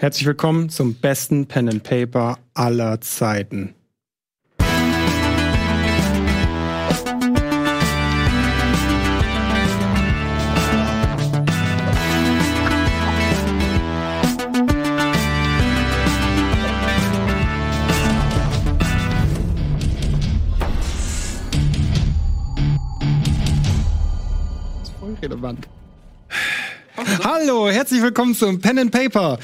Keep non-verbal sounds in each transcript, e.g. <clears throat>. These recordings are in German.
Herzlich willkommen zum besten Pen and Paper aller Zeiten. relevant. Hallo, herzlich willkommen zum Pen and Paper.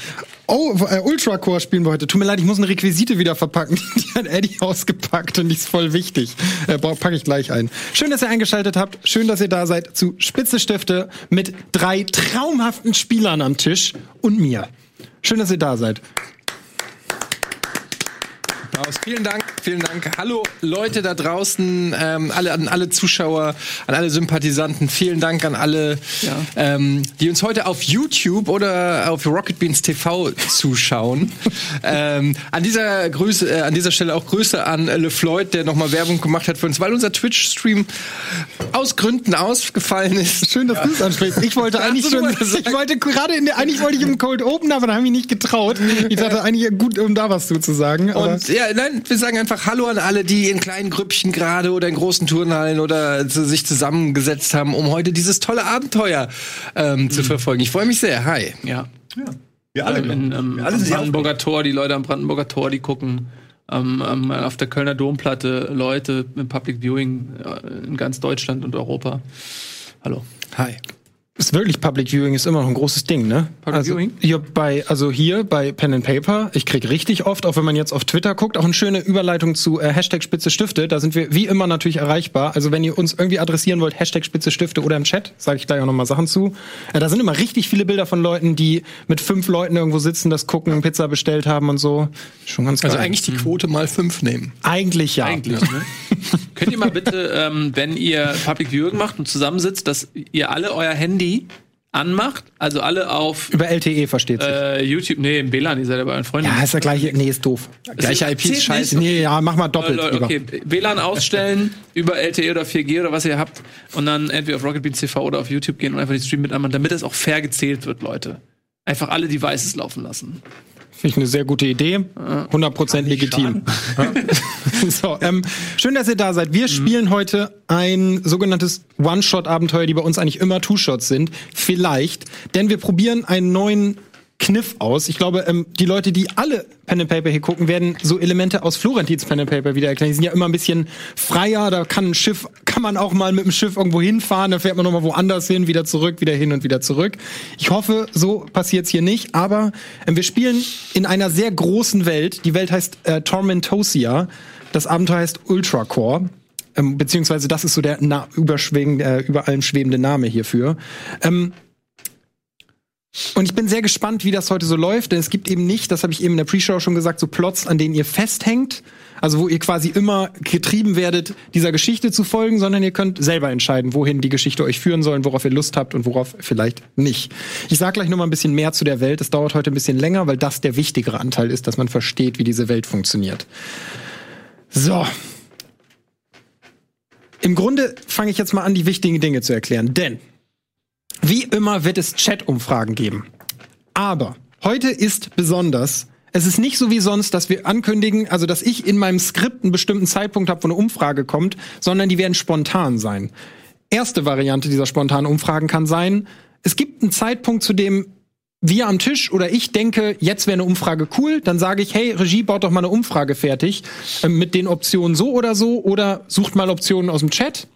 Oh, äh, Ultracore spielen wir heute. Tut mir leid, ich muss eine Requisite wieder verpacken. <laughs> Die hat Eddie ausgepackt und die ist voll wichtig. Äh, packe ich gleich ein. Schön, dass ihr eingeschaltet habt. Schön, dass ihr da seid zu Spitze Stifte mit drei traumhaften Spielern am Tisch und mir. Schön, dass ihr da seid. Applaus. Vielen Dank, vielen Dank. Hallo Leute da draußen, ähm, alle an alle Zuschauer, an alle Sympathisanten. Vielen Dank an alle, ja. ähm, die uns heute auf YouTube oder auf Rocket Beans TV zuschauen. <laughs> ähm, an dieser Grüße, äh, an dieser Stelle auch Grüße an Le Floyd, der nochmal Werbung gemacht hat für uns, weil unser Twitch-Stream aus Gründen ausgefallen ist. Schön, dass ja. du es ansprichst. Ich wollte <laughs> eigentlich schon, ich wollte gerade in der, eigentlich wollte ich im Cold Open, aber da habe ich mich nicht getraut. Ich dachte eigentlich gut, um da was zu sagen. Und ja, nein, wir sagen einfach Hallo an alle, die in kleinen Grüppchen gerade oder in großen Turnhallen oder sich zusammengesetzt haben, um heute dieses tolle Abenteuer ähm, mhm. zu verfolgen. Ich freue mich sehr. Hi. Ja. ja. Wir alle. In, ähm, alle am Brandenburger Tor, die Leute am Brandenburger Tor, die gucken. Ähm, ähm, auf der Kölner Domplatte Leute im Public Viewing äh, in ganz Deutschland und Europa. Hallo. Hi. Ist wirklich Public Viewing ist immer noch ein großes Ding, ne? Public also, Viewing? Hier bei, also hier bei Pen and Paper, ich krieg richtig oft, auch wenn man jetzt auf Twitter guckt, auch eine schöne Überleitung zu äh, Hashtag Spitze Stifte. Da sind wir wie immer natürlich erreichbar. Also wenn ihr uns irgendwie adressieren wollt, Hashtag Spitze Stifte oder im Chat, sage ich gleich auch nochmal Sachen zu. Äh, da sind immer richtig viele Bilder von Leuten, die mit fünf Leuten irgendwo sitzen, das gucken, Pizza bestellt haben und so. Schon ganz also geil. Also eigentlich die Quote mal fünf nehmen. Eigentlich ja. Eigentlich, ne? <laughs> Könnt ihr mal bitte, ähm, wenn ihr Public Viewing macht und zusammensitzt, dass ihr alle euer Handy anmacht, also alle auf über LTE versteht sich. Äh, YouTube, nee, im WLAN, ihr seid ja bei euren Freunden. Ja, ist der gleiche, nee, ist doof. Gleiche IP ist scheiße. Nee, ja, mach mal doppelt. Äh, okay, WLAN ausstellen <laughs> über LTE oder 4G oder was ihr habt und dann entweder auf Rocket Beans TV oder auf YouTube gehen und einfach die Stream mit anmachen, damit es auch fair gezählt wird, Leute. Einfach alle Devices laufen lassen. Finde ich eine sehr gute Idee. 100% legitim. <laughs> so, ähm, schön, dass ihr da seid. Wir mhm. spielen heute ein sogenanntes One-Shot-Abenteuer, die bei uns eigentlich immer Two-Shots sind. Vielleicht. Denn wir probieren einen neuen Kniff aus. Ich glaube, ähm, die Leute, die alle Pen and Paper hier gucken, werden so Elemente aus Florentins Pen and Paper wieder erklären. Die sind ja immer ein bisschen freier. Da kann ein Schiff, kann man auch mal mit dem Schiff irgendwo hinfahren. Da fährt man nochmal woanders hin, wieder zurück, wieder hin und wieder zurück. Ich hoffe, so passiert's hier nicht. Aber ähm, wir spielen in einer sehr großen Welt. Die Welt heißt äh, Tormentosia. Das Abenteuer heißt Ultracore. Ähm, beziehungsweise das ist so der na, äh, über allem schwebende Name hierfür. Ähm, und ich bin sehr gespannt, wie das heute so läuft, denn es gibt eben nicht, das habe ich eben in der Pre-Show schon gesagt, so Plots, an denen ihr festhängt, also wo ihr quasi immer getrieben werdet, dieser Geschichte zu folgen, sondern ihr könnt selber entscheiden, wohin die Geschichte euch führen soll, worauf ihr Lust habt und worauf vielleicht nicht. Ich sage gleich noch mal ein bisschen mehr zu der Welt. Es dauert heute ein bisschen länger, weil das der wichtigere Anteil ist, dass man versteht, wie diese Welt funktioniert. So. Im Grunde fange ich jetzt mal an, die wichtigen Dinge zu erklären, denn wie immer wird es Chat-Umfragen geben. Aber heute ist besonders. Es ist nicht so wie sonst, dass wir ankündigen, also dass ich in meinem Skript einen bestimmten Zeitpunkt habe, wo eine Umfrage kommt, sondern die werden spontan sein. Erste Variante dieser spontanen Umfragen kann sein, es gibt einen Zeitpunkt, zu dem wir am Tisch oder ich denke, jetzt wäre eine Umfrage cool, dann sage ich, hey, Regie, baut doch mal eine Umfrage fertig äh, mit den Optionen so oder so oder sucht mal Optionen aus dem Chat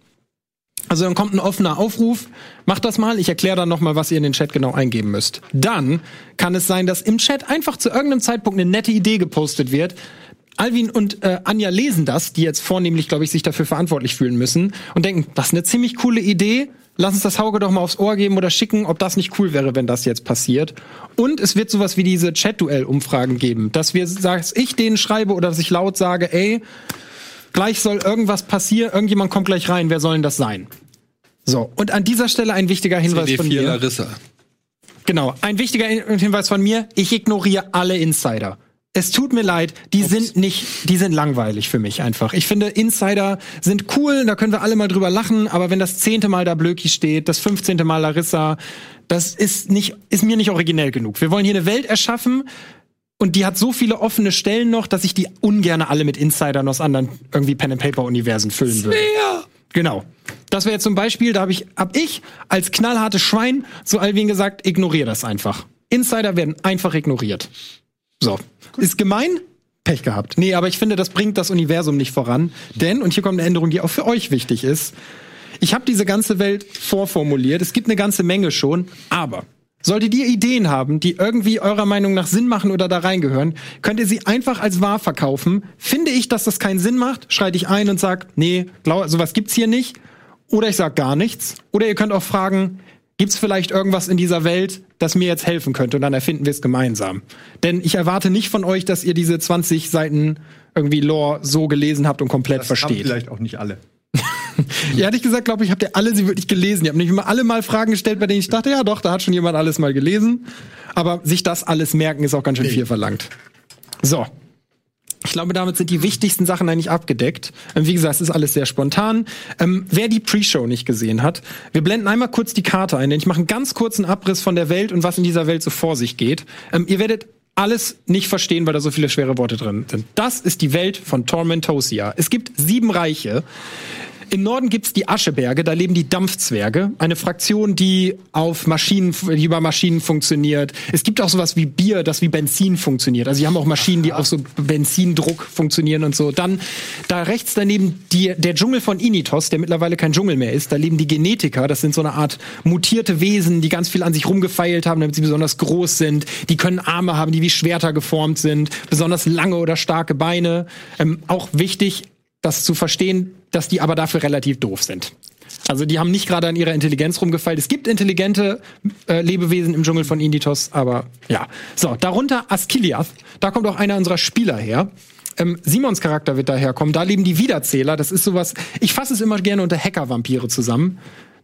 also dann kommt ein offener Aufruf, macht das mal, ich erkläre dann nochmal, was ihr in den Chat genau eingeben müsst. Dann kann es sein, dass im Chat einfach zu irgendeinem Zeitpunkt eine nette Idee gepostet wird. Alvin und äh, Anja lesen das, die jetzt vornehmlich, glaube ich, sich dafür verantwortlich fühlen müssen und denken, das ist eine ziemlich coole Idee, lass uns das Hauge doch mal aufs Ohr geben oder schicken, ob das nicht cool wäre, wenn das jetzt passiert. Und es wird sowas wie diese Chat-Duell-Umfragen geben, dass wir, dass ich denen schreibe oder dass ich laut sage, ey, gleich soll irgendwas passieren, irgendjemand kommt gleich rein, wer soll denn das sein? So, und an dieser Stelle ein wichtiger Hinweis CD4 von mir. Larissa. Genau, ein wichtiger Hinweis von mir, ich ignoriere alle Insider. Es tut mir leid, die Ups. sind nicht, die sind langweilig für mich einfach. Ich finde, Insider sind cool, da können wir alle mal drüber lachen, aber wenn das zehnte Mal da Blöki steht, das fünfzehnte Mal Larissa, Das ist nicht, ist mir nicht originell genug. Wir wollen hier eine Welt erschaffen, und die hat so viele offene Stellen noch, dass ich die ungerne alle mit Insidern aus anderen irgendwie Pen and Paper Universen füllen würde. Genau. Das wäre zum Beispiel, da habe ich, hab ich als knallhartes Schwein zu Alvin gesagt, ignoriere das einfach. Insider werden einfach ignoriert. So. Gut. Ist gemein? Pech gehabt. Nee, aber ich finde, das bringt das Universum nicht voran. Denn, und hier kommt eine Änderung, die auch für euch wichtig ist, ich habe diese ganze Welt vorformuliert. Es gibt eine ganze Menge schon, aber Solltet ihr Ideen haben, die irgendwie eurer Meinung nach Sinn machen oder da reingehören, könnt ihr sie einfach als wahr verkaufen. Finde ich, dass das keinen Sinn macht, schreite ich ein und sag, nee, sowas gibt's hier nicht. Oder ich sag gar nichts. Oder ihr könnt auch fragen, gibt's vielleicht irgendwas in dieser Welt, das mir jetzt helfen könnte? Und dann erfinden wir es gemeinsam. Denn ich erwarte nicht von euch, dass ihr diese 20 Seiten irgendwie Lore so gelesen habt und komplett das versteht. Haben vielleicht auch nicht alle. <laughs> ja, hatte ich gesagt, glaube ich, habt ihr alle sie wirklich gelesen. Ihr habt nicht immer alle mal Fragen gestellt, bei denen ich dachte, ja doch, da hat schon jemand alles mal gelesen. Aber sich das alles merken ist auch ganz schön viel verlangt. So. Ich glaube, damit sind die wichtigsten Sachen eigentlich abgedeckt. Ähm, wie gesagt, es ist alles sehr spontan. Ähm, wer die Pre-Show nicht gesehen hat, wir blenden einmal kurz die Karte ein, denn ich mache einen ganz kurzen Abriss von der Welt und was in dieser Welt so vor sich geht. Ähm, ihr werdet alles nicht verstehen, weil da so viele schwere Worte drin sind. Das ist die Welt von Tormentosia. Es gibt sieben Reiche. Im Norden gibt's die Ascheberge, da leben die Dampfzwerge, eine Fraktion, die auf Maschinen, die über Maschinen funktioniert. Es gibt auch sowas wie Bier, das wie Benzin funktioniert. Also die haben auch Maschinen, die auf so Benzindruck funktionieren und so. Dann da rechts daneben die, der Dschungel von Initos, der mittlerweile kein Dschungel mehr ist. Da leben die Genetiker, das sind so eine Art mutierte Wesen, die ganz viel an sich rumgefeilt haben, damit sie besonders groß sind. Die können Arme haben, die wie Schwerter geformt sind, besonders lange oder starke Beine. Ähm, auch wichtig, das zu verstehen, dass die aber dafür relativ doof sind. Also die haben nicht gerade an ihrer Intelligenz rumgefeilt. Es gibt intelligente äh, Lebewesen im Dschungel von Inditos, aber ja. So, darunter Askiliath. Da kommt auch einer unserer Spieler her. Ähm, Simons Charakter wird daherkommen. Da leben die Wiederzähler. Das ist sowas. Ich fasse es immer gerne unter Hacker-Vampire zusammen.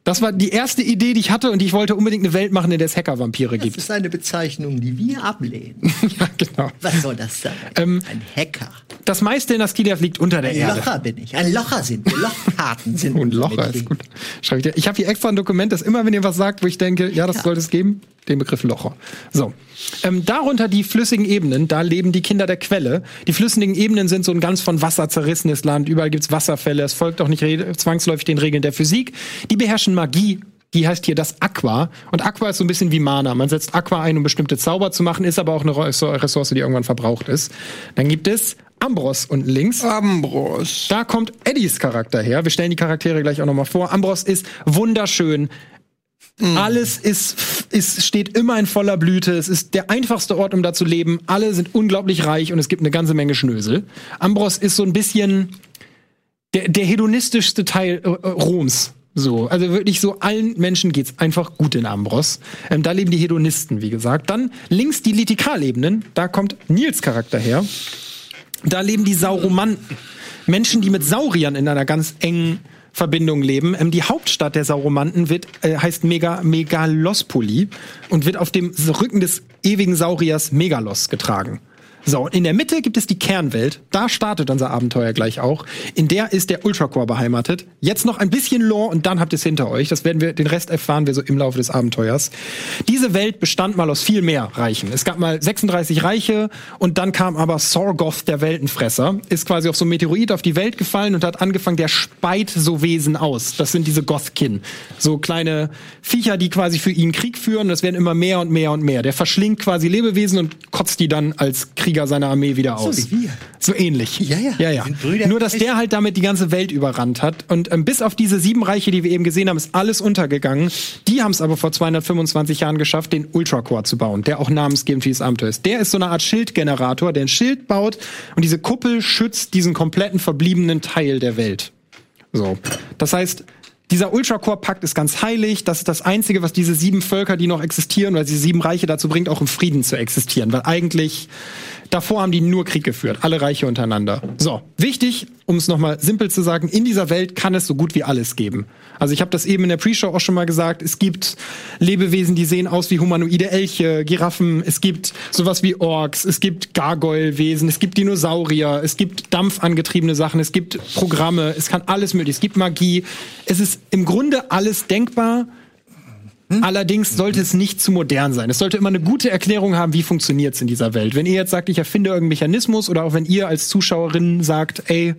Das war die erste Idee, die ich hatte und ich wollte unbedingt eine Welt machen, in der es Hacker-Vampire gibt. Das ist eine Bezeichnung, die wir ablehnen. <laughs> ja, genau. Was soll das sein? Ähm, ein Hacker. Das meiste in Askilia liegt unter der ein Erde. Ein Locher bin ich. Ein Locher sind wir. Lochkarten sind <laughs> wir. Und Locher ist gut. Schreib ich dir. Ich habe hier extra ein Dokument, das immer, wenn ihr was sagt, wo ich denke, ja, das ja. sollte es geben, den Begriff Locher. So. Ähm, darunter die flüssigen Ebenen, da leben die Kinder der Quelle. Die flüssigen Ebenen sind so ein ganz von Wasser zerrissenes Land. Überall gibt's Wasserfälle. Es folgt auch nicht zwangsläufig den Regeln der Physik. Die beherrschen Magie die heißt hier das Aqua. Und Aqua ist so ein bisschen wie Mana. Man setzt Aqua ein, um bestimmte Zauber zu machen, ist aber auch eine Ressource, die irgendwann verbraucht ist. Dann gibt es Ambros unten links. Ambros. Da kommt Eddies Charakter her. Wir stellen die Charaktere gleich auch nochmal vor. Ambros ist wunderschön. Mhm. Alles ist, ist, steht immer in voller Blüte. Es ist der einfachste Ort, um da zu leben. Alle sind unglaublich reich und es gibt eine ganze Menge Schnösel. Ambros ist so ein bisschen der, der hedonistischste Teil äh, Roms. So, also wirklich so allen Menschen geht's einfach gut in Ambros. Ähm, da leben die Hedonisten, wie gesagt. Dann links die Litikalebenen, da kommt Nils Charakter her. Da leben die Sauromanten. Menschen, die mit Sauriern in einer ganz engen Verbindung leben. Ähm, die Hauptstadt der Sauromanten wird, äh, heißt Mega, Megalospoli und wird auf dem Rücken des ewigen Sauriers Megalos getragen. So, in der Mitte gibt es die Kernwelt. Da startet unser Abenteuer gleich auch. In der ist der Ultracore beheimatet. Jetzt noch ein bisschen Lore und dann habt ihr es hinter euch. Das werden wir, den Rest erfahren wir so im Laufe des Abenteuers. Diese Welt bestand mal aus viel mehr Reichen. Es gab mal 36 Reiche und dann kam aber Sorgoth, der Weltenfresser, ist quasi auf so ein Meteorit auf die Welt gefallen und hat angefangen, der speit so Wesen aus. Das sind diese Gothkin. So kleine Viecher, die quasi für ihn Krieg führen. Das werden immer mehr und mehr und mehr. Der verschlingt quasi Lebewesen und kotzt die dann als Krieger Krieger seiner Armee wieder aus. So, wie wir. so ähnlich. Ja, ja. ja, ja. Nur, dass der halt damit die ganze Welt überrannt hat. Und ähm, bis auf diese sieben Reiche, die wir eben gesehen haben, ist alles untergegangen. Die haben es aber vor 225 Jahren geschafft, den Ultracore zu bauen, der auch namensgebend für dieses Abenteuer ist. Der ist so eine Art Schildgenerator, der ein Schild baut und diese Kuppel schützt diesen kompletten verbliebenen Teil der Welt. So. Das heißt, dieser Ultracore-Pakt ist ganz heilig. Das ist das Einzige, was diese sieben Völker, die noch existieren, oder diese sieben Reiche dazu bringt, auch im Frieden zu existieren. Weil eigentlich davor haben die nur Krieg geführt, alle Reiche untereinander. So, wichtig, um es nochmal simpel zu sagen, in dieser Welt kann es so gut wie alles geben. Also ich habe das eben in der Pre-Show auch schon mal gesagt, es gibt Lebewesen, die sehen aus wie humanoide Elche, Giraffen, es gibt sowas wie Orks, es gibt Gargoyle-Wesen, es gibt Dinosaurier, es gibt dampfangetriebene Sachen, es gibt Programme, es kann alles möglich, es gibt Magie. Es ist im Grunde alles denkbar Hm? Allerdings sollte es nicht zu modern sein. Es sollte immer eine gute Erklärung haben, wie funktioniert es in dieser Welt. Wenn ihr jetzt sagt, ich erfinde irgendeinen Mechanismus oder auch wenn ihr als Zuschauerin sagt, ey,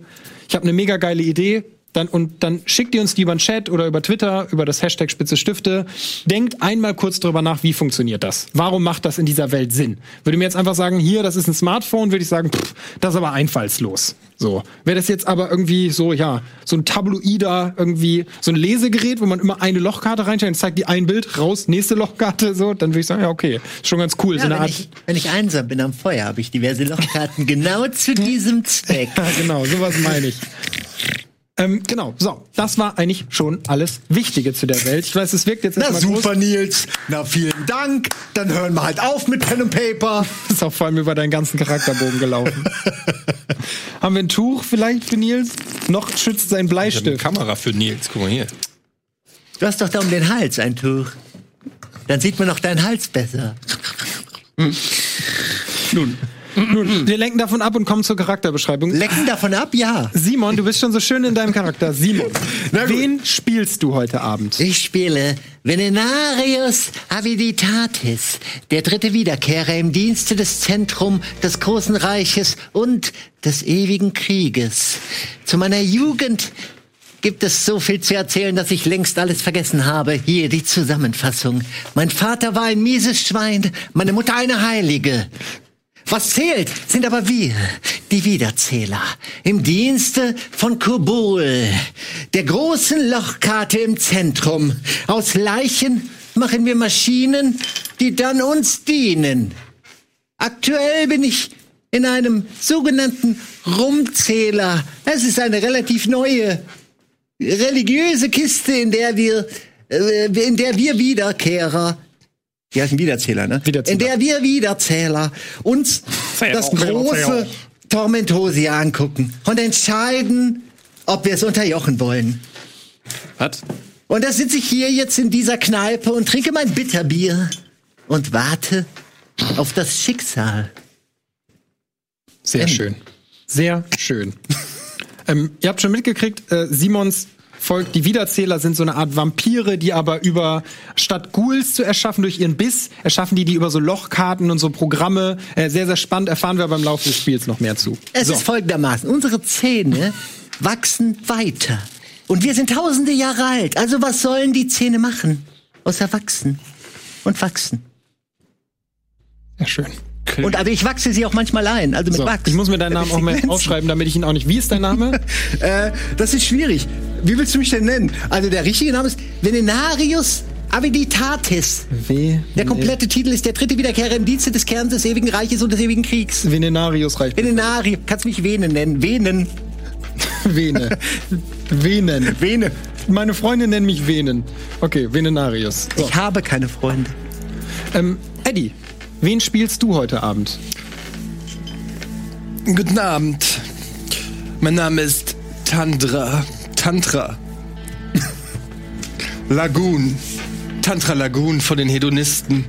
ich habe eine mega geile Idee, dann, und dann schickt ihr uns die über den Chat oder über Twitter, über das Hashtag Spitze Stifte. Denkt einmal kurz drüber nach, wie funktioniert das? Warum macht das in dieser Welt Sinn? Würde mir jetzt einfach sagen, hier, das ist ein Smartphone, würde ich sagen, pff, das ist aber einfallslos. So. Wäre das jetzt aber irgendwie so, ja, so ein Tabloider, irgendwie, so ein Lesegerät, wo man immer eine Lochkarte reinstellt, zeigt die ein Bild, raus, nächste Lochkarte, so, dann würde ich sagen, ja, okay, ist schon ganz cool. Ja, so eine wenn, Art, ich, wenn ich einsam bin am Feuer, habe ich diverse Lochkarten genau zu diesem Zweck. <laughs> ja, genau, sowas meine ich. Ähm, genau, so, das war eigentlich schon alles Wichtige zu der Welt. Ich weiß, es wirkt jetzt Na super, groß. Nils. Na vielen Dank. Dann hören wir halt auf mit Pen und Paper. <laughs> ist auch vor allem über deinen ganzen Charakterbogen gelaufen. <laughs> Haben wir ein Tuch vielleicht für Nils? Noch schützt sein Ich hab eine Bleistift. Kamera für Nils. Guck mal hier. Du hast doch da um den Hals ein Tuch. Dann sieht man auch deinen Hals besser. Nun, nun, <laughs> wir lenken davon ab und kommen zur Charakterbeschreibung. Lecken davon ab, ja. Simon, du bist schon so schön in deinem Charakter. Simon, <laughs> wen spielst du heute Abend? Ich spiele Venenarius Aviditatis, der dritte Wiederkehrer im Dienste des Zentrum des großen Reiches und des ewigen Krieges. Zu meiner Jugend gibt es so viel zu erzählen, dass ich längst alles vergessen habe. Hier die Zusammenfassung. Mein Vater war ein mieses Schwein, meine Mutter eine Heilige. Was zählt, sind aber wir, die Wiederzähler, im Dienste von Kobol, der großen Lochkarte im Zentrum. Aus Leichen machen wir Maschinen, die dann uns dienen. Aktuell bin ich in einem sogenannten Rumzähler. Es ist eine relativ neue religiöse Kiste, in der wir, äh, in der wir Wiederkehrer die heißen Wiederzähler, ne? Wiederzähler. In der wir Wiederzähler uns das große Tormentosia angucken und entscheiden, ob wir es unterjochen wollen. Was? Und da sitze ich hier jetzt in dieser Kneipe und trinke mein Bitterbier und warte auf das Schicksal. Sehr schön. Sehr schön. <laughs> ähm, ihr habt schon mitgekriegt, äh, Simons Volk, die Wiederzähler sind so eine Art Vampire, die aber über, statt Ghouls zu erschaffen durch ihren Biss, erschaffen die die über so Lochkarten und so Programme. Äh, sehr, sehr spannend, erfahren wir beim Laufe des Spiels noch mehr zu. Es so. ist folgendermaßen. Unsere Zähne <laughs> wachsen weiter. Und wir sind tausende Jahre alt. Also was sollen die Zähne machen? Außer wachsen und wachsen. Sehr schön. Und aber ich wachse sie auch manchmal ein, also mit So, Wachs. ich muss mir deinen Namen auch <laughs> mal aufschreiben, damit ich ihn auch nicht. Wie ist dein Name? <laughs> Äh, das ist schwierig. Wie willst du mich denn nennen? Also der richtige Name ist Venenarius Aviditatis. W. Der komplette Titel ist der dritte Wiederkehrer im Dienste des Kerns des ewigen Reiches und des ewigen Kriegs. Venenarius reicht. Venenari, kannst mich Vene nennen. Venen. <laughs> Vene. Venen. Vene. Meine Freunde nennen mich Venen. Okay, Venenarius. So. Ich habe keine Freunde. Ähm, Eddie, wen spielst du heute Abend? Guten Abend. Mein Name ist Tandra. Tantra. <laughs> Lagoon. Tantra Lagoon von den Hedonisten.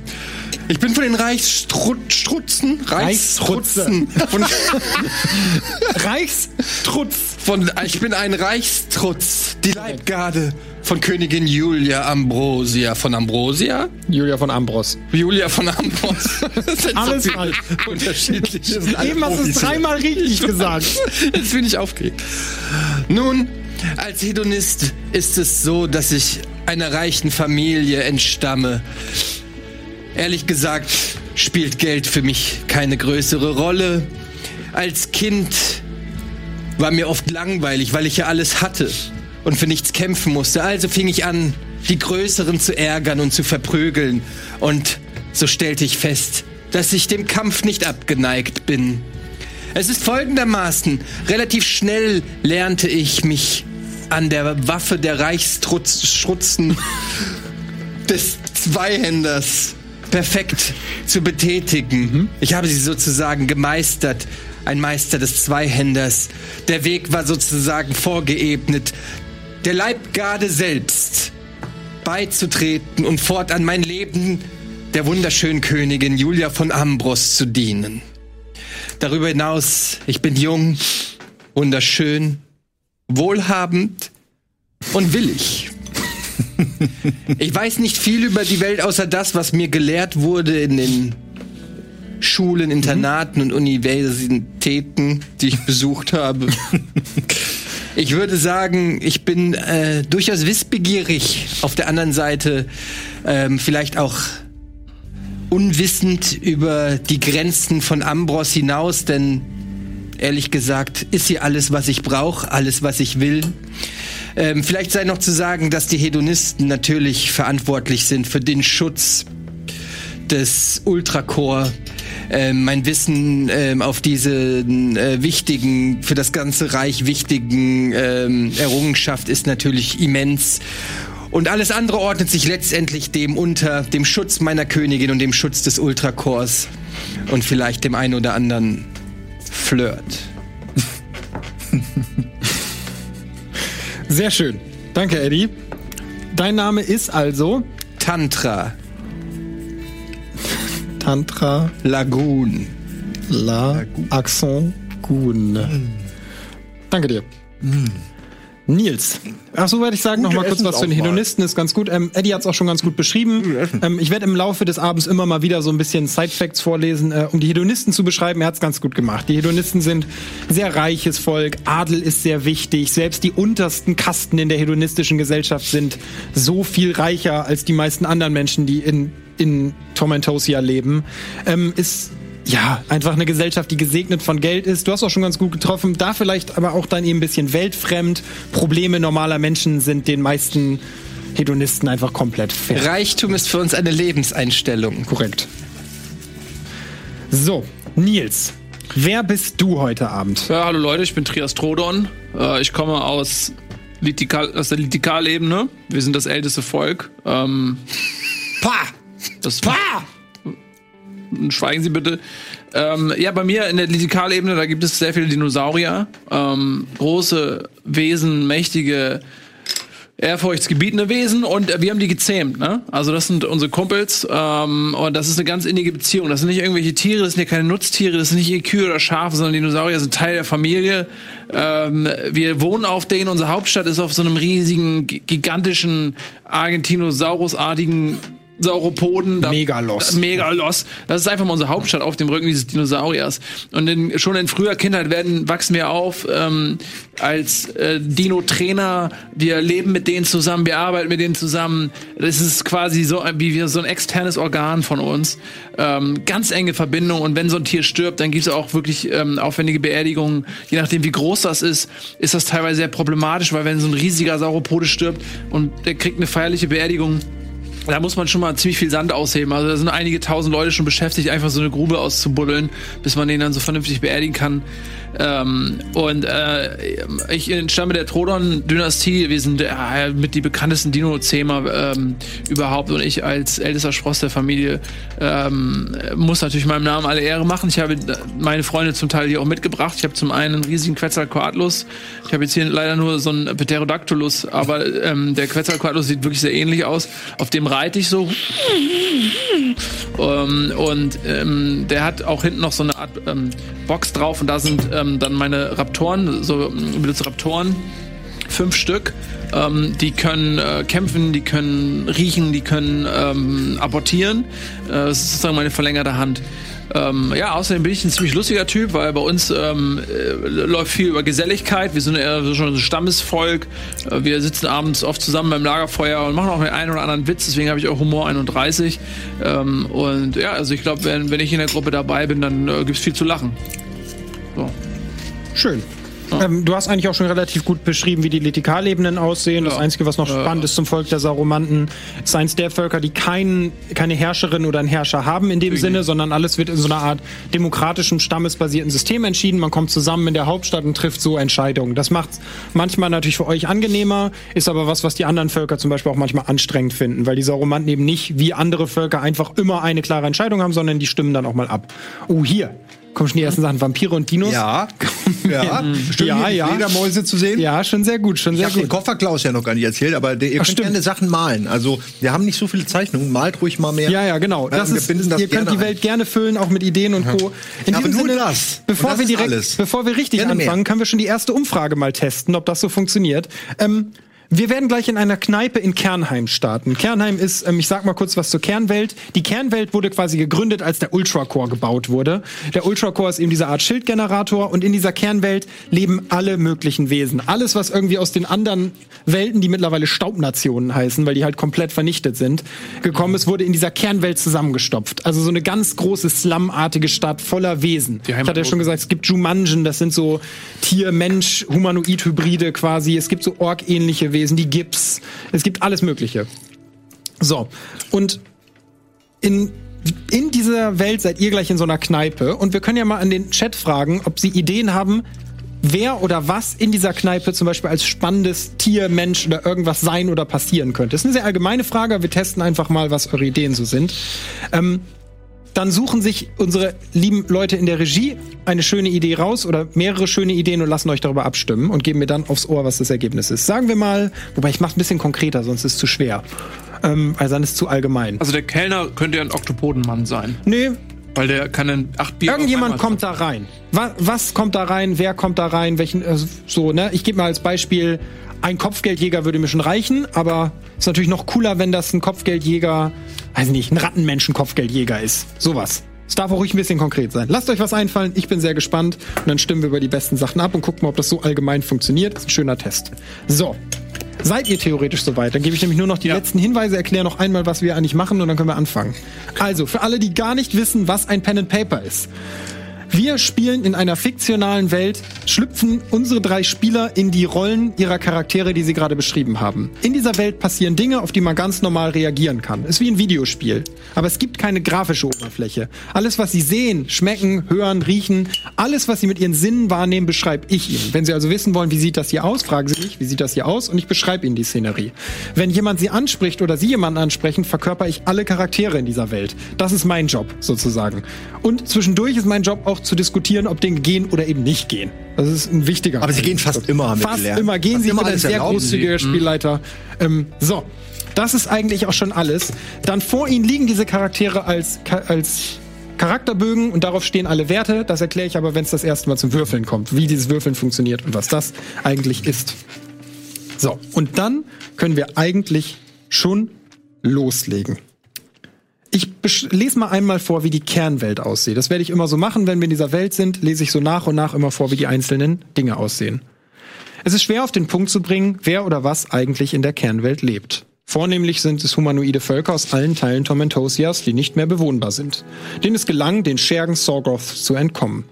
Ich bin von den Reichsstrutzen. Reichsstrutzen. Von, <laughs> Reichstrutz. von, ich bin ein Reichstrutz. Die Leibgarde von Königin Julia Ambrosia. Von Ambrosia? Julia von Ambros. Julia von Ambros. <laughs> Das sind Alles so falsch. Unterschiedliche. <laughs> Eben hast du es dreimal richtig gesagt. Jetzt bin ich aufgeregt. Nun, als Hedonist ist es so, dass ich einer reichen Familie entstamme. Ehrlich gesagt spielt Geld für mich keine größere Rolle. Als Kind war mir oft langweilig, weil ich ja alles hatte und für nichts kämpfen musste. Also fing ich an, die Größeren zu ärgern und zu verprügeln. Und so stellte ich fest, dass ich dem Kampf nicht abgeneigt bin. Es ist folgendermaßen. Relativ schnell lernte ich mich an der Waffe der Reichsstrutzen <laughs> des Zweihänders perfekt zu betätigen. Ich habe sie sozusagen gemeistert. Ein Meister des Zweihänders. Der Weg war sozusagen vorgeebnet. Der Leibgarde selbst beizutreten und fortan mein Leben der wunderschönen Königin Julia von Ambros zu dienen. Darüber hinaus, ich bin jung, wunderschön, wohlhabend und willig. ich weiß nicht viel über die Welt, außer das, was mir gelehrt wurde in den Schulen, Internaten mhm. und Universitäten, die ich besucht habe. <laughs> Ich würde sagen, ich bin äh, durchaus wissbegierig. Auf der anderen Seite ähm, vielleicht auch unwissend über die Grenzen von Ambros hinaus, denn ehrlich gesagt ist hier alles, was ich brauche, alles, was ich will. Ähm, vielleicht sei noch zu sagen, dass die Hedonisten natürlich verantwortlich sind für den Schutz des Ultracore. Ähm, mein Wissen ähm, auf diese äh, wichtigen, für das ganze Reich wichtigen ähm, Errungenschaft ist natürlich immens. Und alles andere ordnet sich letztendlich dem unter, dem Schutz meiner Königin und dem Schutz des Ultrakors und vielleicht dem einen oder anderen Flirt. Sehr schön. Danke, Eddie. Dein Name ist also Tantra. Tantra Lagoon. La Lagoon. Accent Gun. Mm. Danke dir. Mm. Nils. Ach so, werde ich sagen, noch mal kurz was zu den Hedonisten, ist ganz gut. Ähm, Eddie hat es auch schon ganz gut beschrieben. Ähm, ich werde im Laufe des Abends immer mal wieder so ein bisschen Side-Facts vorlesen, äh, um die Hedonisten zu beschreiben. Er hat es ganz gut gemacht. Die Hedonisten sind sehr reiches Volk, Adel ist sehr wichtig. Selbst die untersten Kasten in der hedonistischen Gesellschaft sind so viel reicher als die meisten anderen Menschen, die in, in Tormentosia leben. Ähm, ist ja, einfach eine Gesellschaft, die gesegnet von Geld ist. Du hast auch schon ganz gut getroffen. Da vielleicht aber auch dann eben ein bisschen weltfremd. Probleme normaler Menschen sind den meisten Hedonisten einfach komplett fair. Reichtum ist für uns eine Lebenseinstellung. Korrekt. So, Nils, wer bist du heute Abend? Ja, hallo Leute, ich bin Trias Trodon. Äh, ich komme aus, Litikal, aus der Litikalebene. Wir sind das älteste Volk. Ähm, Pah! Das Pah! schweigen Sie bitte. Ähm, ja, bei mir in der Litikalebene, da gibt es sehr viele Dinosaurier. Ähm, große Wesen, mächtige, ehrfurchtsgebietende Wesen und wir haben die gezähmt, ne? Also das sind unsere Kumpels ähm, und das ist eine ganz innige Beziehung. Das sind nicht irgendwelche Tiere, das sind ja keine Nutztiere, das sind nicht Kühe oder Schafe, sondern Dinosaurier sind Teil der Familie. Ähm, wir wohnen auf denen, unsere Hauptstadt ist auf so einem riesigen, gigantischen, Argentinosaurusartigen Sauropoden. Da, Megalos. Megalos. Das ist einfach mal unsere Hauptstadt auf dem Rücken dieses Dinosauriers. Und in, schon in früher Kindheit werden, wachsen wir auf ähm, als äh, Dino-Trainer. Wir leben mit denen zusammen, wir arbeiten mit denen zusammen. Das ist quasi so wie wir so ein externes Organ von uns. Ähm, ganz enge Verbindung. Und wenn so ein Tier stirbt, dann gibt es auch wirklich ähm, aufwendige Beerdigungen. Je nachdem, wie groß das ist, ist das teilweise sehr problematisch, weil wenn so ein riesiger Sauropode stirbt und der kriegt eine feierliche Beerdigung, da muss man schon mal ziemlich viel Sand ausheben. Also da sind einige tausend Leute schon beschäftigt, einfach so eine Grube auszubuddeln, bis man den dann so vernünftig beerdigen kann. Ähm, und äh, ich entstamme der Trodon-Dynastie. Wir sind äh, mit die bekanntesten Dino-Zähmer ähm, überhaupt. Und ich als ältester Spross der Familie ähm, muss natürlich meinem Namen alle Ehre machen. Ich habe meine Freunde zum Teil hier auch mitgebracht. Ich habe zum einen einen riesigen Quetzalcoatlus. Ich habe jetzt hier leider nur so einen Pterodactylus, aber ähm, der Quetzalcoatlus sieht wirklich sehr ähnlich aus. Auf dem reite ich so. Ähm, und ähm, der hat auch hinten noch so eine Art ähm, Box drauf und da sind ähm, dann meine Raptoren, so benutze Raptoren, fünf Stück. Ähm, die können äh, kämpfen, die können riechen, die können ähm, abortieren. Äh, das ist sozusagen meine verlängerte Hand. Ähm, ja, außerdem bin ich ein ziemlich lustiger Typ, weil bei uns ähm, äh, läuft viel über Geselligkeit. Wir sind eher so schon ein Stammesvolk. Äh, wir sitzen abends oft zusammen beim Lagerfeuer und machen auch den einen oder anderen Witz. Deswegen habe ich auch Humor 31. Ähm, und ja, also ich glaube, wenn, wenn ich in der Gruppe dabei bin, dann äh, gibt es viel zu lachen. So. Schön. Ähm, du hast eigentlich auch schon relativ gut beschrieben, wie die Litikalebenen aussehen. Ja. Das Einzige, was noch ja. spannend ist zum Volk der Sauromanten, ist eins der Völker, die kein, keine Herrscherin oder einen Herrscher haben in dem okay. Sinne, sondern alles wird in so einer Art demokratischen, stammesbasierten System entschieden. Man kommt zusammen in der Hauptstadt und trifft so Entscheidungen. Das macht manchmal natürlich für euch angenehmer, ist aber was, was die anderen Völker zum Beispiel auch manchmal anstrengend finden, weil die Sauromanten eben nicht wie andere Völker einfach immer eine klare Entscheidung haben, sondern die stimmen dann auch mal ab. Oh, hier kommen schon die ersten Sachen. Vampire und Dinos. Ja, ja. Stimmt, ja, ja. Fledermäuse zu sehen. Ja, schon sehr gut, schon sehr ich gut. den Koffer Klaus ja noch gar nicht erzählt, aber der, ihr Ach, könnt stimmt. gerne Sachen malen. Also wir haben nicht so viele Zeichnungen, malt ruhig mal mehr. Ja, ja, genau. Das ja, ist, das ihr könnt die Welt ein. gerne füllen, auch mit Ideen und Co. In aber nur Sinne, das. Bevor das wir direkt, alles. bevor wir richtig gerne anfangen, mehr. können wir schon die erste Umfrage mal testen, ob das so funktioniert. Ähm, Wir werden gleich in einer Kneipe in Kernheim starten. Kernheim ist, ähm, ich sag mal kurz was zur Kernwelt. Die Kernwelt wurde quasi gegründet, als der Ultracore gebaut wurde. Der Ultracore ist eben diese Art Schildgenerator und in dieser Kernwelt leben alle möglichen Wesen. Alles, was irgendwie aus den anderen Welten, die mittlerweile Staubnationen heißen, weil die halt komplett vernichtet sind, gekommen ist, wurde in dieser Kernwelt zusammengestopft. Also so eine ganz große Slumartige Stadt voller Wesen. Ich hatte ja schon gesagt, es gibt Jumanjen, das sind so Tier-Mensch-Humanoid-Hybride quasi. Es gibt so Ork-ähnliche Wesen. Lebewesen, die Gips. Es gibt alles Mögliche. So. Und in in dieser Welt seid ihr gleich in so einer Kneipe und wir können ja mal an den Chat fragen, ob sie Ideen haben, wer oder was in dieser Kneipe zum Beispiel als spannendes Tier, Mensch oder irgendwas sein oder passieren könnte. Das ist eine sehr allgemeine Frage, aber wir testen einfach mal, was eure Ideen so sind. Ähm, dann suchen sich unsere lieben Leute in der Regie eine schöne Idee raus oder mehrere schöne Ideen und lassen euch darüber abstimmen und geben mir dann aufs Ohr, was das Ergebnis ist. Sagen wir mal, wobei ich mache ein bisschen konkreter, sonst ist es zu schwer. Ähm, also dann ist es zu allgemein. Also der Kellner könnte ja ein Oktopodenmann sein. Nee. Weil der kann dann acht Bier Irgendjemand kommt da rein. Was, was, kommt da rein? Wer kommt da rein? Welchen, also so, ne? Ich gebe mal als Beispiel, ein Kopfgeldjäger würde mir schon reichen, aber ist natürlich noch cooler, wenn das ein Kopfgeldjäger weiß nicht, ein Rattenmenschen-Kopfgeldjäger ist. Sowas. Es darf auch ruhig ein bisschen konkret sein. Lasst euch was einfallen, ich bin sehr gespannt und dann stimmen wir über die besten Sachen ab und gucken mal, ob das so allgemein funktioniert. Das ist ein schöner Test. So. Seid ihr theoretisch soweit? Dann gebe ich nämlich nur noch die ja. letzten Hinweise, erkläre noch einmal, was wir eigentlich machen und dann können wir anfangen. Also, für alle, die gar nicht wissen, was ein Pen and Paper ist. Wir spielen in einer fiktionalen Welt, schlüpfen unsere drei Spieler in die Rollen ihrer Charaktere, die sie gerade beschrieben haben. In dieser Welt passieren Dinge, auf die man ganz normal reagieren kann. Ist wie ein Videospiel. Aber es gibt keine grafische Oberfläche. Alles, was sie sehen, schmecken, hören, riechen, alles, was sie mit ihren Sinnen wahrnehmen, beschreibe ich ihnen. Wenn sie also wissen wollen, wie sieht das hier aus, fragen sie mich, wie sieht das hier aus und ich beschreibe ihnen die Szenerie. Wenn jemand sie anspricht oder sie jemanden ansprechen, verkörper ich alle Charaktere in dieser Welt. Das ist mein Job, sozusagen. Und zwischendurch ist mein Job auch zu diskutieren, ob Dinge gehen oder eben nicht gehen. Das ist ein wichtiger. Aber sie gehen fast immer mit Fast immer gehen fast sie immer ein sehr großzügiger sie. Spielleiter. Ähm, so, das ist eigentlich auch schon alles. Dann vor ihnen liegen diese Charaktere als, als Charakterbögen und darauf stehen alle Werte. Das erkläre ich aber, wenn es das erste Mal zum Würfeln kommt, wie dieses Würfeln funktioniert und was das eigentlich ist. So, und dann können wir eigentlich schon loslegen. Ich lese mal einmal vor, wie die Kernwelt aussieht. Das werde ich immer so machen, wenn wir in dieser Welt sind, lese ich so nach und nach immer vor, wie die einzelnen Dinge aussehen. Es ist schwer auf den Punkt zu bringen, wer oder was eigentlich in der Kernwelt lebt. Vornehmlich sind es humanoide Völker aus allen Teilen Tormentosias, die nicht mehr bewohnbar sind, denen es gelang, den Schergen Sorgoth zu entkommen.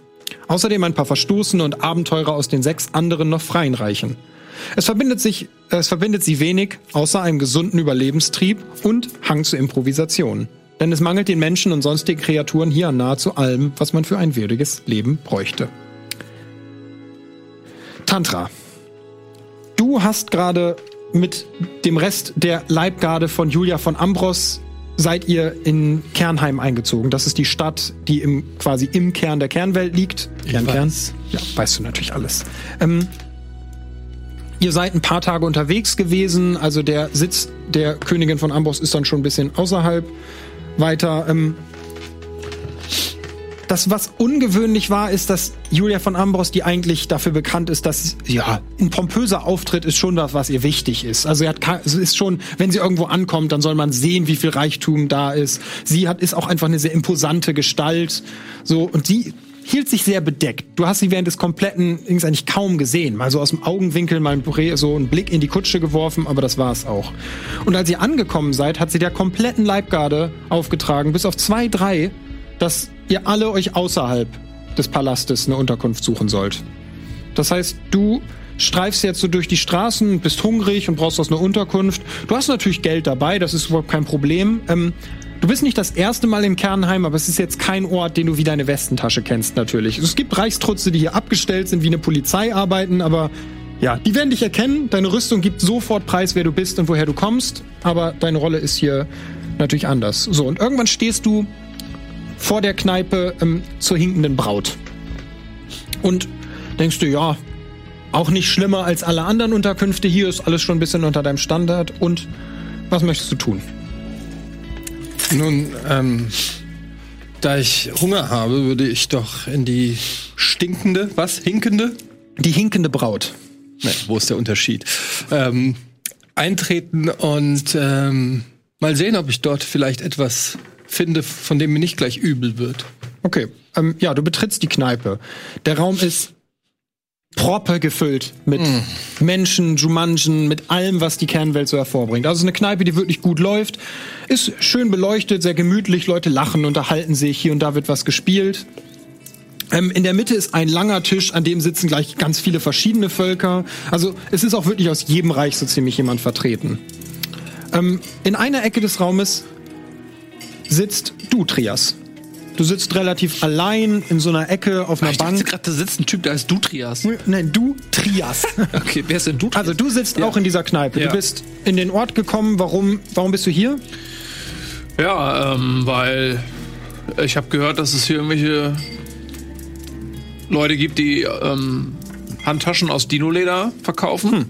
Außerdem ein paar Verstoßene und Abenteurer aus den sechs anderen noch freien Reichen. Es verbindet sich, es verbindet sie wenig, außer einem gesunden Überlebenstrieb und Hang zur Improvisation. Denn es mangelt den Menschen und sonstigen Kreaturen hier an nahezu allem, was man für ein würdiges Leben bräuchte. Tantra. Du hast gerade mit dem Rest der Leibgarde von Julia von Ambros seid ihr in Kernheim eingezogen. Das ist die Stadt, die im, quasi im Kern der Kernwelt liegt. Kern, Kern? Ja, weißt du natürlich alles. Ähm, ihr seid ein paar Tage unterwegs gewesen. Also der Sitz der Königin von Ambros ist dann schon ein bisschen außerhalb weiter. Ähm, das, was ungewöhnlich war, ist, dass Julia von Ambros, die eigentlich dafür bekannt ist, dass ja ein pompöser Auftritt ist schon das, was ihr wichtig ist. Also er hat, ist schon, wenn sie irgendwo ankommt, dann soll man sehen, wie viel Reichtum da ist. Sie hat ist auch einfach eine sehr imposante Gestalt. So und sie hielt sich sehr bedeckt. Du hast sie während des kompletten Dings eigentlich kaum gesehen. Mal so aus dem Augenwinkel mal so einen Blick in die Kutsche geworfen, aber das war's auch. Und als ihr angekommen seid, hat sie der kompletten Leibgarde aufgetragen, bis auf zwei, drei, dass ihr alle euch außerhalb des Palastes eine Unterkunft suchen sollt. Das heißt, du streifst jetzt so durch die Straßen, bist hungrig und brauchst aus einer Unterkunft. Du hast natürlich Geld dabei, das ist überhaupt kein Problem. Ähm, Du bist nicht das erste Mal im Kernheim, aber es ist jetzt kein Ort, den du wie deine Westentasche kennst, natürlich. Es gibt Reichstrutze, die hier abgestellt sind, wie eine Polizei arbeiten, aber ja, die werden dich erkennen. Deine Rüstung gibt sofort Preis, wer du bist und woher du kommst, aber deine Rolle ist hier natürlich anders. So, und irgendwann stehst du vor der Kneipe ähm, zur hinkenden Braut. Und denkst du, ja, auch nicht schlimmer als alle anderen Unterkünfte. Hier ist alles schon ein bisschen unter deinem Standard. Und was möchtest du tun? <laughs> Nun, ähm, da ich Hunger habe, würde ich doch in die stinkende, was? Hinkende? Die hinkende Braut. Nee, wo ist der Unterschied? Ähm, eintreten und ähm, mal sehen, ob ich dort vielleicht etwas finde, von dem mir nicht gleich übel wird. Okay. Ähm, ja, du betrittst die Kneipe. Der Raum ist proppe gefüllt mit mm. Menschen, Jumanjen, mit allem, was die Kernwelt so hervorbringt. Also eine Kneipe, die wirklich gut läuft, ist schön beleuchtet, sehr gemütlich, Leute lachen, unterhalten sich, hier und da wird was gespielt. Ähm, in der Mitte ist ein langer Tisch, an dem sitzen gleich ganz viele verschiedene Völker. Also es ist auch wirklich aus jedem Reich so ziemlich jemand vertreten. Ähm, in einer Ecke des Raumes sitzt du, Trias. Du sitzt relativ allein in so einer Ecke auf einer ich Bank. gerade, da sitzt ein Typ, der heißt Dutrias. Nein, du Trias. <laughs> okay, wer ist denn Dutrias? Also du sitzt ja. auch in dieser Kneipe. Ja. Du bist in den Ort gekommen. Warum, warum bist du hier? Ja, ähm, weil ich habe gehört, dass es hier irgendwelche Leute gibt, die ähm, Handtaschen aus Dino-Leder verkaufen. Hm.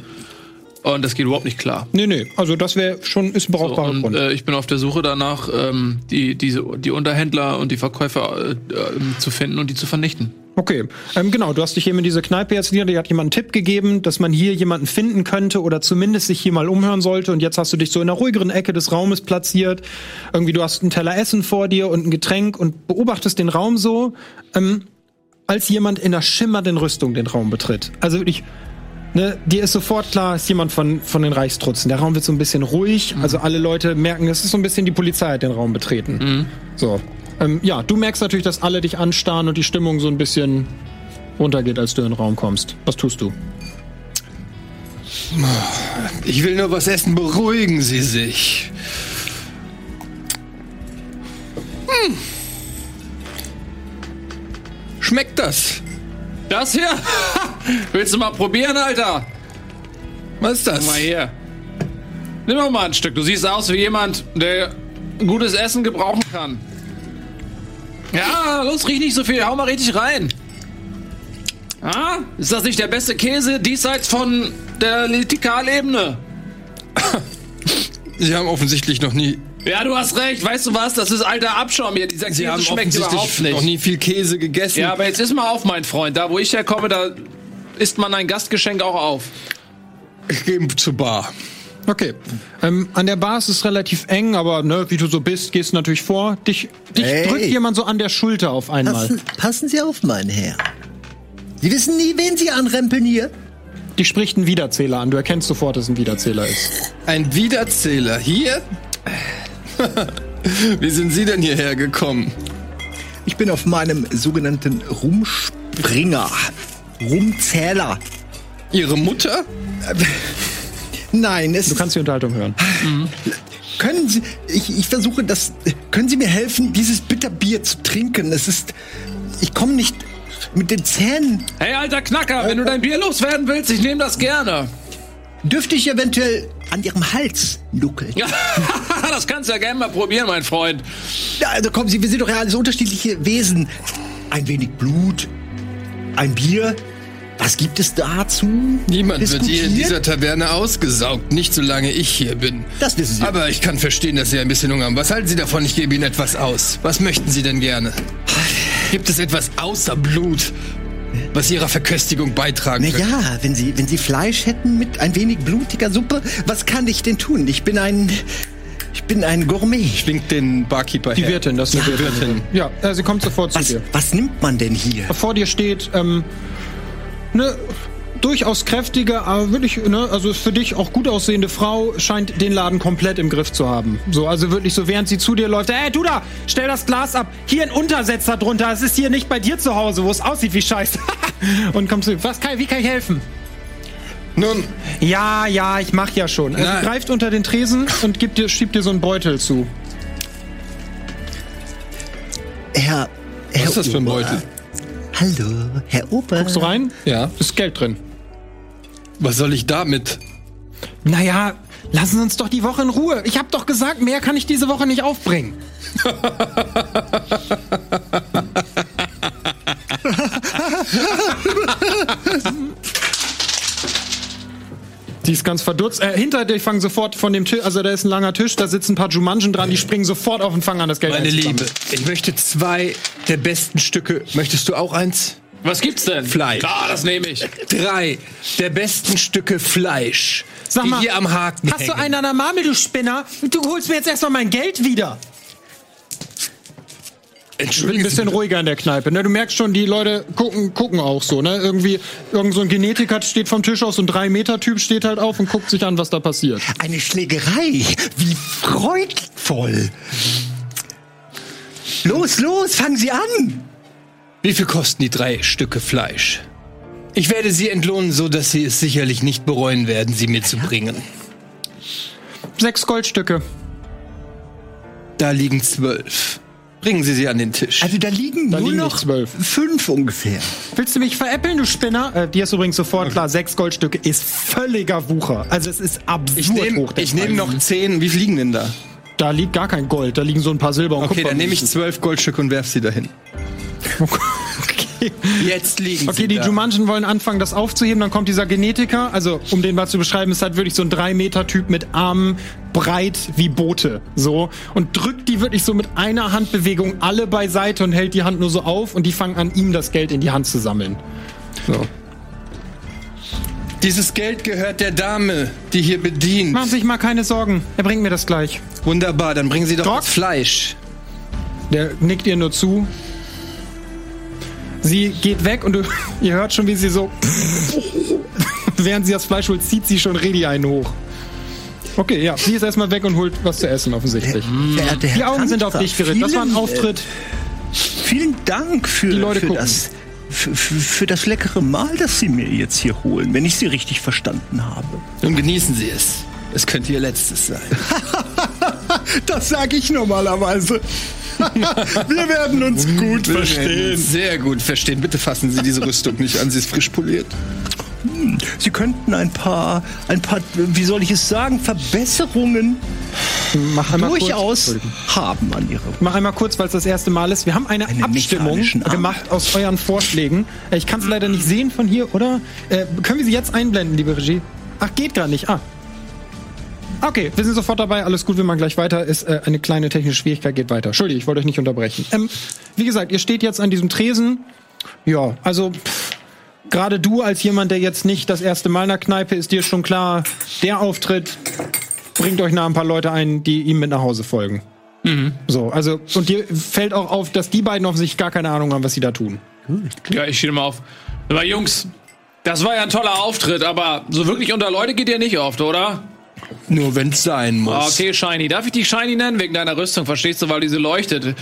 Und das geht überhaupt nicht klar. Nee, nee, also das wäre schon, ist ein brauchbarer so, und, Grund. Äh, ich bin auf der Suche danach, ähm, die, diese, die Unterhändler und die Verkäufer äh, äh, zu finden und die zu vernichten. Okay, ähm, genau, du hast dich eben in diese Kneipe jetzt wieder, die hat jemand einen Tipp gegeben, dass man hier jemanden finden könnte oder zumindest sich hier mal umhören sollte und jetzt hast du dich so in einer ruhigeren Ecke des Raumes platziert. Irgendwie, du hast einen Teller Essen vor dir und ein Getränk und beobachtest den Raum so, ähm, als jemand in einer schimmernden Rüstung den Raum betritt. Also wirklich Ne, dir ist sofort klar, ist jemand von, von den Reichstrutzen. Der Raum wird so ein bisschen ruhig. Mhm. Also alle Leute merken, es ist so ein bisschen die Polizei hat den Raum betreten. Mhm. So. Ähm, ja, du merkst natürlich, dass alle dich anstarren und die Stimmung so ein bisschen runtergeht, als du in den Raum kommst. Was tust du? Ich will nur was essen. Beruhigen Sie sich. Hm. Schmeckt das? Das hier? Willst du mal probieren, Alter? Was ist das? Guck mal hier. Nimm doch mal ein Stück. Du siehst aus wie jemand, der gutes Essen gebrauchen kann. Ja, los, riech nicht so viel. Hau mal richtig rein. Ah, ist das nicht der beste Käse diesseits von der Litikalebene? Sie haben offensichtlich noch nie ja, du hast recht. Weißt du was? Das ist alter Abschaum hier. Dieser Sie Käse haben schmeckt überhaupt nicht. noch nie viel Käse gegessen. Ja, aber jetzt ist mal auf, mein Freund. Da, wo ich herkomme, da isst man ein Gastgeschenk auch auf. Ich gehe zur Bar. Okay. Ähm, an der Bar ist es relativ eng, aber ne, wie du so bist, gehst du natürlich vor. Dich, dich hey. drückt jemand so an der Schulter auf einmal. Passen, passen Sie auf, mein Herr. Sie wissen nie, wen Sie anrempeln hier. Die spricht einen Wiederzähler an. Du erkennst sofort, dass es ein Wiederzähler ist. Ein Wiederzähler? Hier? Wie sind Sie denn hierher gekommen? Ich bin auf meinem sogenannten Rumspringer. Rumzähler. Ihre Mutter? Nein, es. Du kannst die Unterhaltung hören. Mhm. Können Sie. Ich, ich versuche das. Können Sie mir helfen, dieses Bitterbier zu trinken? Es ist. Ich komme nicht mit den Zähnen. Hey, alter Knacker, wenn du dein Bier loswerden willst, ich nehme das gerne. Dürfte ich eventuell an ihrem Hals nuckeln? <laughs> das kannst du ja gerne mal probieren, mein Freund. Ja, also kommen Sie, wir sind doch ja alles unterschiedliche Wesen. Ein wenig Blut, ein Bier. Was gibt es dazu? Niemand wird hier in dieser Taverne ausgesaugt, nicht solange ich hier bin. Das wissen Sie. Aber ich kann verstehen, dass Sie ein bisschen Hunger haben. Was halten Sie davon? Ich gebe Ihnen etwas aus. Was möchten Sie denn gerne? Gibt es etwas außer Blut? Was ihrer Verköstigung beitragen Na ja, wenn Sie, wenn Sie Fleisch hätten mit ein wenig blutiger Suppe, was kann ich denn tun? Ich bin ein, ich bin ein Gourmet. Schwingt den Barkeeper Die her. Wirtin, das ist eine ja. Wirtin. Ja, äh, sie kommt sofort was, zu dir. Was nimmt man denn hier? Vor dir steht, ähm, ne, durchaus kräftige, aber wirklich, ne, also für dich auch gut aussehende Frau scheint den Laden komplett im Griff zu haben. So, also wirklich so, während sie zu dir läuft, ey, du da, stell das Glas ab. Hier ein Untersetzer drunter. Es ist hier nicht bei dir zu Hause, wo es aussieht wie Scheiße. <laughs> Und kommst du, was kann, wie kann ich helfen? Nun. Ja, ja, ich mach ja schon. Also greift unter den Tresen und gibt dir, schiebt dir so einen Beutel zu. Herr, Herr Was ist das für ein Beutel? Hallo, Herr Ober. Guckst du rein? Ja. Ist Geld drin. Was soll ich damit? Naja, lassen Sie uns doch die Woche in Ruhe. Ich hab doch gesagt, mehr kann ich diese Woche nicht aufbringen. <laughs> Die ist ganz verdutzt. Äh, hinter dir fangen sofort von dem Tisch, also da ist ein langer Tisch, da sitzen ein paar Jumanjen dran, die springen sofort auf und fangen an das Geld Meine Liebe, ich möchte zwei der besten Stücke. Möchtest du auch eins? Was gibt's denn? Fleisch. Ah, das nehme ich. Drei der besten Stücke Fleisch, Sag die mal, hier am Haken Hast du hängen. einen an der Marmel, du Spinner? Du holst mir jetzt erstmal mein Geld wieder. Ich bin ein Entschuldigung, bisschen ruhiger in der Kneipe. Ne? Du merkst schon, die Leute gucken, gucken auch so. Ne? Irgendwie, irgend so ein Genetiker steht vom Tisch aus, so ein 3-Meter-Typ steht halt auf und guckt sich an, was da passiert. Eine Schlägerei. Wie freudvoll. Los, los, fangen Sie an. Wie viel kosten die drei Stücke Fleisch? Ich werde sie entlohnen, so dass sie es sicherlich nicht bereuen werden, sie mir zu bringen. Sechs Goldstücke. Da liegen zwölf. Bringen Sie sie an den Tisch. Also da liegen Da nur liegen noch zwölf. fünf ungefähr. Willst du mich veräppeln, du Spinner? Äh, dir ist übrigens sofort klar, sechs Goldstücke ist völliger Wucher. Also es ist absurd Ich nehme hoch. ich nehm Preis. noch zehn. Wie viel liegen denn da? Da liegt gar kein Gold, da liegen so ein paar Silber und Okay, dann nehme ich zwölf Goldstücke und werf sie dahin. <laughs> Okay. Jetzt liegen Okay, sie die da. Wollen anfangen, das aufzuheben. Dann kommt dieser Genetiker. Also, um den mal zu beschreiben, ist halt wirklich so ein 3-Meter-Typ mit Armen breit wie Boote. So. Und drückt die wirklich so mit einer Handbewegung alle beiseite und hält die Hand nur so auf und die fangen an, ihm das Geld in die Hand zu sammeln. So. Dieses Geld gehört der Dame, die hier bedient. Machen Sie sich mal keine Sorgen. Er bringt mir das gleich. Wunderbar, dann bringen Sie doch Doc? das Fleisch. Der nickt ihr nur zu. Sie geht weg und du, <laughs> ihr hört schon, wie sie so. <laughs> Während sie das Fleisch holt, zieht sie schon Redi einen hoch. Okay, ja. Sie ist erstmal weg und holt was zu essen, offensichtlich. Verehrter Herr Die Augen sind auf dich gerichtet. Das war ein vielen, Auftritt. Äh, vielen Dank für, Die Leute für, gucken. das, für, das leckere Mahl, das Sie mir jetzt hier holen, wenn ich Sie richtig verstanden habe. Nun genießen Sie es. Es könnte Ihr letztes sein. <laughs> Das sage ich normalerweise. <laughs> Wir werden uns gut Sehr gut verstehen. Bitte fassen Sie diese Rüstung nicht an. Sie ist frisch poliert. Sie könnten ein paar, ein paar, wie soll ich es sagen, Verbesserungen durchaus haben an Ihre. mach einmal kurz, weil es das erste Mal ist. Wir haben eine Einen Abstimmung gemacht aus euren Vorschlägen. Äh, Ich kann es leider nicht sehen von hier, oder? Äh, können wir sie jetzt einblenden, liebe Regie? Ach, geht gar nicht. Ah. Okay, wir sind sofort dabei. Alles gut, wir machen gleich weiter. Ist äh, eine kleine technische Schwierigkeit, geht weiter. Entschuldigung, ich wollte euch nicht unterbrechen. Ähm, wie gesagt, ihr steht jetzt an diesem Tresen. Ja, also pff, gerade du als jemand, der jetzt nicht das erste Mal in der Kneipe ist, dir schon klar, der Auftritt bringt euch nach ein paar Leute ein, die ihm mit nach Hause folgen. So, also, und dir fällt auch auf, dass die beiden offensichtlich gar keine Ahnung haben, was sie da tun. Ja, ich stehe mal auf. Aber Jungs, das war ja ein toller Auftritt, aber so wirklich unter Leute geht ihr nicht oft, oder? Nur wenn es sein muss. Ah, Okay, Shiny. Darf ich dich Shiny nennen? Wegen deiner Rüstung, verstehst du, weil diese leuchtet. Äh,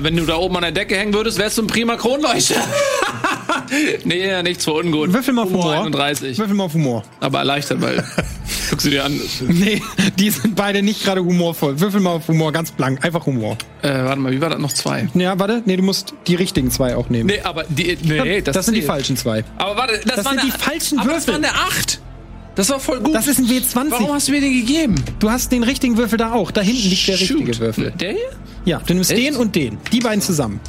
wenn du da oben an der Decke hängen würdest, wärst du ein prima Kronleuchter. <laughs> <laughs> nee, ja, nichts für ungut. Würfel mal auf Humor. 31. Würfel mal auf Humor. Aber erleichtert, weil. <laughs> Guck sie dir an. Nee, die sind beide nicht gerade humorvoll. Würfel mal auf Humor, ganz blank. Einfach Humor. Äh, warte mal, wie war das noch zwei? Ja, warte. Nee, du musst die richtigen zwei auch nehmen. Nee, aber die. Nee, das, sind die falschen zwei. Aber warte, das, Das war sind eine, die falschen aber Das Würfel. war eine 8. Das war voll gut. Das ist ein W20. Warum hast du mir den gegeben? Du hast den richtigen Würfel da auch. Da hinten liegt der richtige Würfel. Der hier? Ja, du nimmst Echt? den und den. Die beiden zusammen.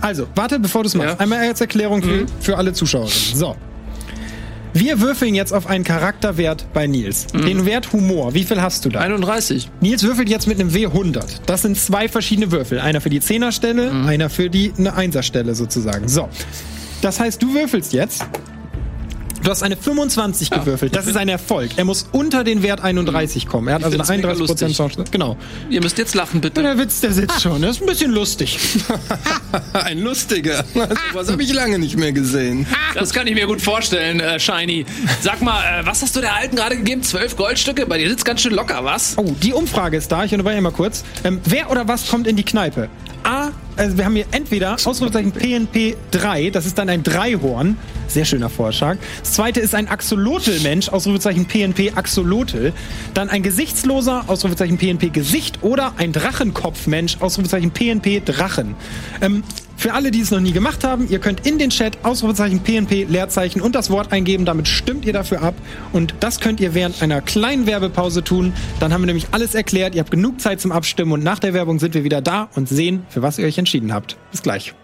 Also, warte, bevor du es machst. Ja. Einmal als Erklärung für, für alle Zuschauerinnen. So. Wir würfeln jetzt auf einen Charakterwert bei Nils. Den Wert Humor. Wie viel hast du da? 31. Nils würfelt jetzt mit einem W100. Das sind zwei verschiedene Würfel. Einer für die Zehnerstelle, einer für die eine Einserstelle sozusagen. So. Das heißt, du würfelst jetzt. Du hast eine 25 gewürfelt. Das ist ein Erfolg. Er muss unter den Wert 31 kommen. Er hat also eine find's mega 31 lustig. Chance. Genau. Ihr müsst jetzt lachen, bitte. Der Witz, der sitzt schon. Das ist ein bisschen lustig. <laughs> Ein lustiger. <laughs> Was habe ich lange nicht mehr gesehen. Das kann ich mir gut vorstellen, äh, Shiny. Sag mal, äh, was hast du der Alten gerade gegeben? Zwölf Goldstücke? Bei dir sitzt ganz schön locker, was? Oh, die Umfrage ist da. Ich unterbreche mal kurz. Ähm, wer oder was kommt in die Kneipe? A, also wir haben hier entweder Ausrufezeichen PNP 3, das ist dann ein Dreihorn. Sehr schöner Vorschlag. Das zweite ist ein Axolotl-Mensch, Ausrufezeichen PNP Axolotl. Dann ein Gesichtsloser, Ausrufezeichen PNP Gesicht. Oder ein Drachenkopf-Mensch, Ausrufezeichen PNP Drachen. Ähm, für alle, die es noch nie gemacht haben, ihr könnt in den Chat Ausrufezeichen PNP Leerzeichen und das Wort eingeben. Damit stimmt ihr dafür ab. Und das könnt ihr während einer kleinen Werbepause tun. Dann haben wir nämlich alles erklärt. Ihr habt genug Zeit zum Abstimmen und nach der Werbung sind wir wieder da und sehen, für was ihr euch entschieden habt. Bis gleich.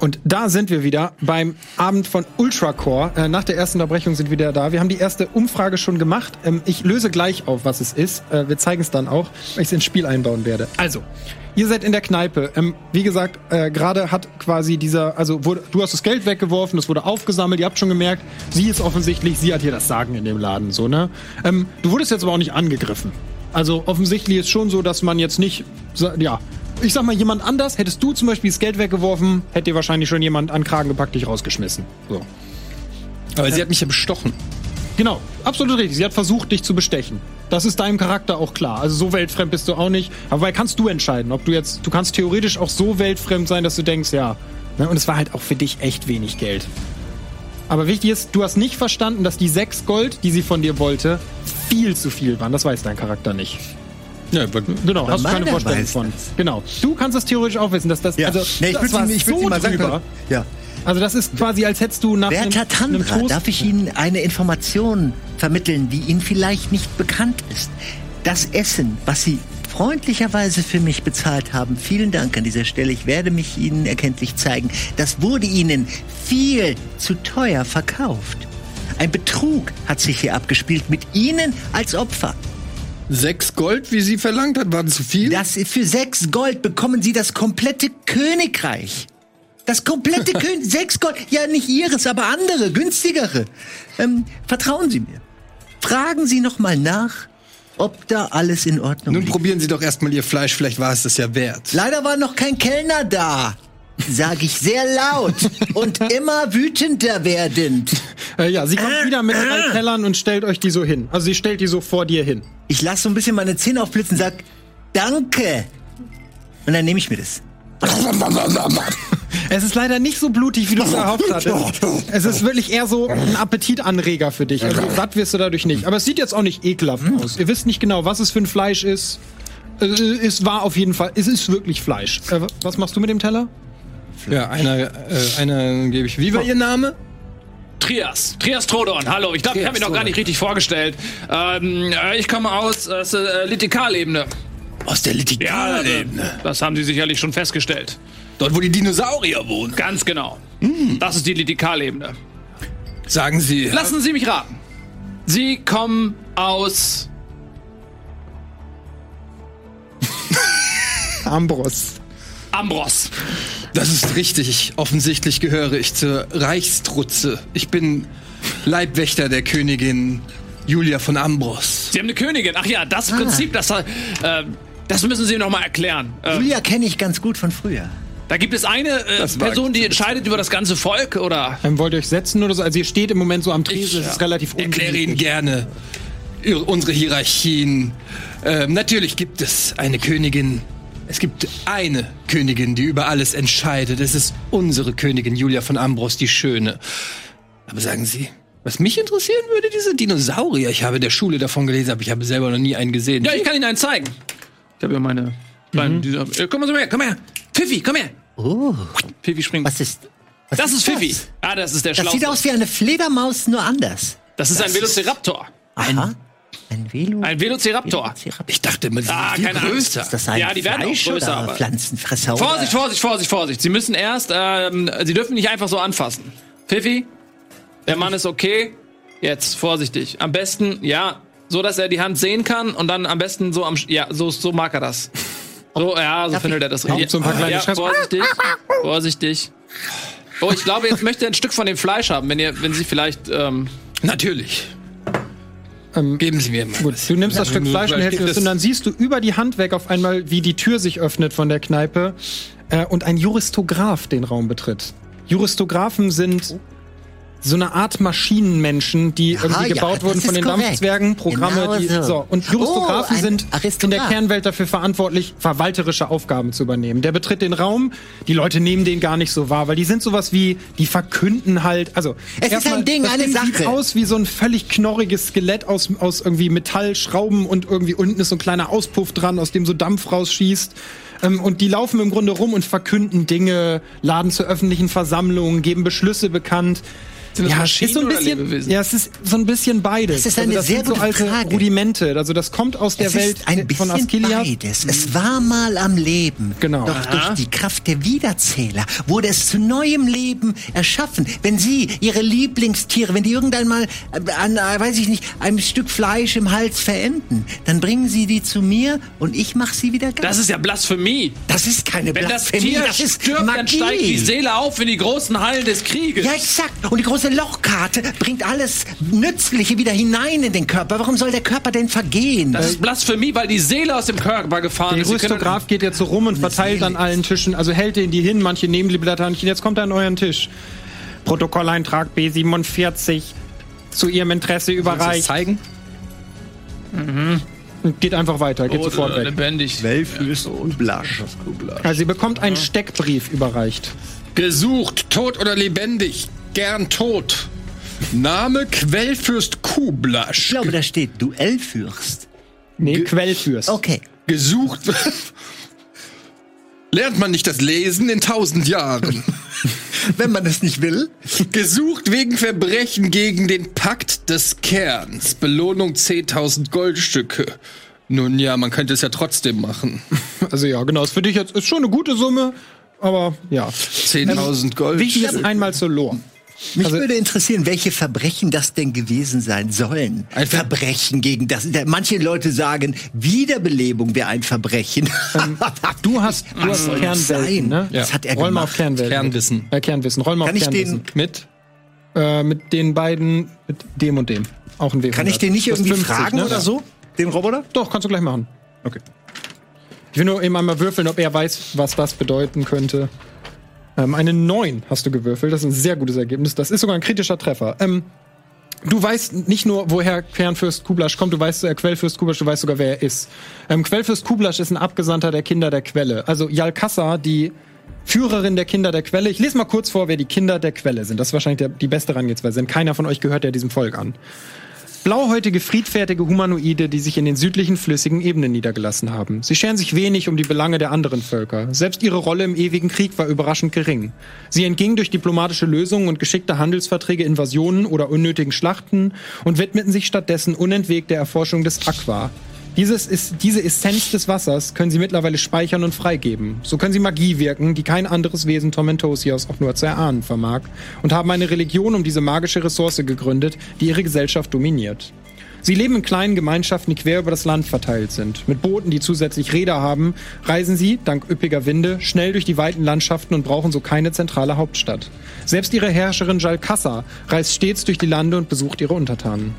Und da sind wir wieder beim Abend von Ultracore. Äh, nach der ersten Unterbrechung sind wir wieder da. Wir haben die erste Umfrage schon gemacht. Ähm, ich löse gleich auf, was es ist. Äh, wir zeigen es dann auch, weil ich es ins Spiel einbauen werde. Also, ihr seid in der Kneipe. Ähm, wie gesagt, äh, gerade hat quasi dieser, also wurde, du hast das Geld weggeworfen, das wurde aufgesammelt. Ihr habt schon gemerkt, sie ist offensichtlich, sie hat hier das Sagen in dem Laden, so ne. Ähm, du wurdest jetzt aber auch nicht angegriffen. Also offensichtlich ist schon so, dass man jetzt nicht, ja, ich sag mal, jemand anders, hättest du zum Beispiel das Geld weggeworfen, hätte dir wahrscheinlich schon jemand an Kragen gepackt, dich rausgeschmissen. So. Aber ja. sie hat mich ja bestochen. Genau, absolut richtig. Sie hat versucht, dich zu bestechen. Das ist deinem Charakter auch klar. Also so weltfremd bist du auch nicht. Aber kannst du entscheiden, ob du jetzt, du kannst theoretisch auch so weltfremd sein, dass du denkst, ja. Und es war halt auch für dich echt wenig Geld. Aber wichtig ist, du hast nicht verstanden, dass die sechs Gold, die sie von dir wollte, viel zu viel waren. Das weiß dein Charakter nicht. Ja, genau, hast du keine Vorstellung von. Genau. Du kannst es theoretisch auch wissen, dass das. Ja. Also, nee, ich das war ich so mal drüber. Sagen, ja. Also das ist quasi, als hättest du nach Werter einem, Tandra, darf ich Ihnen eine Information vermitteln, die Ihnen vielleicht nicht bekannt ist. Das Essen, was Sie freundlicherweise für mich bezahlt haben, vielen Dank an dieser Stelle, ich werde mich Ihnen erkenntlich zeigen, das wurde Ihnen viel zu teuer verkauft. Ein Betrug hat sich hier abgespielt mit Ihnen als Opfer. Sechs Gold, wie sie verlangt hat, war das zu viel? Das, für sechs Gold bekommen sie das komplette Königreich. Das komplette <laughs> Königreich. Sechs Gold. Ja, nicht ihres, aber andere, günstigere. Ähm, vertrauen Sie mir. Fragen Sie noch mal nach, ob da alles in Ordnung ist. Nun probieren Sie doch erstmal Ihr Fleisch, vielleicht war es das ja wert. Leider war noch kein Kellner da sage ich sehr laut und immer wütender werdend. Äh, ja, sie kommt äh, wieder mit drei. Tellern und stellt euch die so hin. Also sie stellt die so vor dir hin. Ich lasse so ein bisschen meine Zähne aufblitzen und sag, danke. Und dann nehme ich mir das. Es ist leider nicht so blutig, wie du es <laughs> erhofft hattest. Es ist wirklich eher so ein Appetitanreger für dich. Also satt wirst du dadurch nicht. Aber es sieht jetzt auch nicht ekelhaft aus. Ihr wisst nicht genau, was es für ein Fleisch ist. Es war auf jeden Fall, es ist wirklich Fleisch. Was machst du mit dem Teller? Ja, einer, äh, einer gebe ich. Wie war Ihr Name? Trias. Trias Trodon. Hallo. Ich glaube, ich habe mich noch gar nicht richtig vorgestellt. Ähm, äh, ich komme aus äh, Litikalebene. Aus der Litikalebene? Ja, das haben Sie sicherlich schon festgestellt. Dort, wo die Dinosaurier wohnen. Ganz genau. Mm. Das ist die Litikalebene. Sagen Sie. Lassen Sie mich raten. Sie kommen aus. <laughs> Ambros. Ambros. Das ist richtig. Offensichtlich gehöre ich zur Reichstrutze. Ich bin Leibwächter der Königin Julia von Ambros. Sie haben eine Königin. Ach ja, das ah. Prinzip, das, äh, das müssen Sie noch mal erklären. Äh, Julia kenne ich ganz gut von früher. Da gibt es eine äh, Person, die entscheidet über das ganze Volk, oder? Ähm, wollt ihr euch setzen oder so? Also ihr steht im Moment so am Tresen, es ist relativ Erkläre Ihnen gerne unsere Hierarchien. Ähm, natürlich gibt es eine Königin es gibt eine Königin, die über alles entscheidet. Es ist unsere Königin Julia von Ambros, die Schöne. Aber sagen Sie, was mich interessieren würde, diese Dinosaurier. Ich habe in der Schule davon gelesen, aber ich habe selber noch nie einen gesehen. Ja, ich kann Ihnen einen zeigen. Ich habe ja meine kleinen mhm. Dieser äh, komm mal so her, komm her. Pfiffi, komm her. Oh. Pfiffi springt. Was ist was Das ist, ist Pfiffi. Ah, das ist der Das sieht aus wie eine Fledermaus, nur anders. Das ist das ein Velociraptor. Aha. Ein ein Velo? Ein Velociraptor. Velociraptor. Ich dachte immer, ah, keine größer. Ist das ein ja, die werden Fleisch auch größer. Aber Pflanzenfresser. Vorsicht, Vorsicht, Vorsicht, Vorsicht. Sie müssen erst, ähm, Sie dürfen nicht einfach so anfassen. Pfiffi, der Mann ist okay. Jetzt vorsichtig. Am besten, ja, so dass er die Hand sehen kann und dann am besten so am, ja, so, so mag er das. So, ja, so Darf findet er das. richtig. so ein paar kleine ja, vorsichtig, vorsichtig. Oh, ich glaube, jetzt möchte er ein Stück von dem Fleisch haben, wenn ihr, wenn Sie vielleicht, ähm, Natürlich. Ähm, Geben Sie mir mal. Gut, du nimmst das Stück Fleisch und hältst es und dann siehst du über die Hand weg auf einmal, wie die Tür sich öffnet von der Kneipe äh, und ein Juristograph den Raum betritt. Juristographen sind so eine Art Maschinenmenschen, die Aha, irgendwie gebaut ja, wurden von den korrekt. Dampfzwergen, Programme, genau die so. so. Und Juristographen oh, sind in der Kernwelt dafür verantwortlich, verwalterische Aufgaben zu übernehmen. Der betritt den Raum, die Leute nehmen den gar nicht so wahr, weil die sind sowas wie, die verkünden halt, also es ist ein Ding, eine Ding Sache. sieht aus wie so ein völlig knorriges Skelett aus aus irgendwie Metallschrauben und irgendwie unten ist so ein kleiner Auspuff dran, aus dem so Dampf rausschießt. Ähm, und die laufen im Grunde rum und verkünden Dinge, laden zu öffentlichen Versammlungen, geben Beschlüsse bekannt. Sind das ja, Maschinen ist so ein bisschen, Ja, es ist so ein bisschen beides. Das ist eine also das sehr sind so alte Frage. Rudimente. Also das kommt aus der es Welt ist ein bisschen von Askilia. beides. Es war mal am Leben. Genau. Doch Aha. durch die Kraft der Wiederzähler wurde es zu neuem Leben erschaffen. Wenn Sie Ihre Lieblingstiere, wenn die irgendwann mal äh, an, äh, weiß ich nicht, einem Stück Fleisch im Hals verenden, dann bringen Sie die zu mir und ich mache sie wieder ganz. Das ist ja Blasphemie. Das ist keine Wenn Blasphemie. das Tier das stirbt, Magie. dann steigt die Seele auf in die großen Hallen des Krieges. Ja, exakt. Und die große Lochkarte bringt alles Nützliche wieder hinein in den Körper. Warum soll der Körper denn vergehen? Das ist Blasphemie, weil die Seele aus dem Körper gefahren der ist. Der Rüstograf geht jetzt so rum und verteilt an allen Tischen, also hält den die hin, manche nehmen die Blätter nicht. Jetzt kommt er an euren Tisch. Protokolleintrag B47 zu Ihrem Interesse überreicht. zeigen? Mhm. geht einfach weiter, geht Tot sofort weg. Lebendig. Quellfürst und Blasch. Also sie bekommt einen Steckbrief überreicht. Gesucht, tot oder lebendig, gern tot. Name Quellfürst Kublasch. Ich glaube, da steht Duellfürst. Nee, Ge Quellfürst. Okay. Gesucht. <laughs> Lernt man nicht das Lesen in tausend Jahren. <laughs> Wenn man es nicht will. Gesucht wegen Verbrechen gegen den Pakt des Kerns. Belohnung 10.000 Goldstücke. Nun ja, man könnte es ja trotzdem machen. Also ja, genau. Ist für dich jetzt ist schon eine gute Summe, aber ja. 10.000 Gold. Wichtig ist einmal zur Lore. Mich also, würde interessieren, welche Verbrechen das denn gewesen sein sollen. Ein Verbrechen gegen das. Manche Leute sagen, Wiederbelebung wäre ein Verbrechen. Ähm, <laughs> du hast, du hast Kernwelten, ne? Ja. Das hat er Roll gemacht. mal auf Kernwelten. Kernwissen. Äh, Kernwissen. Roll mal Kann auf ich Kernwissen. den mit? Äh, mit den beiden, mit dem und dem. Auch ein W100. Kann ich den nicht irgendwie 50, fragen ne? oder so? Den Roboter? Doch, kannst du gleich machen. Okay. Ich will nur eben einmal würfeln, ob er weiß, was was bedeuten könnte. Ähm, eine 9 hast du gewürfelt. Das ist ein sehr gutes Ergebnis. Das ist sogar ein kritischer Treffer. Ähm, du weißt nicht nur, woher Quernfürst Kublasch kommt, du weißt, äh, Quellfürst Kublasch, du weißt sogar, wer er ist. Ähm, Quellfürst Kublasch ist ein Abgesandter der Kinder der Quelle. Also Yalkassa, die Führerin der Kinder der Quelle. Ich lese mal kurz vor, wer die Kinder der Quelle sind. Das ist wahrscheinlich der, die beste Herangehensweise, denn keiner von euch gehört ja diesem Volk an. Blauhäutige, friedfertige Humanoide, die sich in den südlichen flüssigen Ebenen niedergelassen haben. Sie scheren sich wenig um die Belange der anderen Völker. Selbst ihre Rolle im ewigen Krieg war überraschend gering. Sie entgingen durch diplomatische Lösungen und geschickte Handelsverträge Invasionen oder unnötigen Schlachten und widmeten sich stattdessen unentwegt der Erforschung des Aqua, dieses ist, diese Essenz des Wassers können sie mittlerweile speichern und freigeben. So können sie Magie wirken, die kein anderes Wesen Tormentosios auch nur zu erahnen vermag, und haben eine Religion um diese magische Ressource gegründet, die ihre Gesellschaft dominiert. Sie leben in kleinen Gemeinschaften, die quer über das Land verteilt sind. Mit Booten, die zusätzlich Räder haben, reisen sie, dank üppiger Winde, schnell durch die weiten Landschaften und brauchen so keine zentrale Hauptstadt. Selbst ihre Herrscherin Jalkassa reist stets durch die Lande und besucht ihre Untertanen.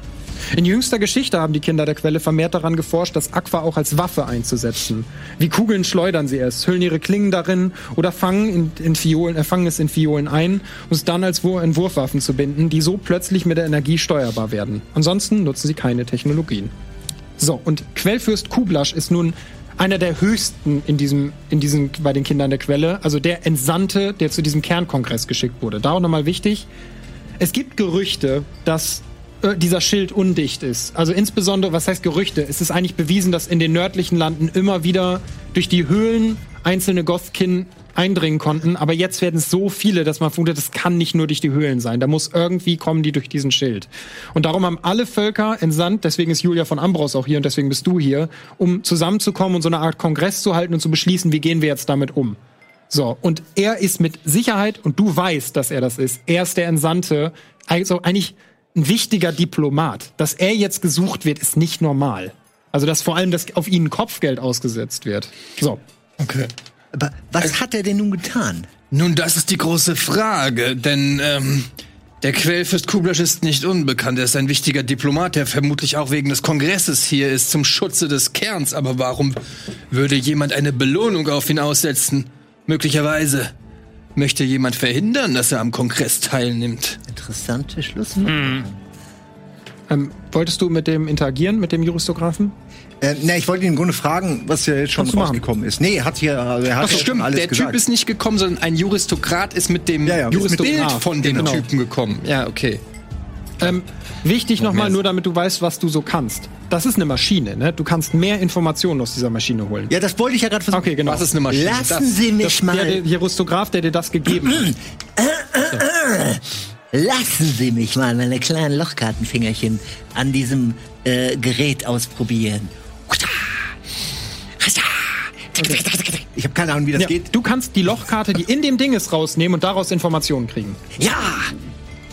In jüngster Geschichte haben die Kinder der Quelle vermehrt daran geforscht, das Aqua auch als Waffe einzusetzen. Wie Kugeln schleudern sie es, hüllen ihre Klingen darin oder fangen, in, in Fiolen, äh, fangen es in Fiolen ein, um es dann als in Wurfwaffen zu binden, die so plötzlich mit der Energie steuerbar werden. Ansonsten nutzen sie keine Technologien. So, und Quellfürst Kublasch ist nun einer der höchsten in diesem, in diesem, bei den Kindern der Quelle, also der Entsandte, der zu diesem Kernkongress geschickt wurde. Da auch nochmal wichtig. Es gibt Gerüchte, dass äh, dieser Schild undicht ist. Also insbesondere, was heißt Gerüchte? Es ist eigentlich bewiesen, dass in den nördlichen Landen immer wieder durch die Höhlen einzelne Gothkin eindringen konnten, aber jetzt werden es so viele, dass man vermutet, das kann nicht nur durch die Höhlen sein. Da muss irgendwie kommen die durch diesen Schild. Und darum haben alle Völker entsandt, deswegen ist Julia von Ambros auch hier und deswegen bist du hier, um zusammenzukommen und so eine Art Kongress zu halten und zu beschließen, wie gehen wir jetzt damit um. So, und er ist mit Sicherheit, und du weißt, dass er das ist, er ist der Entsandte, also eigentlich ein wichtiger Diplomat. Dass er jetzt gesucht wird, ist nicht normal. Also, dass vor allem das auf ihn Kopfgeld ausgesetzt wird. So. Okay. Aber was also, hat er denn nun getan? Nun, das ist die große Frage, denn ähm, der Quellfürst Kublasch ist nicht unbekannt. Er ist ein wichtiger Diplomat, der vermutlich auch wegen des Kongresses hier ist, zum Schutze des Kerns. Aber warum würde jemand eine Belohnung auf ihn aussetzen? Möglicherweise Möchte jemand verhindern, dass er am Kongress teilnimmt? Interessante Schlussfolgerung. Hm. Ähm, wolltest du mit dem interagieren, mit dem Juristografen? Äh, ne, ich wollte ihn im Grunde fragen, was ja jetzt schon rausgekommen ist. Nee, hat hier, also er hat Ach, stimmt, alles der gesagt. Typ ist nicht gekommen, sondern ein Juristokrat ist mit dem ja, ja, Bild von dem genau. Typen gekommen. Ja, okay. Ähm, wichtig nochmal, nur damit du weißt, was du so kannst. Das ist eine Maschine, ne? Du kannst mehr Informationen aus dieser Maschine holen. Ja, das wollte ich ja gerade versuchen. Okay, genau. Was ist eine Maschine? Lassen das, Sie mich das, mal. Der, der Jerustograph, der dir das gegeben hat. Lassen Sie mich mal meine kleinen Lochkartenfingerchen an diesem äh, Gerät ausprobieren. Ich habe keine Ahnung, wie das Ja, geht. du kannst die Lochkarte, die in dem Ding ist, rausnehmen und daraus Informationen kriegen. Ja,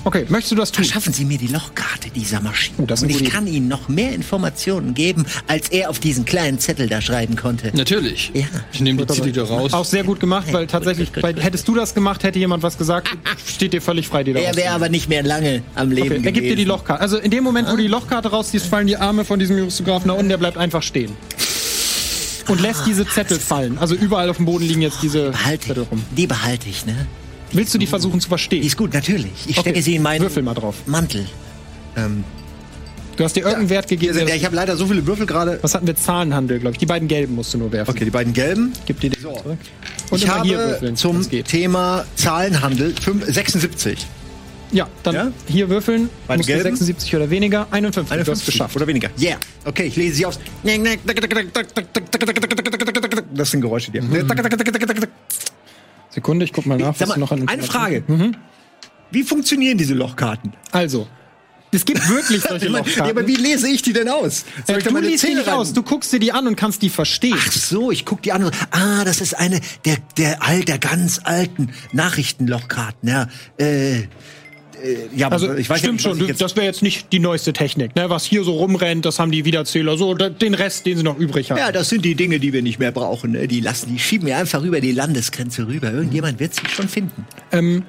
Okay, möchtest du das tun? verschaffen Sie mir die Lochkarte dieser Maschine. Oh, das ist Und ich kann Ihnen noch mehr Informationen geben, als er auf diesen kleinen Zettel da schreiben konnte. Natürlich. Ja. Ich nehme die Zettel raus. Auch sehr gut gemacht, weil tatsächlich, weil, hättest du das gemacht, hätte jemand was gesagt, steht dir völlig frei, die da Er wäre aber nicht mehr lange am Leben Okay, er gibt dir die. Lochkarte. Also in dem Moment, wo du die Lochkarte rausziehst, fallen die Arme von diesem Juristrografen nach unten, der bleibt einfach stehen. Und lässt diese Zettel fallen. Also überall auf dem Boden liegen jetzt diese Behalte Zettel rum. ich. Die behalte ich, ne? Willst du die versuchen zu Die verstehen? ist gut, natürlich. Ich Okay, stecke sie in meinen Würfel mal drauf. Mantel. Du hast dir irgendeinen Wert gegeben. Ja, ich habe leider so viele Würfel gerade. was hatten wir? Zahlenhandel, glaube ich. Die beiden gelben musst du nur werfen. Okay, die beiden gelben. Gib dir die zurück. Und ich habe hier würfeln, zum. Thema Zahlenhandel fünf- 76. Ja, dann Ja? hier würfeln. Beide Musst gelben? 76 oder weniger. 51. Eine du hast 50 geschafft. oder weniger. Yeah. Okay, ich lese sie aus. Das sind Geräusche, die. Sekunde, ich guck mal nach, was mal, noch an eine Frage. Wie funktionieren diese Lochkarten? Also, es gibt wirklich <laughs> solche meine, ja, aber Lochkarten. wie lese ich die denn aus? Äh, du liest die nicht aus, du guckst dir die an und kannst die verstehen. Ach so, ich guck die an. und- Ah, das ist eine der der all der ganz alten Nachrichtenlochkarten. Ja, äh, Ja, Also ich weiß ja stimmt was schon, das wäre jetzt nicht die neueste Technik. Ne? Was hier so rumrennt, das haben die Wiederzähler. So, den Rest, den sie noch übrig haben. ja, das sind die Dinge, die wir nicht mehr brauchen. Ne? Die lassen, die schieben wir einfach über die Landesgrenze rüber. Irgendjemand wird sie schon finden. Ähm,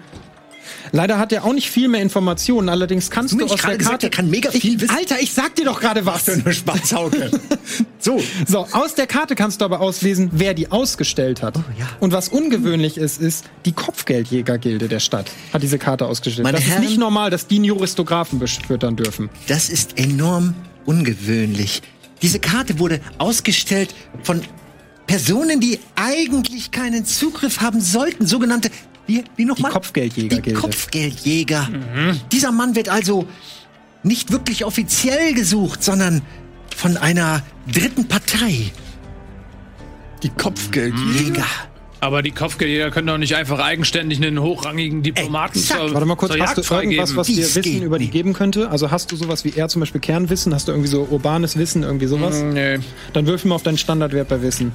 leider hat er auch nicht viel mehr Informationen. Allerdings kannst du du aus der gesagt, Karte er kann mega viel ich, wissen? Alter, ich sag dir doch gerade was. Nur Spatzhauke. <laughs> so, So, aus der Karte kannst du aber auslesen, wer die ausgestellt hat. Oh, ja. Und was ungewöhnlich ist, ist, die Kopfgeldjägergilde der Stadt hat diese Karte ausgestellt. Meine das ist Herren- nicht normal, dass die Juristographen beschwören dürfen. Das ist enorm ungewöhnlich. Diese Karte wurde ausgestellt von Personen, die eigentlich keinen Zugriff haben sollten. Sogenannte, wie, wie nochmal? Die Kopfgeldjägergilde. Die Kopfgeldjäger. Dieser Mann wird also nicht wirklich offiziell gesucht, sondern von einer dritten Partei. Die Kopfgeld. Jäger. Aber die Kopfgeldjäger können doch nicht einfach eigenständig einen hochrangigen Diplomaten Exakt. zur, Warte mal kurz, zur hast du irgendwas, was dir Wissen über die geben könnte? Also hast du sowas wie er zum Beispiel Kernwissen? Hast du irgendwie so urbanes Wissen, irgendwie sowas? Nee. Dann würfel mal auf deinen Standardwert bei Wissen.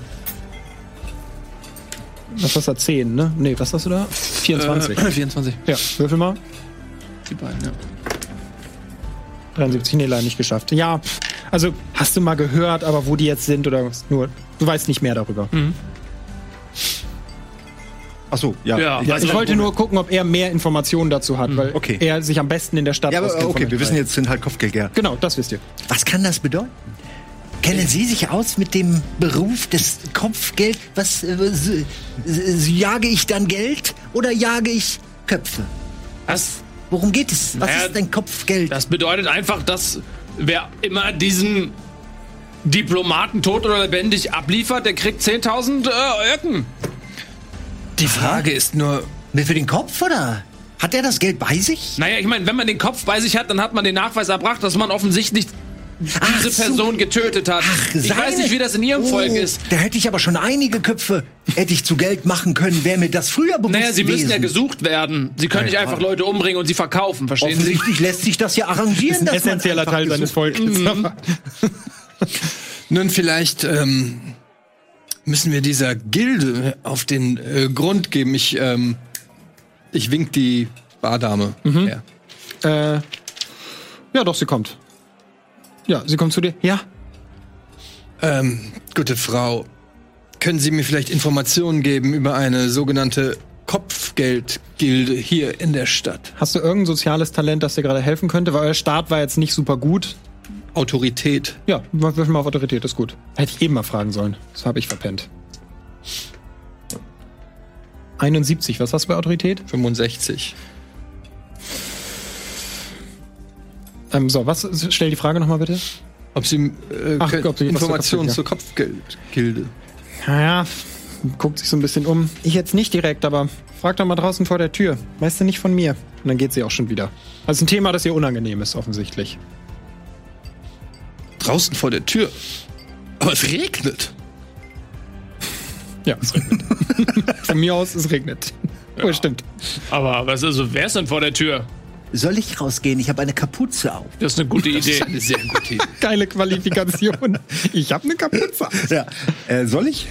Was hast du da? 10, ne? Nee, was hast du da? 24. Äh, <clears throat> 24. Ja, würfel mal. Die beiden, ja. 73, nee, leider nicht geschafft. Ja, also hast du mal gehört, aber wo die jetzt sind oder was? Nur, du weißt nicht mehr darüber. ach so, ja. Ja, Ja, was ich wollte nur gucken, ob er mehr Informationen dazu hat, weil okay. er sich am besten in der Stadt Ja, aber okay, wir wissen jetzt, sind halt Kopfgeldjäger. Genau, das wisst ihr. Was kann das bedeuten? Kennen Sie sich aus mit dem Beruf des Kopfgeld? Was äh, jage ich dann Geld oder jage ich Köpfe? Was? Worum geht es? Was Naja, ist ein Kopfgeld? Das bedeutet einfach, dass wer immer diesen Diplomaten tot oder lebendig abliefert, der kriegt 10.000 äh, Öcken. Die Frage ist nur, Für den Kopf oder? Hat er das Geld bei sich? Naja, ich meine, wenn man den Kopf bei sich hat, dann hat man den Nachweis erbracht, dass man offensichtlich Ach diese so. Person getötet hat. Ach, ich seine- weiß nicht, wie das in ihrem Oh, Volk ist. Da hätte ich aber schon einige Köpfe, hätte ich zu Geld machen können, wäre mir das früher bewusst Naja, sie müssen ja gesucht werden. Sie können nicht einfach Leute umbringen und sie verkaufen, verstehen Sie? Offensichtlich lässt sich das ja arrangieren. dass man Essentieller einfach Teil seines Volkes. <laughs> nun vielleicht ähm, müssen wir dieser Gilde auf den äh, Grund geben. Ich, ähm, ich wink die Bardame. her. Äh, ja, doch, sie kommt. Ja, sie kommt zu dir. Ja, Ähm, gute Frau, können Sie mir vielleicht Informationen geben über eine sogenannte Kopfgeldgilde hier in der Stadt? hast du irgendein soziales Talent, das dir gerade helfen könnte? Weil euer Start war jetzt nicht super gut. Autorität. Ja, würfel mal auf Autorität, ist gut. Hätte ich eben mal fragen sollen. Das habe ich verpennt. 71, was hast du bei Autorität? 65. Ähm, so, was, stell die Frage nochmal bitte. Ob Sie äh, Ach, ob Sie- Informationen zur Kopfgeldgilde. Naja, guckt sich so ein bisschen um. Ich jetzt nicht direkt, aber frag doch mal draußen vor der Tür. Weißt du nicht von mir? Und dann geht sie auch schon wieder. Also ein Thema, das ihr unangenehm ist, offensichtlich. Draußen vor der Tür. Aber es regnet. Ja, es regnet. <laughs> von mir aus, es regnet. Oh, stimmt. Aber was also, wer ist denn vor der Tür? Soll ich rausgehen? Ich habe eine Kapuze auf. Das ist eine gute Idee. Eine sehr gute Idee. <laughs> Geile Qualifikation. Ich habe eine Kapuze. Ja. Äh, soll ich?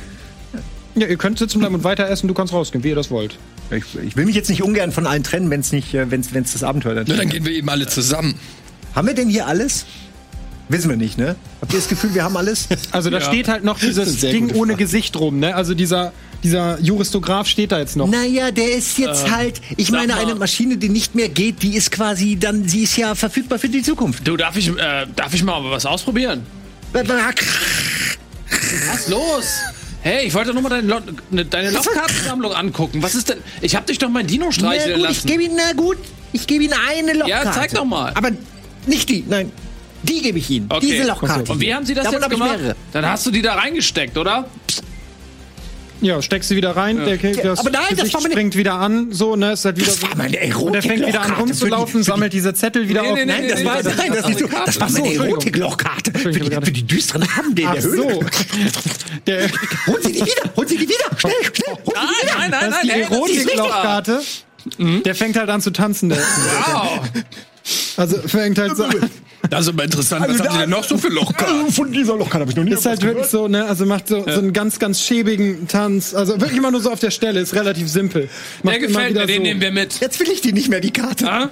Ja, ihr könnt sitzen bleiben und weiter essen. Du kannst rausgehen, wie ihr das wollt. Ich, ich will mich jetzt nicht ungern von allen trennen, wenn es nicht, äh, wenn's, wenn's das Abenteuer dann. Na, dann gehen wir eben alle zusammen. Haben wir denn hier alles? Wissen wir nicht, ne? Habt ihr das Gefühl, wir haben alles? <laughs> Also da Ja. steht halt noch dieses Ding ohne Gesicht rum, ne? Also dieser, dieser Juristograf steht da jetzt noch. Naja, der ist jetzt halt, ich meine, mal. eine Maschine, die nicht mehr geht, die ist quasi dann, sie ist ja verfügbar für die Zukunft. Du, darf ich, äh, darf ich mal was ausprobieren? Was los? Hey, ich wollte nur mal deine, Lo ne, deine Lochkartensammlung angucken. Was ist denn? Ich hab dich doch mein Dino Na streicheln gut, ich lassen. gebe ihm, na gut, ich gebe ihm eine Lochkarte. Ja, zeig doch mal. Aber nicht die, nein. Die gebe ich Ihnen. Okay. Diese Lochkarte. Und wie haben Sie das Davon jetzt gemacht? mehrere. Dann hast du die da reingesteckt, oder? Ja, steckst sie wieder rein, der, das aber nein, das war meine- springt wieder an, so, ne? Ist halt wieder so. meine Und der fängt wieder an rumzulaufen, sammelt diese Zettel wieder Nee, auf. nee, Nein, das nee, war, nee, nein, das, nicht so, das war meine. Erotik-Lochkarte für, die- für die düsteren Abende in der Höhle. so. Der, Holen Sie die wieder, holen Sie die wieder, schnell, schnell, holen Sie die wieder. nein, das ist die hey, das ist Erotiklochkarte. Der fängt halt an zu tanzen. Der, Wow. Also fängt halt so an. Das ist aber interessant. Was haben Sie denn noch so für Lochkarten? Von dieser Lochkarte habe ich noch nie Ist halt wirklich so, ne? Also macht so, so einen ganz, ganz schäbigen Tanz. Also wirklich immer nur so auf der Stelle. Ist relativ simpel. Macht Der gefällt mir, den so. nehmen wir mit. Jetzt will ich die nicht mehr, die Karte. Ja?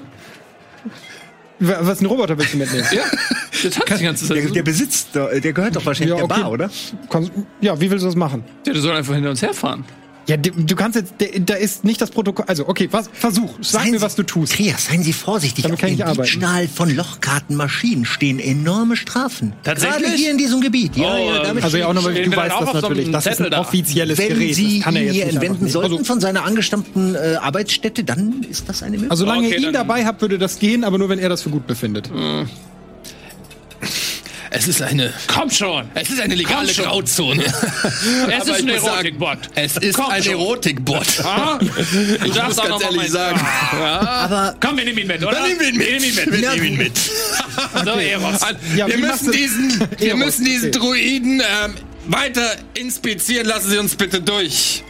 Wa- Was ein Roboter willst du mitnehmen? Ja. Das hat die ganze Der, Zeit. der besitzt, doch- der gehört doch wahrscheinlich Ja, der okay. Bar, oder? Kannst, ja, wie willst du das machen? Ja, der soll einfach hinter uns herfahren. Ja, du, du kannst jetzt, da ist nicht das Protokoll. Also, okay, was, versuch. Sag Seien mir, was du tust. Trias, seien Sie vorsichtig. Damit Auf kann ich den nicht arbeiten. Diebstahl von Lochkartenmaschinen stehen enorme Strafen. Tatsächlich? Gerade hier in diesem Gebiet. Ja, Oh, ja, damit Also ja auch nochmal, du weißt das auf so natürlich. Das ist ein da? offizielles Wenn Gerät. Sie das kann er ihn jetzt einfach entwenden sollten Also, von seiner angestammten äh, Arbeitsstätte, dann ist das eine Möglichkeit. also solange Okay, ihr ihn dabei habt, würde das gehen, aber nur wenn er das für gut befindet. Es ist eine. Komm schon. Es ist eine legale. Grauzone. <laughs> Es ist ein Erotikbot. Es ist Komm ein. Erotikbot. <laughs> Ah? Du Ich darfst muss auch ganz ehrlich sagen. Aber Komm, wir nehmen ihn mit, oder? Dann nehmen wir ihn mit. Wir nehmen ihn mit. Wir nehmen ihn mit. <laughs> So, Eros. Ja, wir müssen diesen, wir müssen diesen okay. Druiden ähm, weiter inspizieren. Lassen Sie uns bitte durch.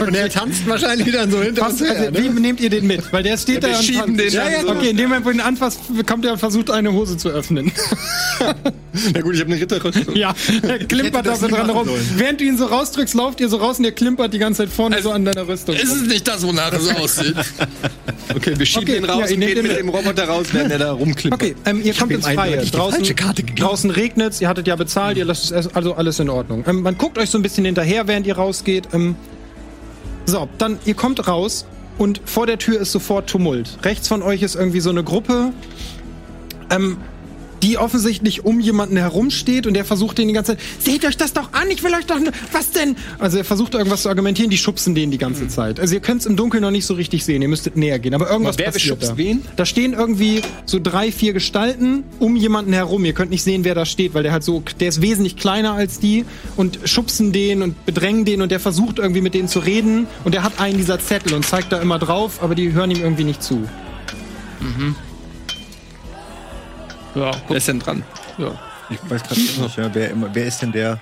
<laughs> Und er tanzt wahrscheinlich dann so hinter Was, uns her. also, wie nehmt ihr den mit? Weil der steht wir da und schieben tanzt. den ja, ja, so. Okay, in dem Moment, wo du ihn anfasst, kommt er und versucht, eine Hose zu öffnen. <laughs> Na gut, ich habe eine Ritterrüstung. ja, er klimpert da so dran rum. Während du ihn so rausdrückst, lauft ihr so raus und der klimpert die ganze Zeit vorne so an deiner Rüstung. Ist es nicht das, wonach es aussieht? <laughs> Okay, wir schieben Okay, den raus ja, ihr und nehmt gehen mit dem Roboter raus, während er da rumklimpert. Okay, ähm, ihr kommt ihm ins Freie. Draußen, falsche Karte gegeben. draußen regnet ihr hattet ja bezahlt, ihr lasst es erst- also alles in Ordnung. Ähm, man guckt euch so ein bisschen hinterher, während ihr rausgeht. Ähm, so, dann ihr kommt raus und vor der Tür ist sofort Tumult. Rechts von euch ist irgendwie so eine Gruppe, ähm, die offensichtlich um jemanden herumsteht und der versucht den die ganze Zeit, seht euch das doch an, ich will euch doch, nur- was denn? Also er versucht irgendwas zu argumentieren, die schubsen den die ganze Zeit. Also ihr könnt es im Dunkeln noch nicht so richtig sehen, ihr müsstet näher gehen, aber irgendwas Aber wer passiert da. wen? Da stehen irgendwie so drei, vier Gestalten um jemanden herum. Ihr könnt nicht sehen, wer da steht, weil der halt so, der ist wesentlich kleiner als die und schubsen den und bedrängen den und der versucht irgendwie mit denen zu reden und der hat einen dieser Zettel und zeigt da immer drauf, aber die hören ihm irgendwie nicht zu. Ja, Wer ist denn dran? ja. Ich weiß gerade nicht, ja, wer, immer, wer ist denn der?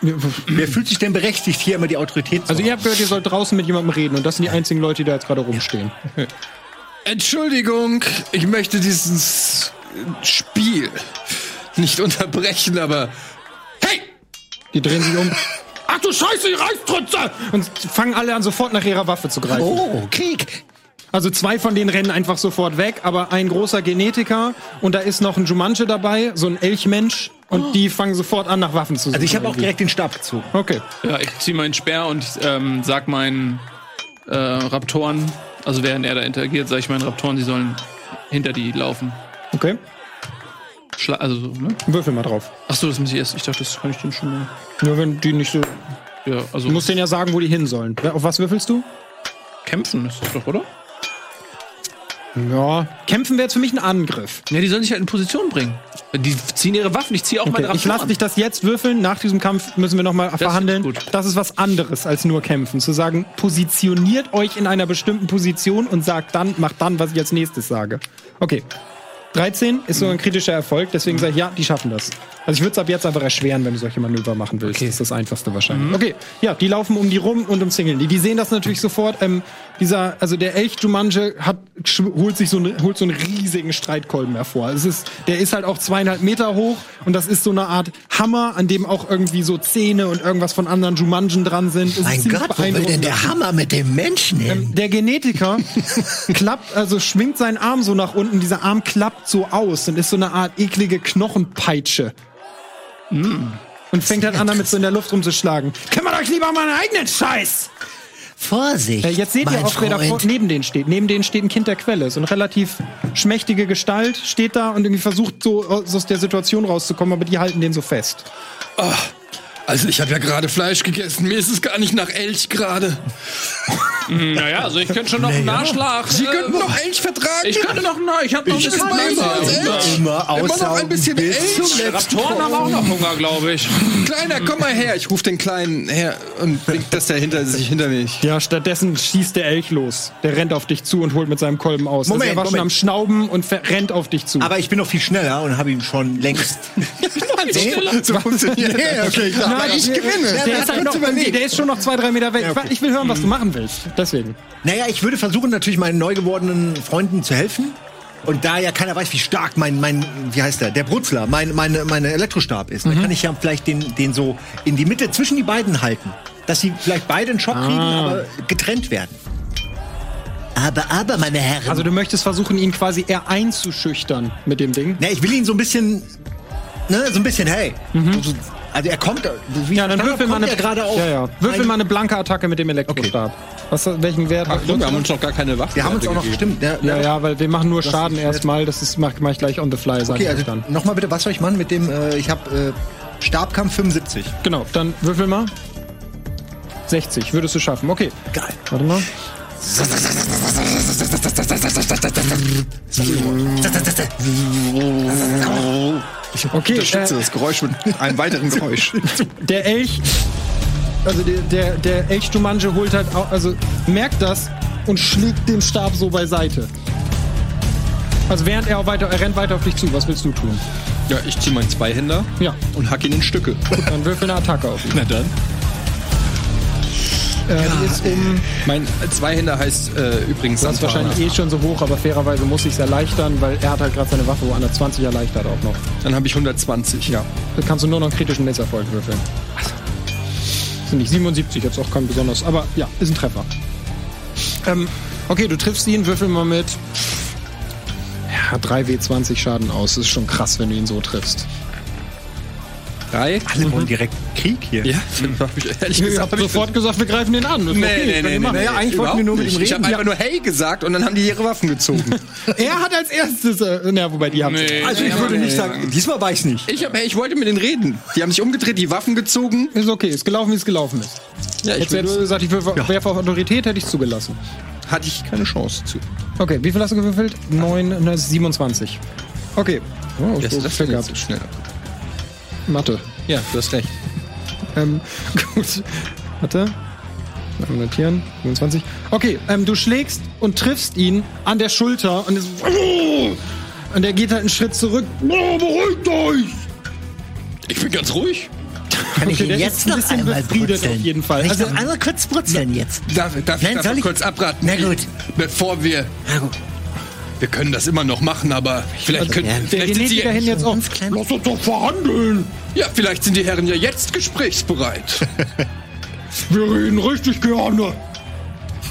Wer fühlt sich denn berechtigt, hier immer die Autorität zu Also ihr habt gehört, ihr sollt draußen mit jemandem reden und das sind die einzigen Leute, die da jetzt gerade rumstehen. <laughs> Entschuldigung, ich möchte dieses Spiel nicht unterbrechen, aber. Hey! Die drehen sich um Ach du Scheiße, ihr Reißtrutze! und fangen alle an, sofort nach ihrer Waffe zu greifen. Oh, Krieg. Also zwei von denen rennen einfach sofort weg, aber ein großer Genetiker und da ist noch ein Jumanji dabei, so ein Elchmensch und die fangen sofort an, nach Waffen zu suchen. Also ich habe auch direkt den Stab gezogen. Okay. Ja, ich ziehe meinen Speer und ähm, sag meinen äh, Raptoren, also während er da interagiert, sage ich meinen Raptoren, sie sollen hinter die laufen. Okay. Schla also so, ne? Würfel mal drauf. Ach so, das muss ich erst. Ich dachte, das kann ich denen schon mal. Nur wenn die nicht so. Ja, also Du musst denen ja sagen, wo die hin sollen. Auf was würfelst du? kämpfen ist das doch, oder? Ja. Kämpfen wäre jetzt für mich ein Angriff. Ja, die sollen sich halt in Position bringen. Die ziehen ihre Waffen, ich ziehe auch Okay. meine Ich lasse dich das jetzt würfeln. Nach diesem Kampf müssen wir nochmal verhandeln. gut. Das ist was anderes als nur kämpfen. Zu sagen, positioniert euch in einer bestimmten Position und sagt dann, macht dann, was ich als nächstes sage. Okay. 13 ist so ein kritischer Erfolg, deswegen sage ich, ja, die schaffen das. Also ich würde es ab jetzt einfach erschweren, wenn du solche Manöver machen willst. Das ist das Einfachste wahrscheinlich. Okay, ja, die laufen um die rum und umzingeln die. Die sehen das natürlich sofort. Ähm, dieser, also der Elch Jumanji hat, holt sich so, ne, holt so einen riesigen Streitkolben hervor. Es ist, der ist halt auch zweieinhalb Meter hoch und das ist so eine Art Hammer, an dem auch irgendwie so Zähne und irgendwas von anderen Jumanjen dran sind. Es mein Gott, wo will denn der Hammer mit dem Menschen hin? Ähm, der Genetiker <laughs> klappt, also schwingt seinen Arm so nach unten, dieser Arm klappt so aus und ist so eine Art eklige Knochenpeitsche. Mm. Und fängt dann an, damit so in der Luft rumzuschlagen. Kümmert euch lieber um meinen eigenen Scheiß! Vorsicht! Äh, jetzt seht ihr auch, wer da neben denen steht. Neben denen steht ein Kind der Quelle. So eine relativ schmächtige Gestalt steht da und irgendwie versucht so aus der Situation rauszukommen, aber die halten den so fest. Oh, also ich habe ja gerade Fleisch gegessen. Mir ist es gar nicht nach Elch gerade. Hm, naja, also ich könnte schon noch einen Nachschlag. Sie könnten noch Elch vertragen. Ich könnte noch, na, ich habe noch ein bisschen Elch. Immer, immer noch ein bisschen Elch. Raptoren haben auch noch Hunger, glaube ich. Kleiner, komm mal her. Ich rufe den Kleinen her und bringt das der hinter sich hinter mich. Ja, stattdessen schießt der Elch los. Der rennt auf dich zu und holt mit seinem Kolben aus. Moment, also er war Moment. schon am Schnauben und rennt auf dich zu. Aber ich bin noch viel schneller und habe ihn schon längst. <laughs> so funktioniert nee, okay, klar. Nein, ich gewinne. Der ist, halt noch, der ist schon noch zwei, drei Meter weg. Ja, okay. Ich will hören, was du machen willst. Deswegen. Naja, ich würde versuchen, natürlich meinen neu gewordenen Freunden zu helfen. Und da ja keiner weiß, wie stark mein, mein wie heißt der, der Brutzler, mein, meine, meine Elektrostab ist, mhm. dann kann ich ja vielleicht den, den so in die Mitte zwischen die beiden halten. Dass sie vielleicht beide einen Schock ah. kriegen, aber getrennt werden. Aber, aber, meine Herren. Also du möchtest versuchen, ihn quasi eher einzuschüchtern mit dem Ding? Ne, ich will ihn so ein bisschen, ne, so ein bisschen, hey, mhm. du, also er kommt, wie ja, dann würfel mal eine, gerade auf. Ja, ja. Würfel mal eine blanke Attacke mit dem Elektrostab. Okay. Was, welchen Wert? Ach, wir haben uns noch gar keine Waffen. Wir haben uns auch noch gestimmt. Ja, ja, ja, weil wir machen nur Schaden erstmal. Das ist, mach, mach ich gleich on the fly, sag okay, ich also dann. Nochmal bitte, was soll ich machen mit dem, äh, ich habe äh, Stabkampf 75. Genau, dann würfel mal. 60, würdest du schaffen. Okay. Geil. Warte mal. Ich okay, unterstütze äh, das Geräusch mit einem weiteren Geräusch. <laughs> Der Elch also der, der, der Elch Jumanji holt halt auch, also merkt das und schlägt den Stab so beiseite. Also während er, weiter, er rennt weiter auf dich zu. Was willst du tun? Ja, ich ziehe meinen Zweihänder ja. und hack ihn in Stücke. Gut, dann würfel eine Attacke auf ihn. <laughs> Na dann. Äh, ist um mein Zweihänder heißt äh, übrigens. Das ist wahrscheinlich eh schon so hoch, aber fairerweise muss ich es erleichtern, weil er hat halt gerade seine Waffe wo 120 erleichtert auch noch. Dann habe ich 120. Ja. Dann kannst du nur noch einen kritischen Misserfolg würfeln. Also. Sind nicht 77, jetzt auch kein besonders, aber ja, ist ein Treffer. Ähm, okay, du triffst ihn, würfel mal mit ja, 3W20 Schaden aus. Das ist schon krass, wenn du ihn so triffst. Drei? Alle wollen direkt Krieg hier. Ja, <laughs> ehrlich ich habe sofort gesagt, wir greifen den an. Nee, okay, nee, nee, nee, nee, Eigentlich wollten wir nur mit ihm reden. Ich habe einfach nur Hey gesagt und dann haben die ihre Waffen gezogen. <laughs> er hat als erstes, äh, na, wobei die haben nee, Also ich würde nicht sagen, diesmal war ich nicht. Ich, hab, ich wollte mit denen reden. Die haben sich umgedreht, die Waffen gezogen. Ist okay, ist gelaufen, wie es gelaufen ist. Ja, ich hätte gesagt, ich werfe auf Autorität, hätte ich zugelassen. Hatte ich keine Chance zu. Okay, wie viel hast du gewürfelt? 9, 27. Okay. Oh, das, das, das ist schnell. Mathe. Ja, du hast recht. Ähm, <laughs> gut. Warte. Mal notieren. 25. Okay, ähm, du schlägst und triffst ihn an der Schulter und, ist, <laughs> und er geht halt einen Schritt zurück. Oh, beruhigt euch! Ich bin ganz ruhig. Kann ich okay, ihn jetzt noch einmal brutzeln? auf jeden Fall. Kann ich also, noch einmal kurz brutzeln jetzt? Darf, darf, Nein, darf ich kurz abraten? Na gut. Bevor wir... Na gut. Wir können das immer noch machen, aber vielleicht können ja, vielleicht sind Sie hin jetzt auch. Lass uns doch verhandeln. Ja, vielleicht sind die Herren ja jetzt gesprächsbereit. <laughs> Wir reden richtig gerne.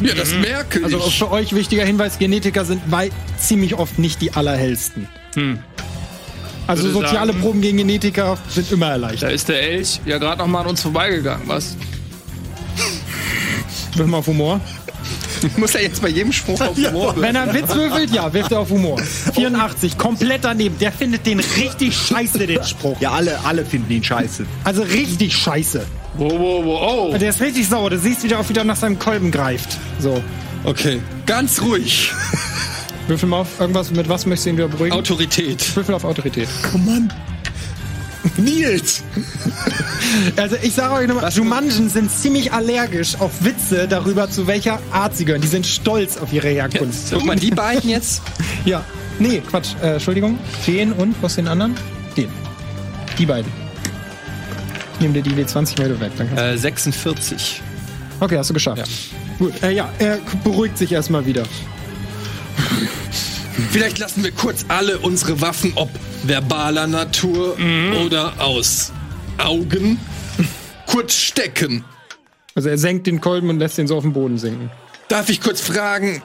Ja, das mhm. merke also ich. Also für euch wichtiger Hinweis: Genetiker sind weit, ziemlich oft nicht die allerhellsten. Hm. Also soziale sagen, Proben gegen Genetiker sind immer erleichtert. Da ist der Elch ja gerade noch mal an uns vorbeigegangen, was? Wirf mal auf Humor. <laughs> Muss er jetzt bei jedem Spruch auf Humor ja, Wenn er einen Witz würfelt, ja, wirft er auf Humor. 84, komplett daneben. Der findet den richtig scheiße, den Spruch. Ja, alle, alle finden ihn scheiße. Also richtig scheiße. Wo, wo, wo, oh. Der ist richtig sauer. Du siehst, wie der auch wieder nach seinem Kolben greift. So. Okay, ganz ruhig. Würfel mal auf irgendwas, mit was möchtest du ihn wieder beruhigen? Autorität. Würfel auf Autorität. Oh Mann. Nils! Also ich sage euch nochmal, Jumanjen sind ziemlich allergisch auf Witze darüber, zu welcher Art sie gehören. Die sind stolz auf ihre Herkunft. Guck mal, die beiden jetzt? <laughs> ja. Nee, Quatsch. Äh, Entschuldigung. Den und, was den anderen? Den. Die beiden. Ich nehme dir die W20 Meter weg. Danke. Äh, 46. Okay, hast du geschafft. Ja. Gut, äh, ja, er beruhigt sich erstmal wieder. <laughs> Vielleicht lassen wir kurz alle unsere Waffen, ob verbaler Natur oder aus Augen, kurz stecken. Also er senkt den Kolben und lässt ihn so auf den Boden sinken. Darf ich kurz fragen,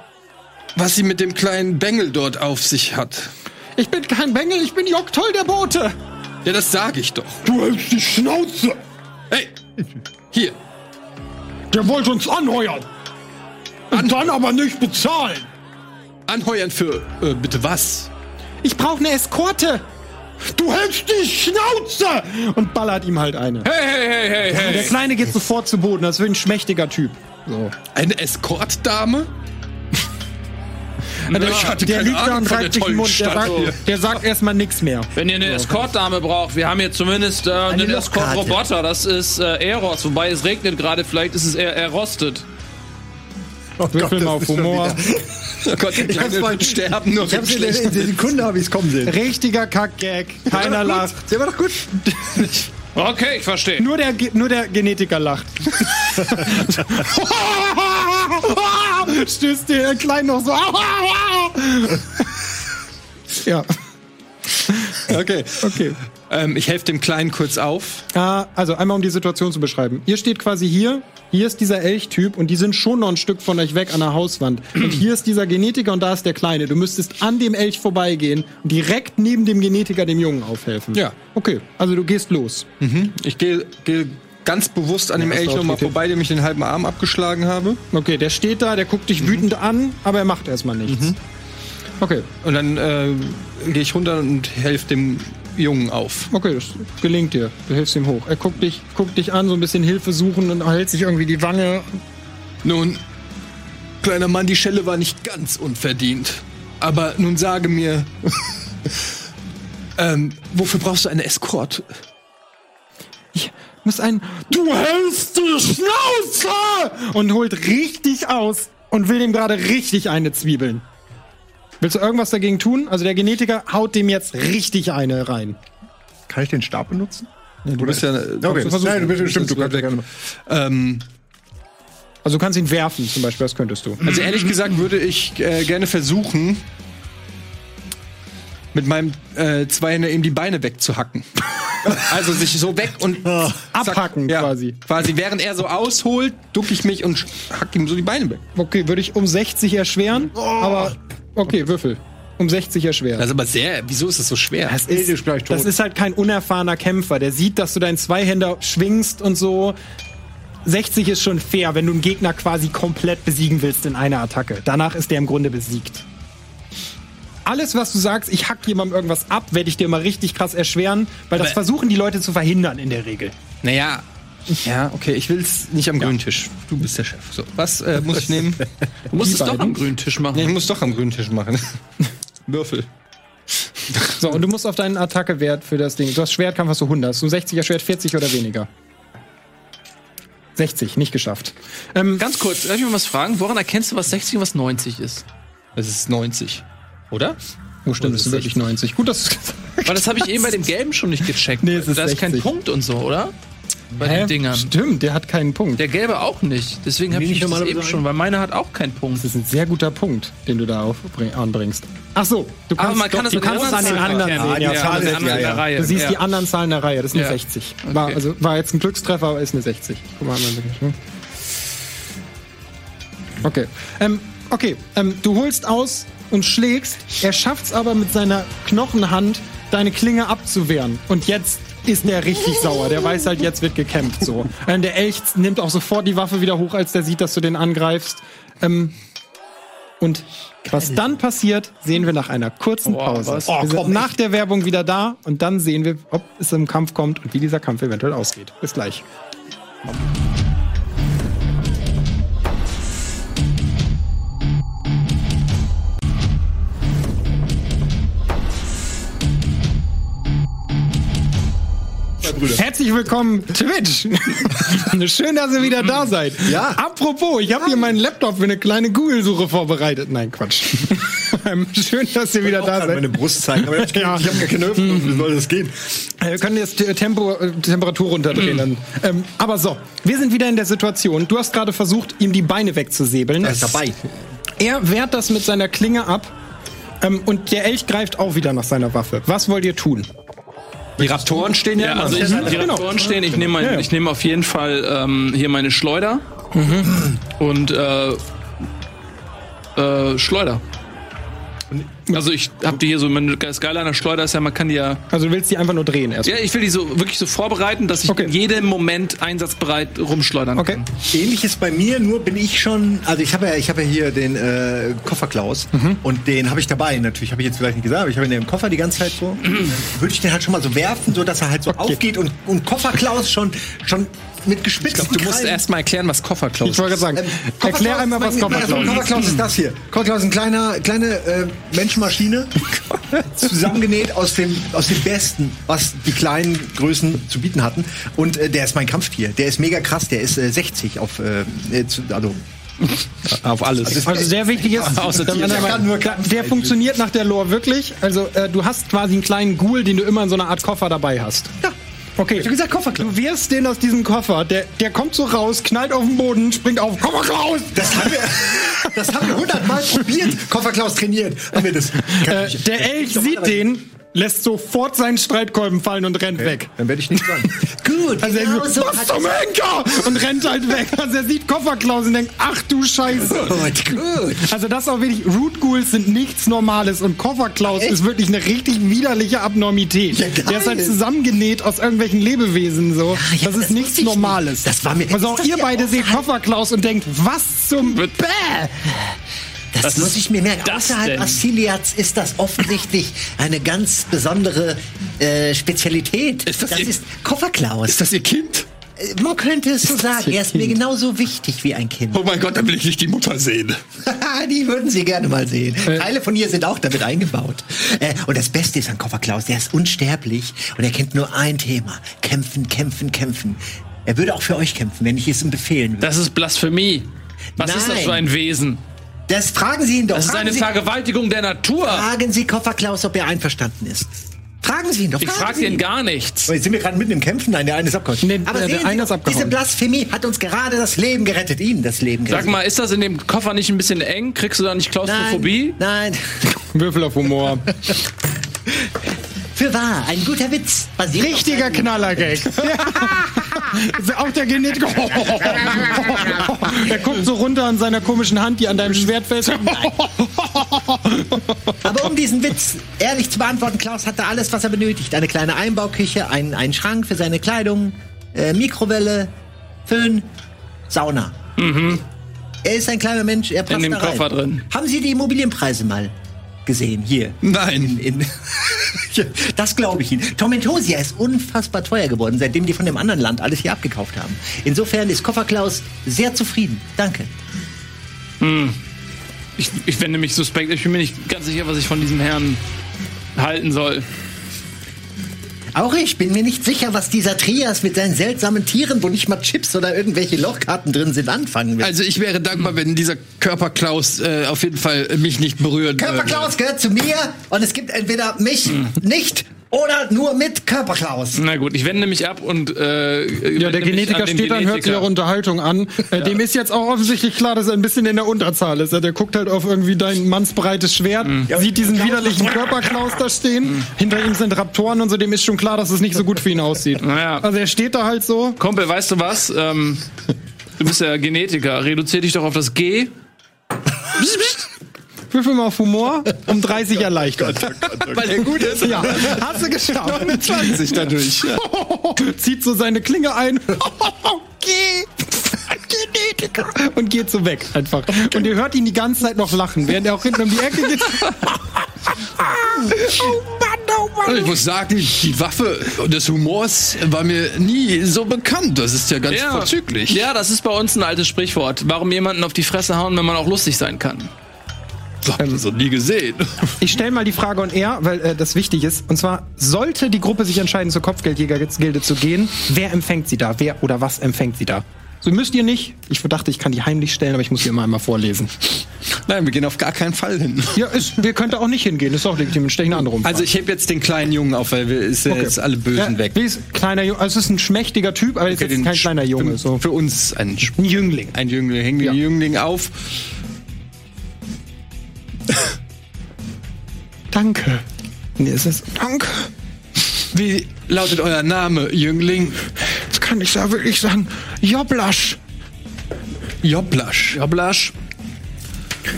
was sie mit dem kleinen Bengel dort auf sich hat? Ich bin kein Bengel, ich bin Joktoll der Bote. Ja, das sage ich doch. Du hältst die Schnauze. Hey, hier, Der wollte uns anheuern. Und dann aber nicht bezahlen. Anheuern für, äh, bitte was? Ich brauche eine Eskorte. Du hältst die Schnauze! Und ballert ihm halt eine. Hey, hey, hey, hey, Der hey. Kleine geht sofort zu Boden, das ist ein schmächtiger Typ. So. Eine Eskortdame? <laughs> der ich hatte der keine liegt da und von der reibt sich den tollen Mund. Der Stadt. sagt, der sagt erstmal nichts mehr. Wenn ihr eine Eskortdame braucht, wir haben hier zumindest äh, einen Lochkarte. Eskortroboter. Das ist äh, Eros, wobei es regnet gerade. Vielleicht ist es eher errostet. Würfel mal auf Humor. <laughs> Oh Gott, die Kleine wird sterben, nur Ich hab's in in der Sekunde habe ich es kommen sehen. Richtiger Kackgag. Keiner lacht. Der war doch gut. Okay, ich verstehe. Nur der, nur der Genetiker lacht. <laughs> Stößt der Klein noch so. ja, Okay. okay. Ähm, ich helfe dem Kleinen kurz auf. Ah, also einmal um die Situation zu beschreiben. Ihr steht quasi hier, hier ist dieser Elchtyp und die sind schon noch ein Stück von euch weg an der Hauswand. Und hier ist dieser Genetiker und da ist der Kleine. Du müsstest an dem Elch vorbeigehen und direkt neben dem Genetiker dem Jungen aufhelfen. Ja. Okay, also du gehst los. Ich gehe geh ganz bewusst an dem Ja, Elch das nochmal vorbei, dem ich den halben Arm abgeschlagen habe. Okay, der steht da, der guckt dich wütend an, aber er macht erstmal nichts. Okay, Und dann äh, gehe ich runter und helfe dem Jungen auf. okay, das gelingt dir. Du hilfst ihm hoch. Er guckt dich, guckt dich an, so ein bisschen Hilfe suchen und hält sich irgendwie die Wange. Nun, kleiner Mann, die Schelle war nicht ganz unverdient. Aber nun sage mir, <laughs> ähm, wofür brauchst du eine Escort? Ich muss ein. Du hältst die Schnauze! Und holt richtig aus und will dem gerade richtig eine Zwiebeln. Willst du irgendwas dagegen tun? Also der Genetiker haut dem jetzt richtig eine rein. Kann ich den Stab benutzen? Du bist ja. Okay, versuchen. Nein, du bist stimmt, du kannst ja gerne. Ähm, Also du kannst ihn werfen, zum Beispiel, das könntest du. also ehrlich gesagt würde ich äh, gerne versuchen, mit meinem äh, Zweihänder ihm die Beine wegzuhacken. <laughs> also sich so weg und Abhacken ja, quasi. Quasi während er so ausholt, duck ich mich und hack ihm so die Beine weg. Okay, würde ich um 60 erschweren, aber okay, Würfel. Um 60 erschweren. Das ist aber sehr. Wieso ist das so schwer? Das ist gleich tot. das ist halt kein unerfahrener Kämpfer. Der sieht, dass du deinen Zweihänder schwingst und so. 60 ist schon fair, wenn du einen Gegner quasi komplett besiegen willst in einer Attacke. Danach ist der im Grunde besiegt. Alles, was du sagst, ich hack jemandem irgendwas ab, werde ich dir mal richtig krass erschweren, weil das Aber- versuchen die Leute zu verhindern in der Regel. Naja. Ja, okay, ich will es nicht am grünen Tisch. Du bist der Chef. So, was äh, muss ich nehmen? Du musst es doch am grünen Tisch machen. nee, ich muss doch am grünen Tisch machen. <laughs> Würfel. So, und du musst auf deinen Attackewert für das Ding. Du hast Schwertkampf, hast du 100. Hast du 60 erschwert, 40 oder weniger? 60, nicht geschafft. Ähm, Ganz kurz, darf ich mal was fragen? Woran erkennst du, was 60 und was 90 ist? Das ist 90. Oder? oh, stimmt, das ist wirklich 90. Gut, dass du Weil das habe ich eben bei dem Gelben schon nicht gecheckt. Nee, es ist da ist kein 60. Punkt und so, oder? Bei Hä? den Dingern. Stimmt, der hat keinen Punkt. Der Gelbe auch nicht. Deswegen habe ich mich das eben schon, weil meiner hat auch keinen Punkt. Das ist ein sehr guter Punkt, den du da aufbring- anbringst. Ach so, du kannst, Aber man kann das du kannst es an den anderen sehen. Ja, Ja, an ja, in der ja. Reihe. Du siehst ja. die anderen Zahlen der Reihe, das ist eine Ja. 60. War, Okay. also, war jetzt ein Glückstreffer, aber ist eine 60. Guck mal, mal wirklich. Hm? Okay. Ähm, okay, ähm, du holst aus und schlägst. Er schafft es aber mit seiner Knochenhand, deine Klinge abzuwehren. Und jetzt ist der richtig <laughs> sauer. Der weiß halt, jetzt wird gekämpft. So. Der Elch nimmt auch sofort die Waffe wieder hoch, als der sieht, dass du den angreifst. Ähm, und was dann passiert, sehen wir nach einer kurzen Pause. was? wir sind nach der Werbung wieder da und dann sehen wir, ob es im Kampf kommt und wie dieser Kampf eventuell ausgeht. Bis gleich. Brüder. Herzlich willkommen, Twitch. <laughs> Schön, dass ihr wieder da seid. Ja. Apropos, ich habe hier meinen Laptop für eine kleine Google-Suche vorbereitet. Nein, Quatsch. <laughs> Schön, dass ihr wieder da seid. meine Brust zeigen, aber ich, ja. ich habe gar keine Öffnung. Wie soll das gehen? Wir können jetzt Tempo, Temperatur runterdrehen. Mhm. Ähm, aber so, wir sind wieder in der Situation. Du hast gerade versucht, ihm die Beine wegzusäbeln. Er ist dabei. Er wehrt das mit seiner Klinge ab ähm, und der Elch greift auch wieder nach seiner Waffe. Was wollt ihr tun? Die Raptoren stehen ja, ja also ich, die genau. Raptoren stehen. Ich nehme ja, ja. nehm auf jeden Fall ähm, hier meine Schleuder mhm. und äh, äh, Schleuder. Also ich habe die hier so, das Geile an der Schleuder ist ja, man kann die ja... Also du willst die einfach nur drehen erst? Ja, ich will die so wirklich so vorbereiten, dass ich okay. in jedem Moment einsatzbereit rumschleudern okay. kann. Ähnliches bei mir, nur bin ich schon, also ich habe ja, ich habe ja hier den äh, Kofferklaus mhm. und den habe ich dabei. Natürlich habe ich jetzt vielleicht nicht gesagt, aber ich habe ihn im Koffer die ganze Zeit so. <clears throat> Würde ich den halt schon mal so werfen, so dass er halt so okay. aufgeht und, und Kofferklaus schon, schon mit gespitzten glaub, Du musst erst mal erklären, was Kofferklaus ist. Ich wollte gerade sagen, ähm, erklär einmal, was Kofferklaus ist. Kofferklaus ist das hier. Kofferklaus ist eine kleine, kleine äh, Menschenmaschine, <laughs> zusammengenäht aus dem, aus dem Besten, was die kleinen Größen zu bieten hatten. Und äh, der ist mein Kampftier. Der ist mega krass. Der ist äh, 60 auf, äh, äh also <laughs> auf alles. Also, also sehr wichtig ist, <laughs> außer der, der, der funktioniert nach der Lore wirklich. Also äh, du hast quasi einen kleinen Ghoul, den du immer in so einer Art Koffer dabei hast. Ja. Okay. Ich hab gesagt Kofferklaus. Du wirst den aus diesem Koffer. Der, der kommt so raus, knallt auf den Boden, springt auf. Kofferklaus! Das haben wir, das haben wir hundertmal probiert. Kofferklaus trainiert. Haben wir das. Äh, der Elch sieht den lässt sofort seinen Streitkolben fallen und rennt okay. weg. Dann werde ich nicht dran. <laughs> Gut, also genau so was zum Henker! Und rennt halt weg. Also er sieht Kofferklaus und denkt, ach du Scheiße. Gut, gut. Also das ist auch wirklich, Root Ghouls sind nichts Normales und Kofferklaus ist wirklich eine richtig widerliche Abnormität. Ja, Der ist halt zusammengenäht aus irgendwelchen Lebewesen so. Ja, ja, das ist das nichts Normales. Das war mir. Also auch ihr beide seht Kofferklaus und denkt, was zum Bäh? Das, das muss ich mir merken. Außerhalb Assiliats ist das offensichtlich eine ganz besondere äh, Spezialität. Ist das, das ihr, ist Kofferklaus. Ist das Ihr Kind? Äh, man könnte es so sagen. Er ist mir genauso wichtig wie ein Kind. Oh mein Gott, dann will ich nicht die Mutter sehen. <laughs> die würden Sie gerne mal sehen. Äh. Teile von ihr sind auch damit eingebaut. Äh, und das Beste ist an Kofferklaus, der ist unsterblich und er kennt nur ein Thema. Kämpfen, kämpfen, kämpfen. Er würde auch für euch kämpfen, wenn ich es ihm befehlen würde. Das ist Blasphemie. Was Nein. ist das für ein Wesen? Das fragen Sie ihn doch. Das ist eine Sie, Vergewaltigung der Natur. Fragen Sie Kofferklaus, ob er einverstanden ist. Fragen Sie ihn doch. Ich frage ihn gar nichts. Aber jetzt sind wir gerade mitten im Kämpfen. Nein, der eine ist abgehauen. Nee, Aber der, der eine ist abgehauen. diese Blasphemie hat uns gerade das Leben gerettet. Ihnen das Leben gerettet. Sag mal, ist das in dem Koffer nicht ein bisschen eng? Kriegst du da nicht Klaustrophobie? Nein. nein. <laughs> Würfel auf Humor. <laughs> Für wahr, ein guter Witz. Richtiger Knallergag. <laughs> auch der Genetiker. <laughs> er guckt so runter an seiner komischen Hand, die an deinem Schwert fest. <laughs> Aber um diesen Witz ehrlich zu beantworten, Klaus hatte alles, was er benötigt. Eine kleine Einbauküche, ein, einen Schrank für seine Kleidung, äh, Mikrowelle, Föhn, Sauna. Mhm. Er ist ein kleiner Mensch, er passt In dem Koffer drin. Haben Sie die Immobilienpreise mal gesehen hier? Nein. In, in <laughs> das glaube ich Ihnen. Tormentosia ist unfassbar teuer geworden, seitdem die von dem anderen Land alles hier abgekauft haben. Insofern ist Kofferklaus sehr zufrieden. Danke. Hm. Ich, ich wende mich suspekt. Ich bin mir nicht ganz sicher, was ich von diesem Herrn halten soll. Auch ich bin mir nicht sicher, was dieser Trias mit seinen seltsamen Tieren, wo nicht mal Chips oder irgendwelche Lochkarten drin sind, anfangen will. Also ich wäre dankbar, wenn dieser Körperklaus äh, auf jeden Fall mich nicht berührt. Körperklaus gehört zu mir und es gibt entweder mich hm. nicht oder nur mit Körperklaus. Na gut, ich wende mich ab und äh, ja, der Genetiker steht dann, hört sich eure Unterhaltung an. <laughs> Äh, ja. Dem ist jetzt auch offensichtlich klar, dass er ein bisschen in der Unterzahl ist. Der guckt halt auf irgendwie dein mannsbreites Schwert, mhm. sieht diesen widerlichen Körperklaus da stehen. Mhm. Hinter ihm sind Raptoren und so. Dem ist schon klar, dass es nicht so gut für ihn aussieht. <laughs> Naja. Also er steht da halt so. Kumpel, weißt du was? Ähm, du bist ja Genetiker. Reduzier dich doch auf das G. <laughs> Würfel mal auf Humor um 30 erleichtert. Weil er gut ist. Ja, hast du geschafft. Eine 20 dadurch. Zieht so seine Klinge ein. Geh! Genetiker! Und geht so weg einfach. Okay. Und ihr hört ihn die ganze Zeit noch lachen, während er auch hinten um die Ecke geht. <laughs> oh Mann, oh Mann. Ich muss sagen, die Waffe des Humors war mir nie so bekannt. Das ist ja ganz ja. vorzüglich. Ja, das ist bei uns ein altes Sprichwort. Warum jemanden auf die Fresse hauen, wenn man auch lustig sein kann? So, ähm, so nie gesehen. Ich stelle mal die Frage und er, weil äh, das wichtig ist. Und zwar, sollte die Gruppe sich entscheiden, zur Kopfgeldjägergilde zu gehen, wer empfängt sie da? Wer oder was empfängt sie da? So müsst ihr nicht. Ich dachte, ich kann die heimlich stellen, aber ich muss sie immer einmal vorlesen. Nein, wir gehen auf gar keinen Fall hin. Ja, ist, wir könnten auch nicht hingehen. Ist auch legitim. Stechen andere um. Also ich heb jetzt den kleinen Jungen auf, weil wir ist okay. jetzt alle Bösen ja, weg. Wie ist kleiner Junge? Also es ist ein schmächtiger Typ, aber okay, ist jetzt kein kleiner Junge. So. Für uns ein, ein Jüngling. Ein Jüngling. Hängen ja. Jüngling auf. <laughs> Danke. Nee, ist es. Danke. Wie lautet euer Name, Jüngling? Das kann ich ja wirklich sagen. Joblasch. Joblasch. Joblasch.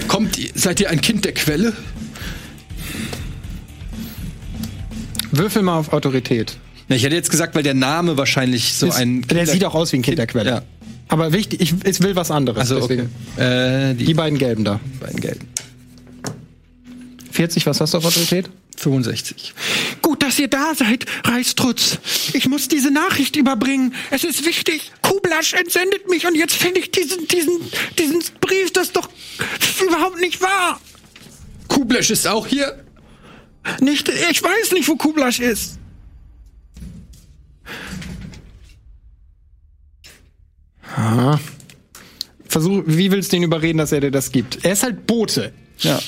Kommt, seid ihr ein Kind der Quelle? Würfel mal auf Autorität. Ja, ich hätte jetzt gesagt, weil der Name wahrscheinlich so ist, ein. Kinder der sieht auch aus wie ein Kind der Quelle. Ja. Aber wichtig, ich, ich will was anderes. Also, okay. Äh, die, die, beiden gelben da. Die beiden gelben. 40, was hast du auf Autorität? 65. Gut, dass ihr da seid, Reistrutz. Ich muss diese Nachricht überbringen. Es ist wichtig. Kublasch entsendet mich und jetzt finde ich diesen, diesen, diesen Brief, das ist doch überhaupt nicht wahr. Kublasch ist auch hier? Nicht, ich weiß nicht, wo Kublasch ist. Ah. Versuch, wie willst du ihn überreden, dass er dir das gibt? Er ist halt Bote. Ja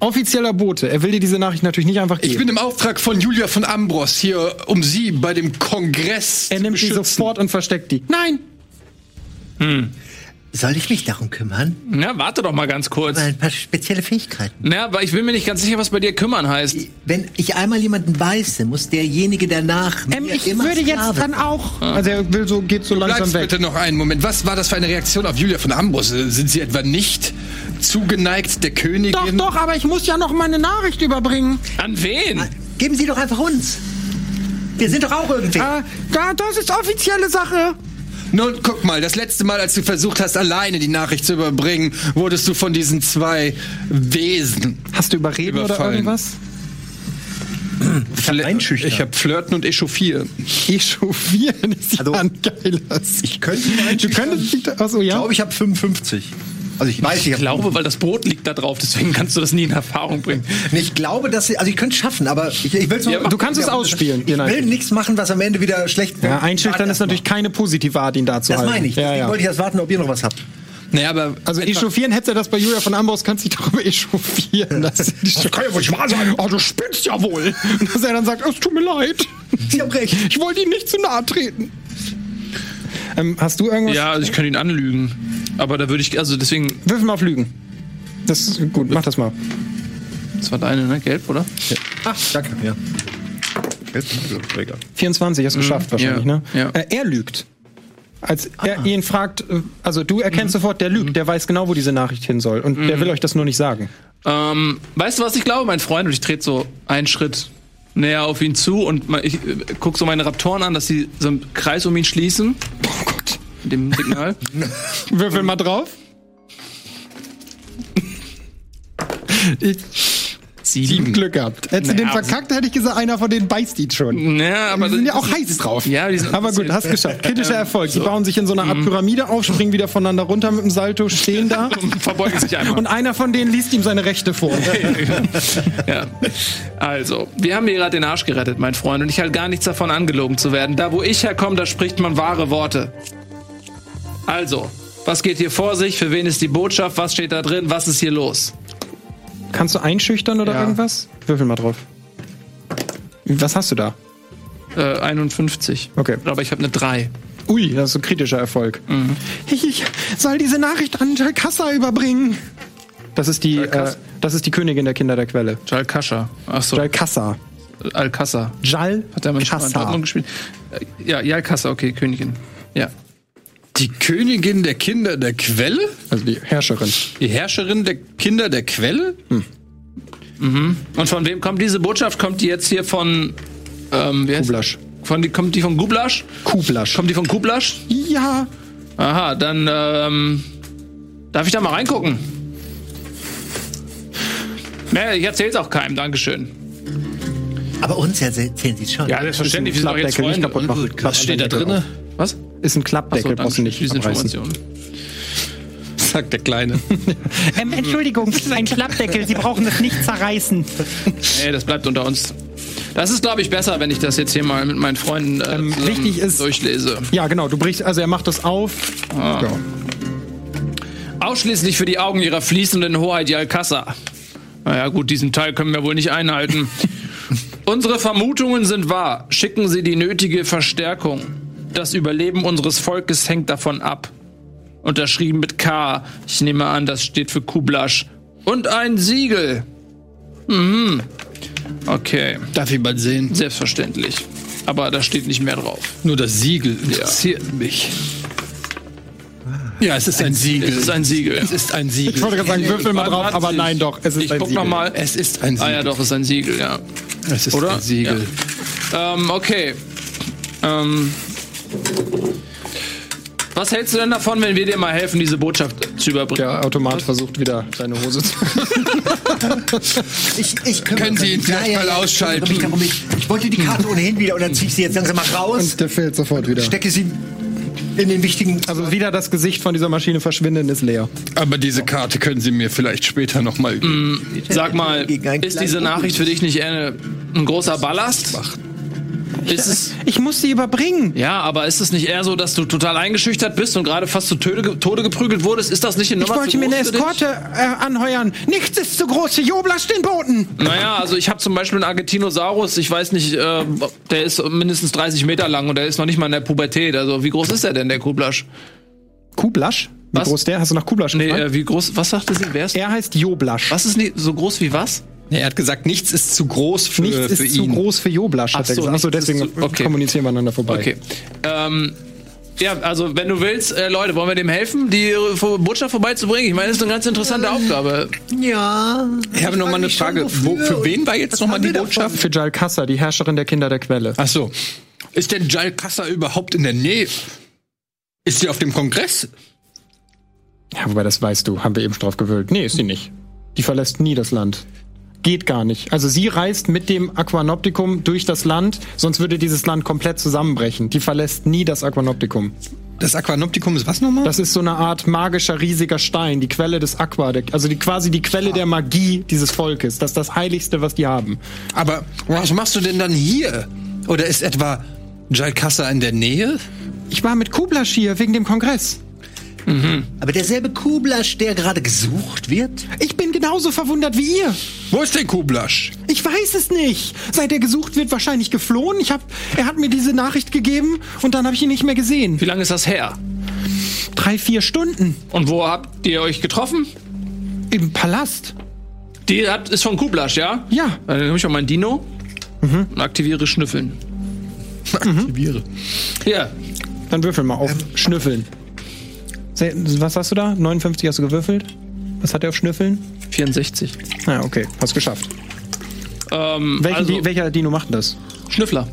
offizieller Bote. Er will dir diese Nachricht natürlich nicht einfach geben. Ich bin im Auftrag von Julia von Ambros hier, um sie bei dem Kongress Er nimmt sie sofort und versteckt die. Nein! Hm. Soll ich mich darum kümmern? Na, warte doch mal ganz kurz. Ein paar spezielle Fähigkeiten. Na, aber ich bin mir nicht ganz sicher, was bei dir kümmern heißt. Wenn ich einmal jemanden beiße, muss derjenige danach ähm, ich immer würde jetzt dann auch. Also er will so, geht so langsam Bleibst weg. bitte noch einen Moment. Was war das für eine Reaktion auf Julia von Ambros? Sind Sie etwa nicht zugeneigt der Königin? Doch, doch, aber ich muss ja noch meine Nachricht überbringen. An wen? Ah, geben Sie doch einfach uns. Wir sind doch auch irgendwie. Äh, das ist offizielle Sache. Nun, guck mal, das letzte Mal, als du versucht hast, alleine die Nachricht zu überbringen, wurdest du von diesen zwei Wesen. Hast du überreden überfallen. oder irgendwas? Ich habe einschüchtern. Ich habe Flirten und Echauffieren. Echauffieren ist ja also, ein geiler Ich könnte ihn Du könntest, achso, ja? Ich glaube, ich habe 55. Also ich weiß, ich, ich glaube, weil das Brot liegt da drauf, deswegen kannst du das nie in Erfahrung bringen. Nee, ich glaube, dass sie, also ich könnte es schaffen, aber ich, ich will ja, Du kannst es ausspielen. Ich will nichts machen, was am Ende wieder schlecht wird. Ja, einschüchtern ist natürlich keine positive Art, ihn da zu das halten. Das meine ich. Deswegen ja, wollte ich erst warten, ob ihr noch was habt. Naja, aber also echauffieren hätte er das bei Julia von Ambros, kannst dich darüber echauffieren. Das, das kann ja wohl nicht wahr sein. Oh, du spinnst ja wohl. Und dass er dann sagt, es tut mir leid. Sie haben recht. Ich wollte ihm nicht zu nahe treten. Ähm, hast du irgendwas? Ja, also ich könnte ihn anlügen. Aber da würde ich, also deswegen. Wirf mal auf Lügen. Das ist gut, mach das mal. Das war deine, ne? Gelb, oder? Ja. Ach, danke, ja. 24, hast du mhm, geschafft wahrscheinlich, ja, ne? Ja. Äh, er lügt. Als er ah. ihn fragt, äh, also du erkennst mhm. sofort, der lügt, mhm. der weiß genau, wo diese Nachricht hin soll. Und mhm. der will euch das nur nicht sagen. Ähm, weißt du, was ich glaube, mein Freund? Und ich trete so einen Schritt näher auf ihn zu und ich äh, gucke so meine Raptoren an, dass sie so einen Kreis um ihn schließen. Oh Gott. Dem Signal. <laughs> Würfel mal drauf. Ich, Sieben. Sieben Glück gehabt. Hättest du den verkackt, hätte ich gesagt, einer von denen beißt ihn schon. Ja, aber die sind ja auch heiß drauf. Ja, die sind aber gut, hast geschafft. Kritischer <laughs> Erfolg. Die bauen sich in so einer Art mhm. Pyramide auf, springen wieder voneinander runter mit dem Salto, stehen da. <laughs> Und verbeugen sich einmal. Und einer von denen liest ihm seine Rechte vor. ja. Also, wir haben mir gerade den Arsch gerettet, mein Freund. Und ich halte gar nichts davon, angelogen zu werden. Da, wo ich herkomme, da spricht man wahre Worte. Also, was geht hier vor sich? Für wen ist die Botschaft? Was steht da drin? Was ist hier los? Kannst du einschüchtern oder ja. irgendwas? Würfel mal drauf. Was hast du da? Äh, 51. Okay. Aber ich habe eine 3. Ui, das ist ein kritischer Erfolg. Mhm. Ich soll diese Nachricht an Jalkassa überbringen. Das ist die, äh, das ist die Königin der Kinder der Quelle. Jalkascha. Achso. Jalkassa. Alcassa. Jal. Hat er mal in Dortmund gespielt? Äh, ja, Jalkassa, okay, Königin. Ja. Die Königin der Kinder der Quelle? Also die Herrscherin. Die Herrscherin der Kinder der Quelle? Hm. Mhm. Und von wem kommt diese Botschaft? Kommt die jetzt hier von ähm, wie Kublasch. Von die, kommt die von Gublasch? Kublasch. Kommt die von Kublasch? Ja. Aha, dann ähm, darf ich da mal reingucken? Nee, ich erzähl's auch keinem, Dankeschön. Aber uns erzählen sie es schon. Ja, selbstverständlich. Wir sind doch jetzt Freunde. Was steht da drin? Ist ein Klappdeckel, so, brauchst du nicht Informationen. <laughs> sagt der Kleine. <laughs> ähm, Entschuldigung, das ist ein Klappdeckel. Sie brauchen es nicht zerreißen. Nee, das bleibt unter uns. Das ist, glaube ich, besser, wenn ich das jetzt hier mal mit meinen Freunden äh, Ähm, wichtig ist- durchlese. Ja, genau. Du brichst, also er macht das auf. Ah. Ja. Ausschließlich für die Augen ihrer fließenden Hoheit die Alcassa. Naja, gut, diesen Teil können wir wohl nicht einhalten. <laughs> Unsere Vermutungen sind wahr. Schicken Sie die nötige Verstärkung. Das Überleben unseres Volkes hängt davon ab. Unterschrieben mit K. Ich nehme an, das steht für Kublasch. Und ein Siegel. Mhm. Okay, Darf ich mal sehen? selbstverständlich. Aber da steht nicht mehr drauf. Nur das Siegel interessiert mich. Ja, es ist ein, Siegel. Es ist ein Siegel. Es ist ein Siegel. Ich wollte gerade sagen, würfel mal drauf, aber nein, doch. Es ist Ich ein guck Siegel. noch mal. Es ist ein Siegel. Ah ja, doch, es ist ein Siegel, ja. Es ist Oder? ein Siegel. Ähm, okay. Ähm, was hältst du denn davon, wenn wir dir mal helfen, diese Botschaft zu überbringen? Der Automat versucht wieder seine Hose zu. <laughs> Ich, ich Können Sie ihn vielleicht mal ausschalten? Ich, darum. ich, ich wollte die Karte ohnehin wieder und dann ziehe ich sie jetzt langsam mal raus, Der fällt sofort wieder. stecke sie in den wichtigen. Also wieder das Gesicht von dieser Maschine verschwinden ist leer. Aber diese Karte können Sie mir vielleicht später noch mal geben. Sag mal, ist diese Nachricht für dich nicht eher eine, ein großer Ballast? Ist es, Ich muss sie überbringen. ja, aber ist es nicht eher so, dass du total eingeschüchtert bist und gerade fast zu Tode, Tode geprügelt wurdest? Ist das nicht eine Ich Nummer wollte mir eine? Eskorte äh, anheuern. Nichts ist zu groß für Joblasch den Boten. Naja, also ich habe zum Beispiel einen Argentinosaurus, ich weiß nicht, äh, der ist mindestens 30 Meter lang und der ist noch nicht mal in der Pubertät. Also wie groß ist der denn, der Kublasch? Kublasch? Wie Was? groß der? Hast du nach Kublasch Nee, gefragt? äh, wie groß, was sagte sie? Wer ist? Er heißt Joblasch. Was ist nicht so groß wie was? Er hat gesagt, nichts ist zu groß für, Nichts für ist zu ihn. groß für Joblasch, hat Ach er so, gesagt. Achso, deswegen zu- okay. kommunizieren wir aneinander vorbei. Okay. Ähm, ja, also wenn du willst, äh, Leute, wollen wir dem helfen, die Botschaft vorbeizubringen? Ich meine, das ist eine ganz interessante Aufgabe. Ja. Ich habe noch mal eine Frage. Wo, für wen war jetzt Was noch mal haben die wir davon? Botschaft? Für Jalkassa, die Herrscherin der Kinder der Quelle. Ach so. Ist denn Jalkassa überhaupt in der Nähe? Ist sie auf dem Kongress? Ja, wobei das weißt du, haben wir eben schon drauf gewöhnt. Nee, ist sie nicht. Die verlässt nie das Land. Geht gar nicht. Also sie reist mit dem Aquanoptikum durch das Land, sonst würde dieses Land komplett zusammenbrechen. Die verlässt nie das Aquanoptikum. Das Aquanoptikum ist was nochmal? Das ist so eine Art magischer riesiger Stein, die Quelle des Aqua, also die quasi die Quelle der Magie dieses Volkes. Das ist das Heiligste, was die haben. Aber was machst du denn dann hier? Oder ist etwa Jalkassa in der Nähe? Ich war mit Kublasch hier wegen dem Kongress. Aber derselbe Kublasch, der gerade gesucht wird? Ich bin genauso verwundert wie ihr. Wo ist denn Kublasch? Ich weiß es nicht. Seit er gesucht wird, wahrscheinlich geflohen. Ich hab, er hat mir diese Nachricht gegeben und dann habe ich ihn nicht mehr gesehen. Wie lange ist das her? Drei, vier Stunden Und wo habt ihr euch getroffen? im Palast. Die hat, ist von Kublasch, ja? Ja. Dann nehme ich auch mein Dino und aktiviere Schnüffeln. Aktiviere. Ja, Dann würfel mal auf Schnüffeln. Was hast du da? 59 hast du gewürfelt? Was hat er auf Schnüffeln? 64. Ah, okay. Hast geschafft. Ähm, Welchen also, Di welcher Dino macht das? Schnüffler.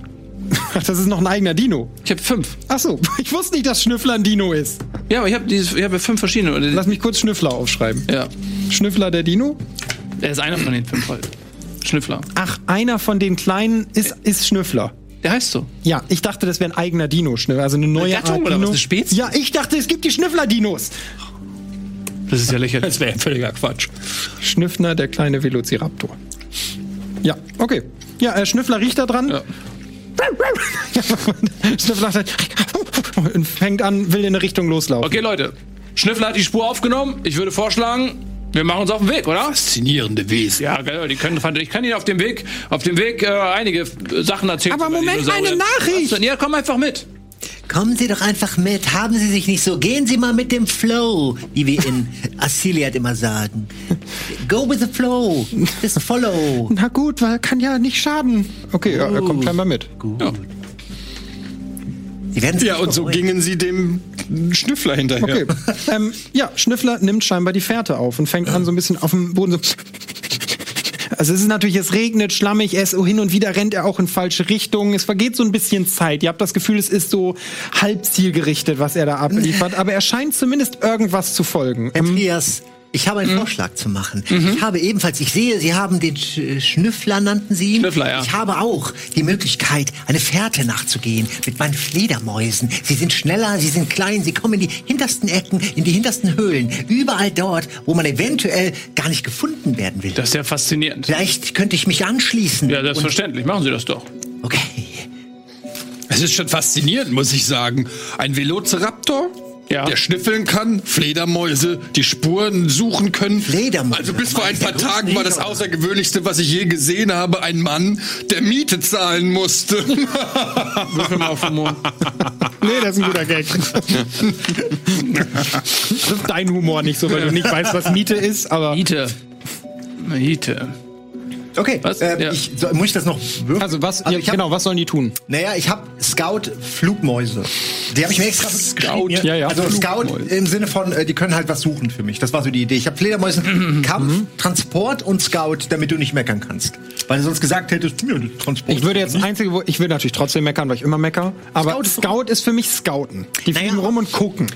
Ach, <laughs> das ist noch ein eigener Dino. Ich habe fünf. Ach so, <laughs> ich wusste nicht, dass Schnüffler ein Dino ist. Ja, aber ich habe ich habe fünf verschiedene. Lass mich kurz Schnüffler aufschreiben. Ja, Schnüffler der Dino? er ist einer von den fünf halt. Schnüffler. Ach, einer von den kleinen ist, ist Schnüffler. Der heißt so. Ja, ich dachte, das wäre ein eigener Dino, also eine neue Gattung Art oder Dino. was, eine Spezies? Ja, ich dachte, es gibt die Schnüffler-Dinos. Das ist ja lächerlich. Das wäre völliger Quatsch. Schnüffler, der kleine Velociraptor. Ja, okay. Ja, äh, Schnüffler riecht da dran. Ja. <laughs> Schnüffler und fängt an, will in eine Richtung loslaufen. Okay, Leute. Schnüffler hat die Spur aufgenommen. Ich würde vorschlagen, wir machen uns auf den Weg, oder? Faszinierende Wesen. Ja, genau, die können, ich kann Ihnen auf dem Weg, auf dem Weg äh, einige Sachen erzählen. Aber Moment, Dinosaurier. eine Nachricht! Was denn? Ja, komm einfach mit. Kommen Sie doch einfach mit. Haben Sie sich nicht so. Gehen Sie mal mit dem Flow, wie wir in <laughs> Assiliat immer sagen. Go with the flow. Just follow. Na gut, weil kann ja nicht schaden. Okay, ja, er kommt scheinbar mit. Ja. Sie werden Ja, und so gingen sie dem Schnüffler hinterher. Okay. ähm, ja, Schnüffler nimmt scheinbar die Fährte auf und fängt an, so ein bisschen auf dem Boden so. Also es ist natürlich, es regnet, schlammig, er ist hin und wieder rennt er auch in falsche Richtungen. Es vergeht so ein bisschen Zeit. Ihr habt das Gefühl, es ist so halb zielgerichtet, was er da abliefert. Aber er scheint zumindest irgendwas zu folgen. Trias, Ich habe einen mhm. Vorschlag zu machen. Mhm. Ich habe ebenfalls, ich sehe, Sie haben den Sch Schnüffler, nannten Sie ihn. Schnüffler, ja. Ich habe auch die Möglichkeit, eine Fährte nachzugehen mit meinen Fledermäusen. Sie sind schneller, sie sind klein, sie kommen in die hintersten Ecken, in die hintersten Höhlen. Überall dort, wo man eventuell gar nicht gefunden werden will. Das ist ja faszinierend. Vielleicht könnte ich mich anschließen. Ja, selbstverständlich. Machen Sie das doch. Okay. Es ist schon faszinierend, muss ich sagen. Ein Velociraptor? Ja. der schnüffeln kann, Fledermäuse, die Spuren suchen können. Fledermäuse. Also bis vor ein paar Tagen war das Außergewöhnlichste, was ich je gesehen habe, ein Mann, der Miete zahlen musste. <laughs> Würfel mal auf Humor. <laughs> Nee, das ist ein guter Gag. <laughs> das ist dein Humor nicht so, weil du nicht weißt, was Miete ist, aber. Miete. Miete. Okay, was? Ähm, ja. ich, so, muss ich das noch würfeln? Also was, also ja, hab, genau, was sollen die tun? Naja, ich habe Scout Flugmäuse. Die habe ich mir extra Scout, ja, ja. Also Scout im Sinne von, äh, die können halt was suchen für mich. Das war so die Idee. Ich habe Fledermäusen <clears throat> Kampf, mhm. Transport und Scout, damit du nicht meckern kannst. Weil du sonst gesagt hättest, ja, Transport. Ich würde jetzt einzige, wo ich will natürlich trotzdem meckern, weil ich immer mecker. Aber Scout ist, Scout ist für mich Scouten. Die fliegen naja, rum und gucken.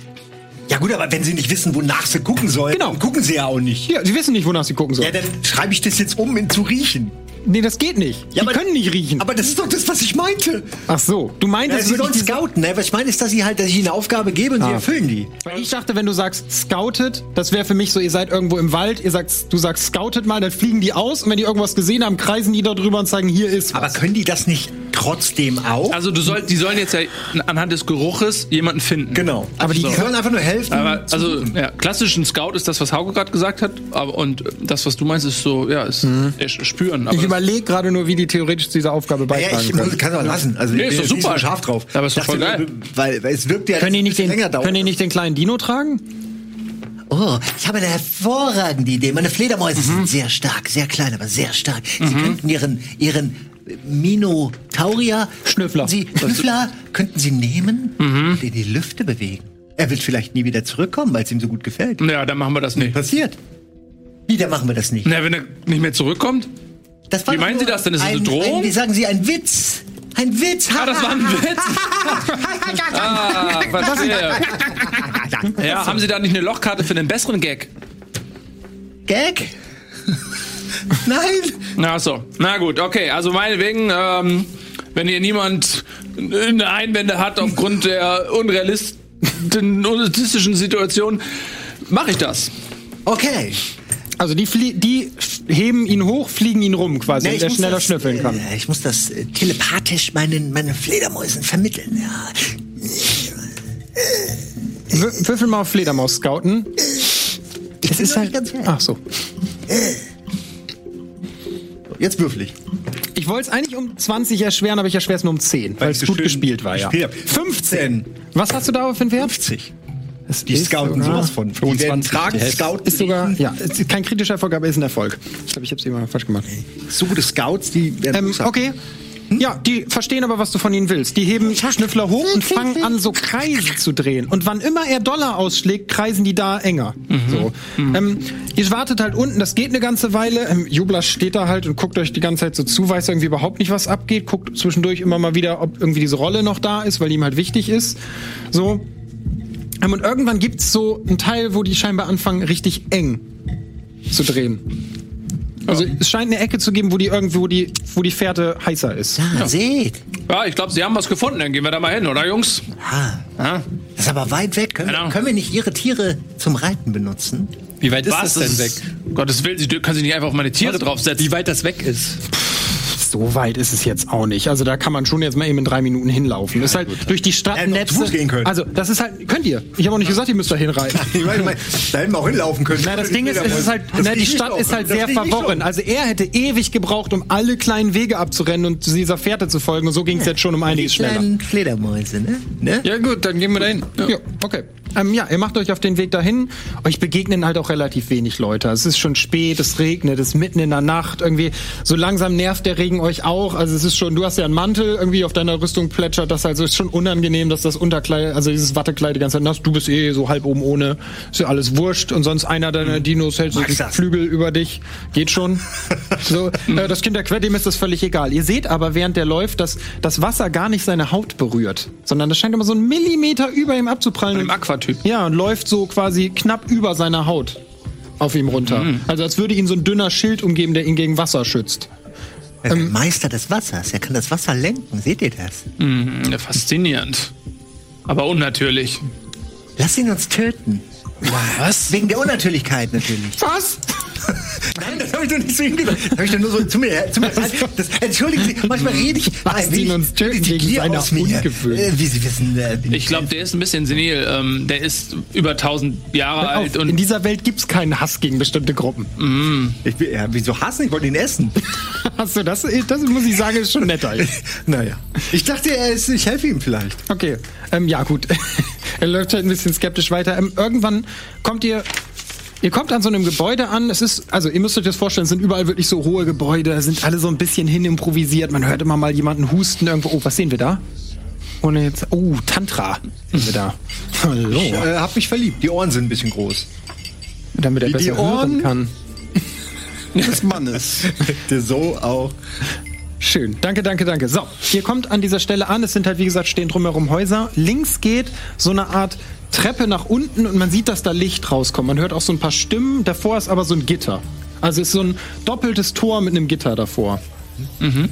Ja gut, aber wenn sie nicht wissen, wonach sie gucken sollen, genau. gucken sie ja auch nicht. Ja, sie wissen nicht, wonach sie gucken sollen. Ja, dann schreibe ich das jetzt um in zu riechen. Nee, das geht nicht. Ja, die aber, können nicht riechen. Aber das ist doch das, was ich meinte. Ach so, du meinst, ja, sie sollen scouten, ne? Was ich meine ist, dass sie halt, dass ich ihnen eine Aufgabe gebe und ah. sie erfüllen die. Weil ich dachte, wenn du sagst scoutet, das wäre für mich so, ihr seid irgendwo im Wald, ihr sagst, du sagst scoutet mal, dann fliegen die aus und wenn die irgendwas gesehen haben, kreisen die da drüber und sagen, hier ist was. Aber können die das nicht trotzdem auch? Also du soll, die sollen jetzt ja anhand des Geruches jemanden finden. Genau. Aber die so. sollen einfach nur helfen. Aber, also ja, klassisch ein Scout ist das, was Hauke gerade gesagt hat, aber und das, was du meinst, ist so, ja, ist mhm. spüren. ich überlege gerade nur, wie die theoretisch zu dieser Aufgabe beitragen ja, ich können. kann es auch lassen. Also nee, ist doch super. So scharf drauf. Aber ist doch voll geil. Weil, weil es wirkt ja können die nicht den, länger dauern. Können die nicht den kleinen Dino tragen? Oh, ich habe eine hervorragende Idee. Meine Fledermäuse mhm. sind sehr stark, sehr klein, aber sehr stark. Sie mhm. könnten ihren, ihren Minotaurier, Schnüffler, Sie, Schnüffler könnten Sie nehmen mhm. und in die Lüfte bewegen. Er wird vielleicht nie wieder zurückkommen, weil es ihm so gut gefällt. Ja, dann machen wir das nicht. Passiert. Wieder machen wir das nicht. Na, wenn er nicht mehr zurückkommt? Wie meinen Sie das denn? Ist das eine Drohung? Ein, wie sagen Sie, ein Witz? Ein Witz. Ah, das war ein <laughs> Witz. ah, verstehe. ja, haben Sie da nicht eine Lochkarte für einen besseren Gag? Gag? <laughs> Nein. Ach so. Na gut, okay. Also meinetwegen, ähm, wenn hier niemand eine Einwände hat aufgrund der unrealistischen Situation, mache ich das. Okay. Also die, die heben ihn hoch, fliegen ihn rum quasi, nee, der schneller das, schnüffeln kann. Äh, ich muss das äh, telepathisch meinen, meinen Fledermäusen vermitteln. Ja. Würfel mal auf Fledermaus scouten. Ich es ist halt ganz Ach so. Jetzt würfel ich. Ich wollte es eigentlich um 20 erschweren, aber ich erschwere es nur um 10, weil es gut gespielt war, ja. 15. Was hast du da für einen Wert? 50. Es die scouten sowas von. 25. Tragen, Scout ist sogar, ja, ist kein kritischer Erfolg, aber ist ein Erfolg. Ich glaube, ich habe es immer falsch gemacht. So gute Scouts, die werden ähm, Okay. Hm? Ja, die verstehen aber, was du von ihnen willst. Die heben Schnüffler hoch und fangen an, so Kreise zu drehen. Und wann immer er Dollar ausschlägt, kreisen die da enger. Mhm. So. Mhm. Ähm, ihr wartet halt unten, das geht eine ganze Weile. Ähm, Jubler steht da halt und guckt euch die ganze Zeit so zu, weiß irgendwie überhaupt nicht, was abgeht. Guckt zwischendurch immer mal wieder, ob irgendwie diese Rolle noch da ist, weil ihm halt wichtig ist. So. Ähm, und irgendwann gibt's so einen Teil, wo die scheinbar anfangen, richtig eng zu drehen. Also ja. es scheint eine Ecke zu geben, wo die irgendwo die, wo die Fährte heißer ist. Ja, ja. seht. Ja, ich glaube, sie haben was gefunden. Dann gehen wir da mal hin, oder Jungs? Ja. ja. Das ist aber weit weg. Können, genau. können wir nicht ihre Tiere zum Reiten benutzen? Wie weit ist was das denn weg? Gottes Willen, sie können sich nicht einfach auf meine Tiere was? draufsetzen. Wie weit das weg ist? So weit ist es jetzt auch nicht. Also da kann man schon jetzt mal eben in drei Minuten hinlaufen. Ja, ist halt gut. durch die Stadtnetze. Also das ist halt, könnt ihr. Ich habe auch nicht gesagt, ihr müsst da hinreiten. <laughs> da hätten wir auch hinlaufen können. Na, das Ding ist, es ist halt, na, die Stadt ist halt sehr verworren. Also er hätte ewig gebraucht, um alle kleinen Wege abzurennen und dieser Fährte zu folgen. Und so ging es jetzt schon um einiges schneller. Fledermäuse, ne? ne? Ja gut, dann gehen wir dahin. Ja, ja okay. Ähm, ja, ihr macht euch auf den Weg dahin. Euch begegnen halt auch relativ wenig Leute. Es ist schon spät, es regnet, es ist mitten in der Nacht. Irgendwie so langsam nervt der Regen euch auch. Also es ist schon, du hast ja einen Mantel irgendwie auf deiner Rüstung plätschert. Das also ist schon unangenehm, dass das Unterkleid, also dieses Wattekleid die ganze Zeit nass. Du bist eh so halb oben ohne. Ist ja alles wurscht. Und sonst einer deiner Dinos hält so die Flügel über dich. Geht schon. <laughs> so, äh, das Kind der Quett, dem ist das völlig egal. Ihr seht aber, während der läuft, dass das Wasser gar nicht seine Haut berührt, sondern das scheint immer so einen Millimeter über ihm abzuprallen. Im Aquatyp. Ja, und läuft so quasi knapp über seiner Haut. auf ihm runter. Mhm. Also als würde ihn so ein dünner Schild umgeben, der ihn gegen Wasser schützt. Er ist ähm, Meister des Wassers. Er kann das Wasser lenken. Seht ihr das? Mhm, faszinierend. Aber unnatürlich. Lass ihn uns töten. Was? Wegen der Unnatürlichkeit natürlich. Was? Nein, das habe ich doch nicht so hingedacht. Das habe ich doch nur so zu mir. Zu mir das, entschuldigen Sie, manchmal rede ich. Was die uns töten wegen seiner Ungewöhnung. Äh, wie Sie wissen. Äh, ich glaube, der ist ein bisschen senil. Ähm, der ist über 1000 Jahre alt. Und in dieser Welt gibt es keinen Hass gegen bestimmte Gruppen. Mm. Ich, ja, wieso hassen? Ich wollte ihn essen. <laughs> Achso, das, das muss ich sagen, ist schon netter. <laughs> naja. Ich dachte, er ist, ich helfe ihm vielleicht. Okay. Ähm, ja, gut. <laughs> er läuft halt ein bisschen skeptisch weiter. Ähm, irgendwann kommt ihr Ihr kommt an so einem Gebäude an. Es ist, also ihr müsst euch das vorstellen, es sind überall wirklich so hohe Gebäude, sind alle so ein bisschen hin improvisiert. Man hört immer mal jemanden husten irgendwo. Oh, was sehen wir da? Ohne jetzt. Oh, Tantra sind wir da. <laughs> Hallo. Ich äh, hab mich verliebt. Die Ohren sind ein bisschen groß. Damit er besser die Ohren hören kann. <laughs> Des Mannes. <laughs> So auch. Schön. Danke, danke, danke. So, ihr kommt an dieser Stelle an. Es sind halt, wie gesagt, stehen drumherum Häuser. Links geht so eine Art Treppe nach unten und man sieht, dass da Licht rauskommt. Man hört auch so ein paar Stimmen. Davor ist aber so ein Gitter. Also ist so ein doppeltes Tor mit einem Gitter davor. Mhm.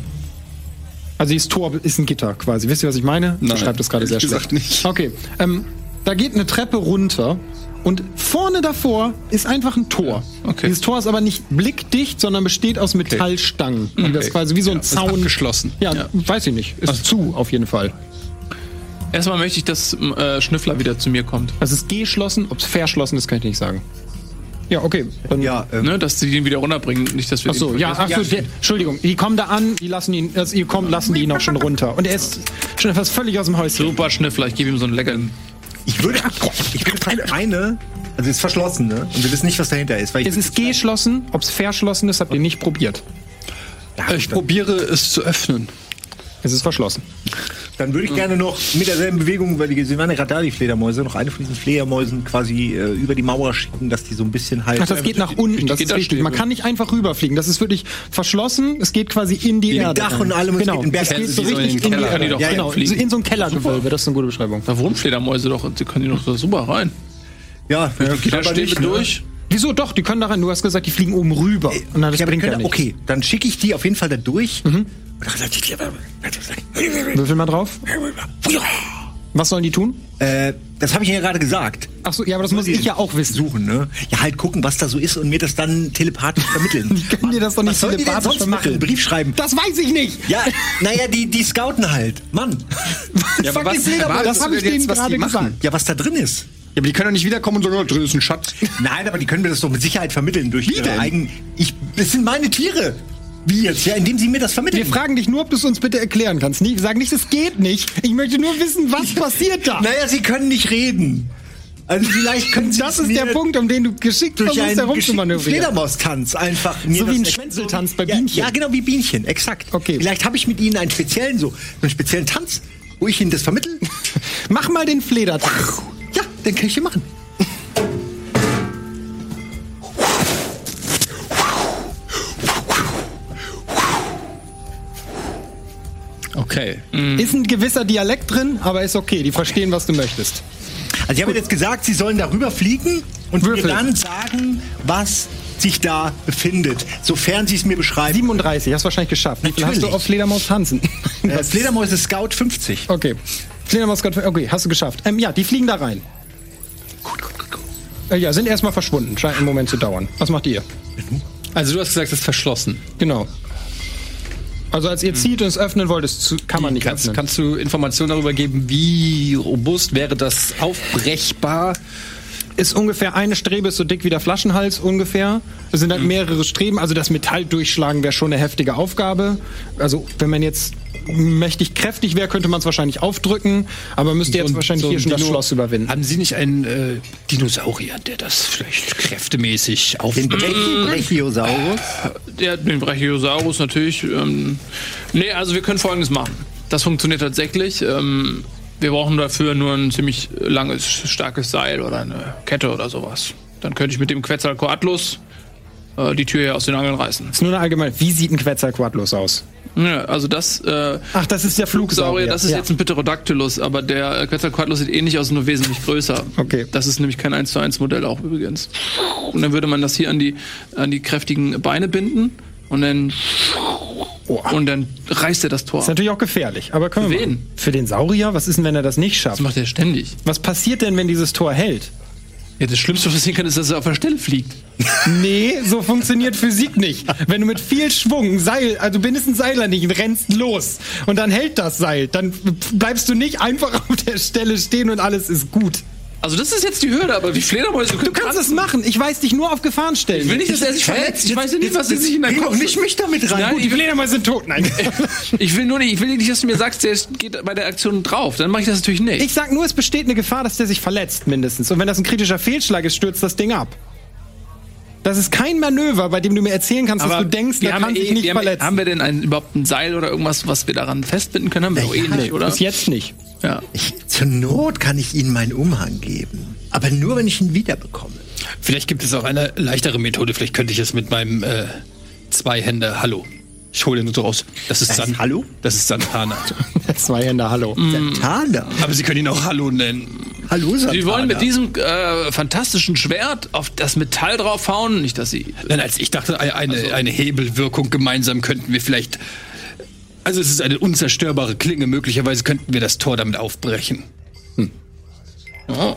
Also dieses Tor ist ein Gitter quasi. Wisst ihr, was ich meine? Nein, schreibt das gerade sehr schlecht. nicht. Okay. Ähm, da geht eine Treppe runter und vorne davor ist einfach ein Tor. Okay. Dieses Tor ist aber nicht blickdicht, sondern besteht aus Metallstangen. Okay. Und das ist quasi wie so ein ja, Zaun. geschlossen. Ja, ja, weiß ich nicht. Ist also. zu, auf jeden Fall. Erstmal möchte ich, dass äh, Schnüffler wieder zu mir kommt. Es ist geschlossen, ob es verschlossen ist, kann ich nicht sagen. Ja, okay. Dann, ja, ähm, ne, dass sie ihn wieder runterbringen, nicht, dass wir. Ach so, ja, ach so, der, Entschuldigung, die kommen da an, die lassen ihn, also ihr kommt, lassen die ihn auch schon runter. Und er ist schon etwas völlig aus dem Häuschen. Super Schnüffler, ich gebe ihm so einen leckeren. Ich würde, ich würde keine eine, also ist verschlossen, ne? Und wir wissen nicht, was dahinter ist. Weil es ist geschlossen, ob es verschlossen ist, habt ihr nicht probiert. Ja, ich probiere es zu öffnen. Es ist verschlossen. Dann würde ich gerne noch mit derselben Bewegung, weil die, sie waren ja gerade da, die Fledermäuse, noch eine von diesen Fledermäusen quasi äh, über die Mauer schicken, dass die so ein bisschen halt. Ach, das geht nach unten, das ist richtig. Man kann nicht einfach rüberfliegen. Das ist wirklich verschlossen. Es geht quasi in die in Erde. Dach und allem. Genau. Es geht so richtig in, in die Erde. Ja, genau. In so ein Kellergewölbe. Das ist eine gute Beschreibung. Da wohnen Fledermäuse doch und sie können die noch so super rein. Ja, ja da stehen wir durch. Wieso doch? Die können da rein. Du hast gesagt, die fliegen oben rüber. Und dann das ja, bringt ja nicht. Okay, dann schicke ich die auf jeden Fall da durch. Mhm. Würfel mal drauf. Was sollen die tun? Äh, das habe ich ja gerade gesagt. Ach so, ja, aber das muss ich ja auch wissen. Suchen, ne? Ja, halt gucken, was da so ist und mir das dann telepathisch vermitteln. <laughs> die können dir das doch nicht was telepathisch sonst vermitteln. Machen? Brief schreiben. Das weiß ich nicht. Ja, naja, die, die scouten halt. Mann. <laughs> ja, aber was, das habe ich denen gerade gesagt. Ja, was da drin ist. Ja, aber die können doch nicht wiederkommen und sagen, oh, drin ist ein Schatz. Nein, aber die können mir das doch mit Sicherheit vermitteln durch Wie ihre eigenen. Ich, das sind meine Tiere. Wie jetzt? Ja, indem Sie mir das vermitteln. Wir fragen dich nur, ob du es uns bitte erklären kannst. Nie, sagen nicht, es geht nicht. Ich möchte nur wissen, was passiert da. Naja, Sie können nicht reden. Also vielleicht können Sie Das ist der Punkt, um den du geschickt durch versuchst, herumzumanövrieren. Fledermaus-Tanz einfach. so wie ein Schwänzeltanz bei Bienchen. Ja, ja, genau wie Bienchen, exakt. Okay. Vielleicht habe ich mit Ihnen einen speziellen so, einen speziellen Tanz, wo ich Ihnen das vermittle. <laughs> Mach mal den Fledertanz. Ja, den kann ich hier machen. Okay. Mhm. Ist ein gewisser Dialekt drin, aber ist okay. Die verstehen, was du möchtest. Also, ich habe jetzt gesagt, sie sollen darüber fliegen und Würfel. mir dann sagen, was sich da befindet, sofern sie es mir beschreiben. 37, hast du wahrscheinlich geschafft. Wie viel hast du auf Fledermaus tanzen? Äh, Fledermäuse Scout 50. Okay. Fledermaus Scout 50, okay, hast du geschafft. Ähm, ja, die fliegen da rein. Gut, gut, gut, gut. Äh, ja, sind erstmal verschwunden. Scheint einen Moment zu dauern. Was macht ihr? Also du hast gesagt, es ist verschlossen. Genau. Also als ihr hm. zieht und es öffnen wollt, kann man nicht kannst, öffnen. Kannst du Informationen darüber geben, wie robust wäre das aufbrechbar? Ist ungefähr eine Strebe ist so dick wie der Flaschenhals ungefähr. Es sind halt mhm. mehrere Streben, also das Metall durchschlagen wäre schon eine heftige Aufgabe. Also wenn man jetzt mächtig kräftig wäre, könnte man es wahrscheinlich aufdrücken, aber müsste jetzt wahrscheinlich so hier schon Dino das Schloss überwinden. Haben Sie nicht einen äh, Dinosaurier, der das vielleicht kräftemäßig auf den Brachiosaurus? Ja, den Brachiosaurus natürlich. Ähm, nee, also wir können folgendes machen. Das funktioniert tatsächlich. Ähm, wir brauchen dafür nur ein ziemlich langes, starkes Seil oder eine Kette oder sowas. Dann könnte ich mit dem Quetzalcoatlus äh, die Tür hier aus den Angeln reißen. Ist nur eine allgemeine. Wie sieht ein Quetzalcoatlus aus? Ja, also das. Äh, Ach, das ist der Flugsaurier. Das ist ja. jetzt ein Pterodactylus, aber der äh, Quetzalcoatlus sieht ähnlich aus, nur wesentlich größer. Okay. Das ist nämlich kein 1 zu 1 Modell auch übrigens. Und dann würde man das hier an die, an die kräftigen Beine binden und dann. Und dann reißt er das Tor. Ist natürlich auch gefährlich, aber können wir Für wen? machen. Für den Saurier? Was ist denn, wenn er das nicht schafft? Das macht er ständig. Was passiert denn, wenn dieses Tor hält? Ja, das Schlimmste, was passieren kann, ist, dass er auf der Stelle fliegt. <laughs> Nee, so funktioniert Physik nicht. Wenn du mit viel Schwung Seil, also bindest ein Seil an dich und rennst los und dann hält das Seil, dann bleibst du nicht einfach <laughs> auf der Stelle stehen und alles ist gut. Also das ist jetzt die Hürde, aber wie Fledermäuse Du kannst es machen. Ich weiß dich nur auf Gefahren stellen. Ich will nicht, dass er sich verletzt. Ich weiß ja nicht, was er sich in Geh Kopf... nicht mich damit rein. Nein, die ich will, Fledermäuse sind tot. Nein. <laughs> ich will nur nicht, ich will nicht, dass du mir sagst, der geht bei der Aktion drauf. Dann mache ich das natürlich nicht. Ich sag nur, es besteht eine Gefahr, dass der sich verletzt, mindestens. Und wenn das ein kritischer Fehlschlag ist, stürzt das Ding ab. Das ist kein Manöver, bei dem du mir erzählen kannst, dass du denkst, der kann ja sich eh, nicht wir haben, verletzen. haben wir denn ein, überhaupt ein Seil oder irgendwas, was wir daran festbinden können? Haben wir doch eh nicht, oder? Bis jetzt nicht. Ja. Ich, zur Not kann ich Ihnen meinen Umhang geben. Aber nur, wenn ich ihn wiederbekomme. Vielleicht gibt es auch eine leichtere Methode. Vielleicht könnte ich es mit meinem äh, Zweihänder Hallo. Ich hole den so raus. Das ist Das San ist Hallo? Das ist Santana. <laughs> Zwei Hände, hallo. Santana. Aber Sie können ihn auch Hallo nennen. Hallo, Santana. Sie wollen mit diesem äh, fantastischen Schwert auf das Metall draufhauen, nicht dass sie. Nein, als ich dachte, eine, eine, eine Hebelwirkung gemeinsam könnten wir vielleicht. Also es ist eine unzerstörbare Klinge. Möglicherweise könnten wir das Tor damit aufbrechen.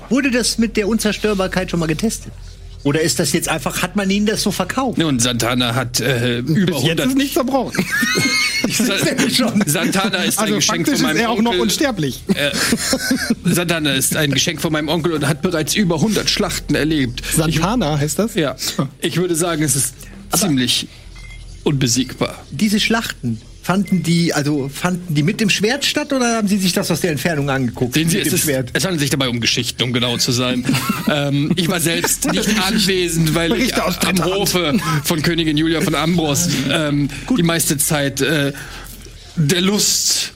Wurde das mit der Unzerstörbarkeit schon mal getestet? Oder ist das jetzt einfach, hat man Ihnen das so verkauft? Und Santana hat äh, über Bis jetzt 100. ist nicht verbrochen. <laughs> Santana ist ein Also Geschenk faktisch von meinem ist er auch Onkel. noch unsterblich. Äh, Santana ist ein Geschenk von meinem Onkel und hat bereits über 100 Schlachten erlebt. Santana heißt das? Ja, ich würde sagen, es ist ziemlich unbesiegbar. Diese Schlachten, fanden die, also fanden die mit dem Schwert statt oder haben Sie sich das aus der Entfernung angeguckt? Sehen Sie, mit es, dem ist, es handelt sich dabei um Geschichten, um genau zu sein. <laughs> ähm, ich war selbst nicht anwesend, weil ich aus am. Hofe von Königin Julia von Ambros ähm, die meiste Zeit äh, der Lust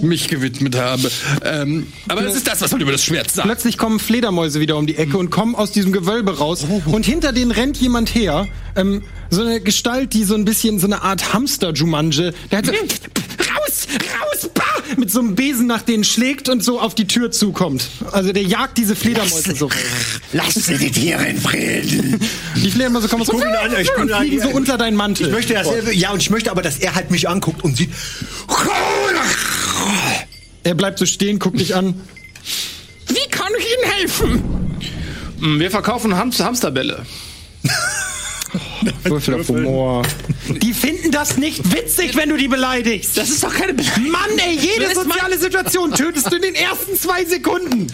mich gewidmet habe. Ähm, aber es ist das, was man über das Schwert sagt. Plötzlich kommen Fledermäuse wieder um die Ecke und kommen aus diesem Gewölbe raus. Und hinter denen rennt jemand her. Ähm, so eine Gestalt, die so ein bisschen so eine Art Hamster-Jumanji. Der hat so, raus, raus, bah! mit so einem Besen nach denen schlägt und so auf die Tür zukommt. Also der jagt diese Fledermäuse so. Lassen Sie die Tiere in Frieden. Die Fledermäuse kommen so guck ihn an, ich und an, fliegen so ja. unter deinen Mantel. Ich möchte, dass er, ja, und ich möchte aber, dass er halt mich anguckt und sieht. Er bleibt so stehen, guckt dich an. Wie kann ich Ihnen helfen? Mm, Wir verkaufen Ham Hamsterbälle. Würfel auf Humor. Die finden das nicht witzig, wenn du die beleidigst. Das ist doch keine Beleidigung. Mann, ey, jede soziale Situation tötest du in den ersten zwei Sekunden.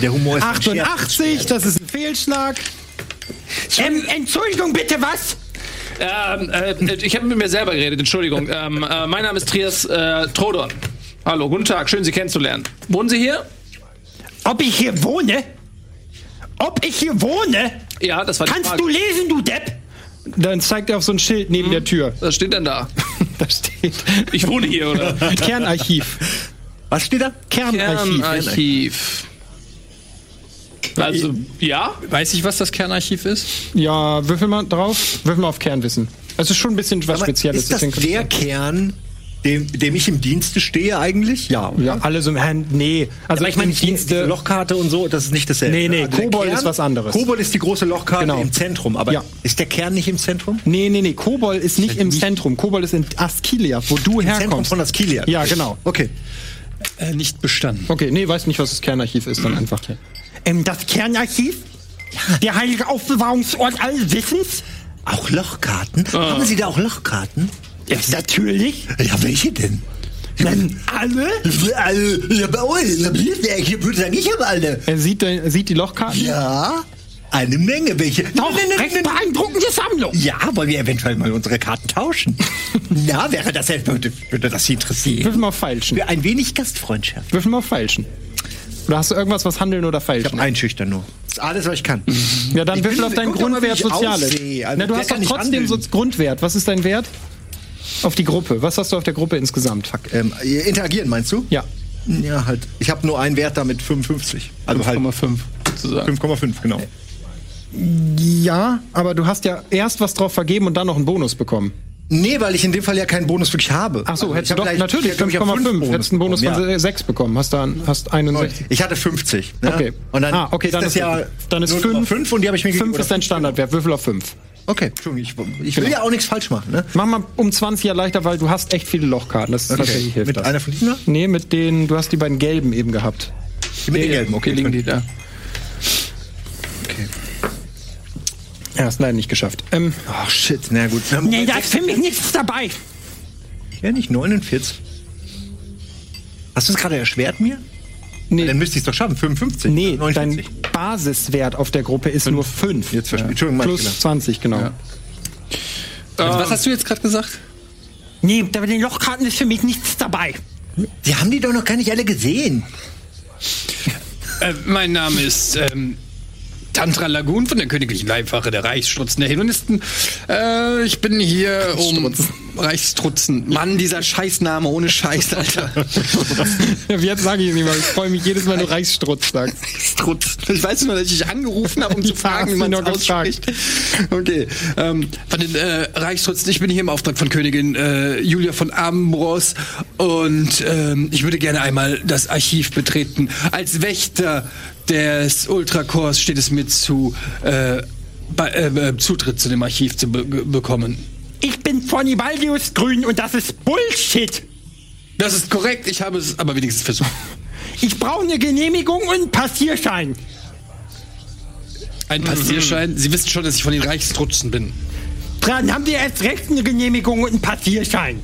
Der Humor ist ein Scherz. 88, das ist ein Fehlschlag. Ähm, Entschuldigung, bitte, was? Ähm, äh, ich habe mit mir selber geredet, Entschuldigung. Ähm, äh, mein Name ist Trias äh, Trodon. Hallo, guten Tag, schön Sie kennenzulernen. Wohnen Sie hier? Ob ich hier wohne? Ob ich hier wohne? Ja, das war die Kannst Frage. du lesen, du Depp? Dann zeigt er auf so ein Schild neben der Tür. Was steht denn da? <laughs> Da steht Ich wohne hier, oder? Kernarchiv. Was steht da? Kernarchiv. Kernarchiv. Also, ja? Weiß ich, was das Kernarchiv ist? Ja, würfel mal drauf. Würfel mal auf Kernwissen. Es ist schon ein bisschen was Aber Spezielles. ist das der Kern, dem, dem ich im Dienste stehe eigentlich? Ja. ja, alle so im Hand. Nee. Also ich meine, Dienste, Dienste. Lochkarte und so, das ist nicht dasselbe. Nee, nee, Also Kobold Kern- ist was anderes. Kobold ist die große Lochkarte Genau. im Zentrum, aber Ja. ist der Kern nicht im Zentrum? Nee, nee, nee. Kobol ist nicht im Zentrum. Kobol ist in Askilia, wo du Im Zentrum herkommst. von Askilia. Ja, genau. Okay. Äh, nicht bestanden. Okay, nee, weiß nicht, was das Kernarchiv ist, dann einfach. Ähm, das Kernarchiv? Der heilige Aufbewahrungsort allen Wissens? Auch Lochkarten? Ah. Haben Sie da auch Lochkarten? Ja, natürlich. Ja, welche denn? Nein, alle? Also, ja, bei euch, ich würde sagen, ich habe alle. Er sieht, er sieht die Lochkarten. Ja, eine Menge. Welche? Doch, recht beeindruckende Sammlung. Ja, wollen wir eventuell mal unsere Karten tauschen? <laughs> Na, wäre das, würde, würde das Sie interessieren? Würfel mal auf Feilschen. Für ein wenig Gastfreundschaft. Würfel mal auf Feilschen. Oder hast du irgendwas, was handeln oder Ich feilschen? habe einschüchtern nur. Das ist alles, was ich kann. Ja, dann Ich würfel auf deinen Grundwert ich Soziales. Also, Na, du hast doch trotzdem so. Grundwert. Was ist dein Wert? Auf die Gruppe. Was hast du auf der Gruppe insgesamt? Fuck, ähm, interagieren meinst du? Ja. Ja, halt. Ich habe nur einen Wert damit 55. Also halt 5,5 sozusagen. 5,5, genau. Ja, aber du hast ja erst was drauf vergeben und dann noch einen Bonus bekommen. Nee, weil ich in dem Fall ja keinen Bonus wirklich habe. Ach so, Also hättest ich du doch natürlich ich hab, glaub ich, auf 5,5. fünf Hättest einen Bonus von bekommen, 6 bekommen. Hast dann hast ja. 61. Ich hatte 50. Ne? Okay. Und dann ah, okay, ist dann das ist ja dann ist nur 5 noch fünf und die habe ich mir 5 gegeben, ist dein Standardwert. Würfel auf 5. Okay, Entschuldigung, ich, ich will Genau. ja auch nichts falsch machen. Ne? Mach mal um 20 erleichtert, weil du hast echt viele Lochkarten. Das ist tatsächlich hilft Mit das. einer von diesen? Nee, mit denen, du hast die beiden gelben eben gehabt. Mit den gelben, okay. Hier liegen die da. okay. Ja, hast leider nicht geschafft. Ähm, Oh shit, na gut. Na, nee, da ist für mich nichts dabei. Ja, nicht 49. Hast du es gerade erschwert mir? Nee, Dann müsste ich es doch schaffen. 55. nee 49. dein Basiswert auf der Gruppe ist nur 5. Jetzt verstehe mein Plus Fehler. 20, genau. Ja. Also, was hast du jetzt gerade gesagt? Nee, bei den Lochkarten ist für mich nichts dabei. Die haben die doch noch gar nicht alle gesehen. Äh, mein Name ist ähm, Tantra Lagoon von der Königlichen Leibwache der Reichsstrutzen der Hedonisten. Äh, ich bin hier um Reichstrutzen. Mann, dieser Scheißname ohne Scheiß, Alter. Jetzt sage ich es nicht mal. Ich freue mich jedes Mal, wenn du Reichsstrutz sagst. Strutz. Ich weiß nur, dass ich dich angerufen habe, um zu <laughs> fragen, wie man gefragt. ausspricht. Okay. Ähm, Von den äh, Reichstrutzen. Ich bin hier im Auftrag von Königin äh, Julia von Ambros und ähm, ich würde gerne einmal das Archiv betreten. Als Wächter des Ultrakorps steht es mir zu, äh, bei, äh, äh, Zutritt zu dem Archiv zu be bekommen. Ich bin von Ibaldius Grün und das ist Bullshit. Das ist korrekt, ich habe es aber wenigstens versucht. <laughs> Ich brauche eine Genehmigung und einen Passierschein. Ein Passierschein. Sie wissen schon, dass ich von den Reichstrutzen bin. Dann haben Sie erst recht eine Genehmigung und einen Passierschein.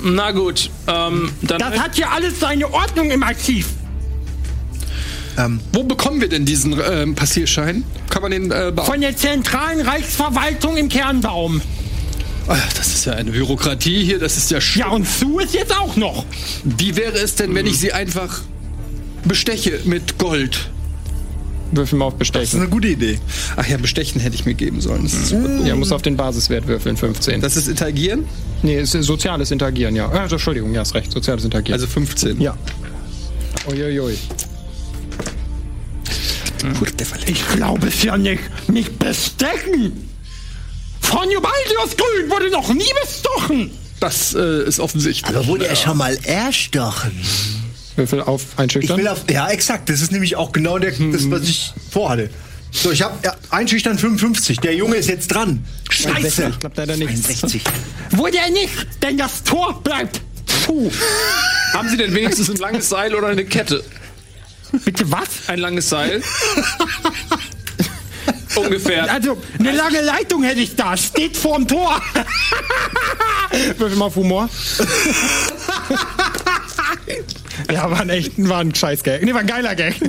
Na gut, ähm, dann. Das hat ja alles seine Ordnung im Archiv. Wo bekommen wir denn diesen ähm, Passierschein? Kann man den äh, Von der zentralen Reichsverwaltung im Kernbaum. Ah, Das ist ja eine Bürokratie hier, das ist ja sch Ja, und zu ist jetzt auch noch. Wie wäre es denn, wenn ich sie einfach besteche mit Gold? Würfel mal auf Das ist Bestechen. eine gute Idee. ach ja, bestechen hätte ich mir geben sollen. Das ist, super. Ja, muss auf den Basiswert würfeln, 15. das ist interagieren? nee, ist soziales Interagieren, ja. Ah, Entschuldigung, ja, ist recht. Soziales Interagieren. Also 15. ja. Uiuiui. Ich glaube es ja nicht. Nicht bestechen. Von Jubaldius Grün wurde noch nie bestochen. Das äh, ist offensichtlich. Aber wurde er schon mal erstochen? Würfel auf Ich einschüchtern. will auf. Ja, exakt. Das ist nämlich auch genau der, das, was ich vorhatte. So, ich habe ja, einschüchtern 55. Der Junge ist jetzt dran. Scheiße. Ich glaube leider nicht. 60. Wurde er nicht, denn das Tor bleibt zu. haben Sie denn wenigstens ein langes Seil oder eine Kette? Bitte was? Ein langes Seil? Ungefähr. Also, eine lange Leitung hätte ich da. Steht vorm Tor. <laughs> Würfel mal auf Humor. ja, war ein echt, war ein scheiß Gag. Nee, war ein geiler Gag. Du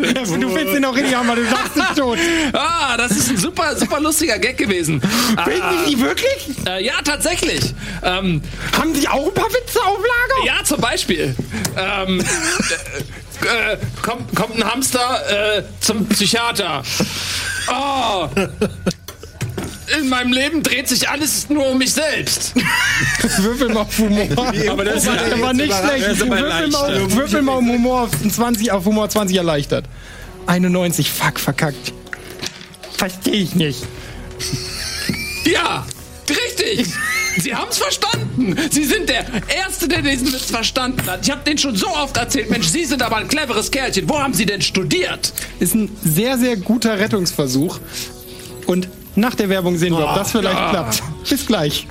findest ihn auch richtig haben, weil du sagst es schon. Ah, das ist ein super, super lustiger Gag gewesen. Ah, Finden Sie wirklich? äh, ja, tatsächlich. Ähm, Haben Sie auch ein paar Witze auf Lager? ja, zum Beispiel. Ähm, <laughs> äh, kommt, kommt ein Hamster äh, zum Psychiater. Oh. In meinem Leben dreht sich alles nur um mich selbst. Würfel mal auf Humor. <laughs> Aber das ist Das ja war nicht schlecht. Das Würfel mal, würfel mal um Humor auf 20, auf Humor 20 erleichtert. 91, fuck, verkackt. Verstehe ich nicht. Ja, richtig. Sie haben es verstanden. Sie sind der Erste, der diesen Witz verstanden hat. Ich habe den schon so oft erzählt. Mensch, Sie sind aber ein cleveres Kerlchen. Wo haben Sie denn studiert? Ist ein sehr, sehr guter Rettungsversuch. Und nach der Werbung sehen wir, ob das vielleicht klappt. Bis gleich.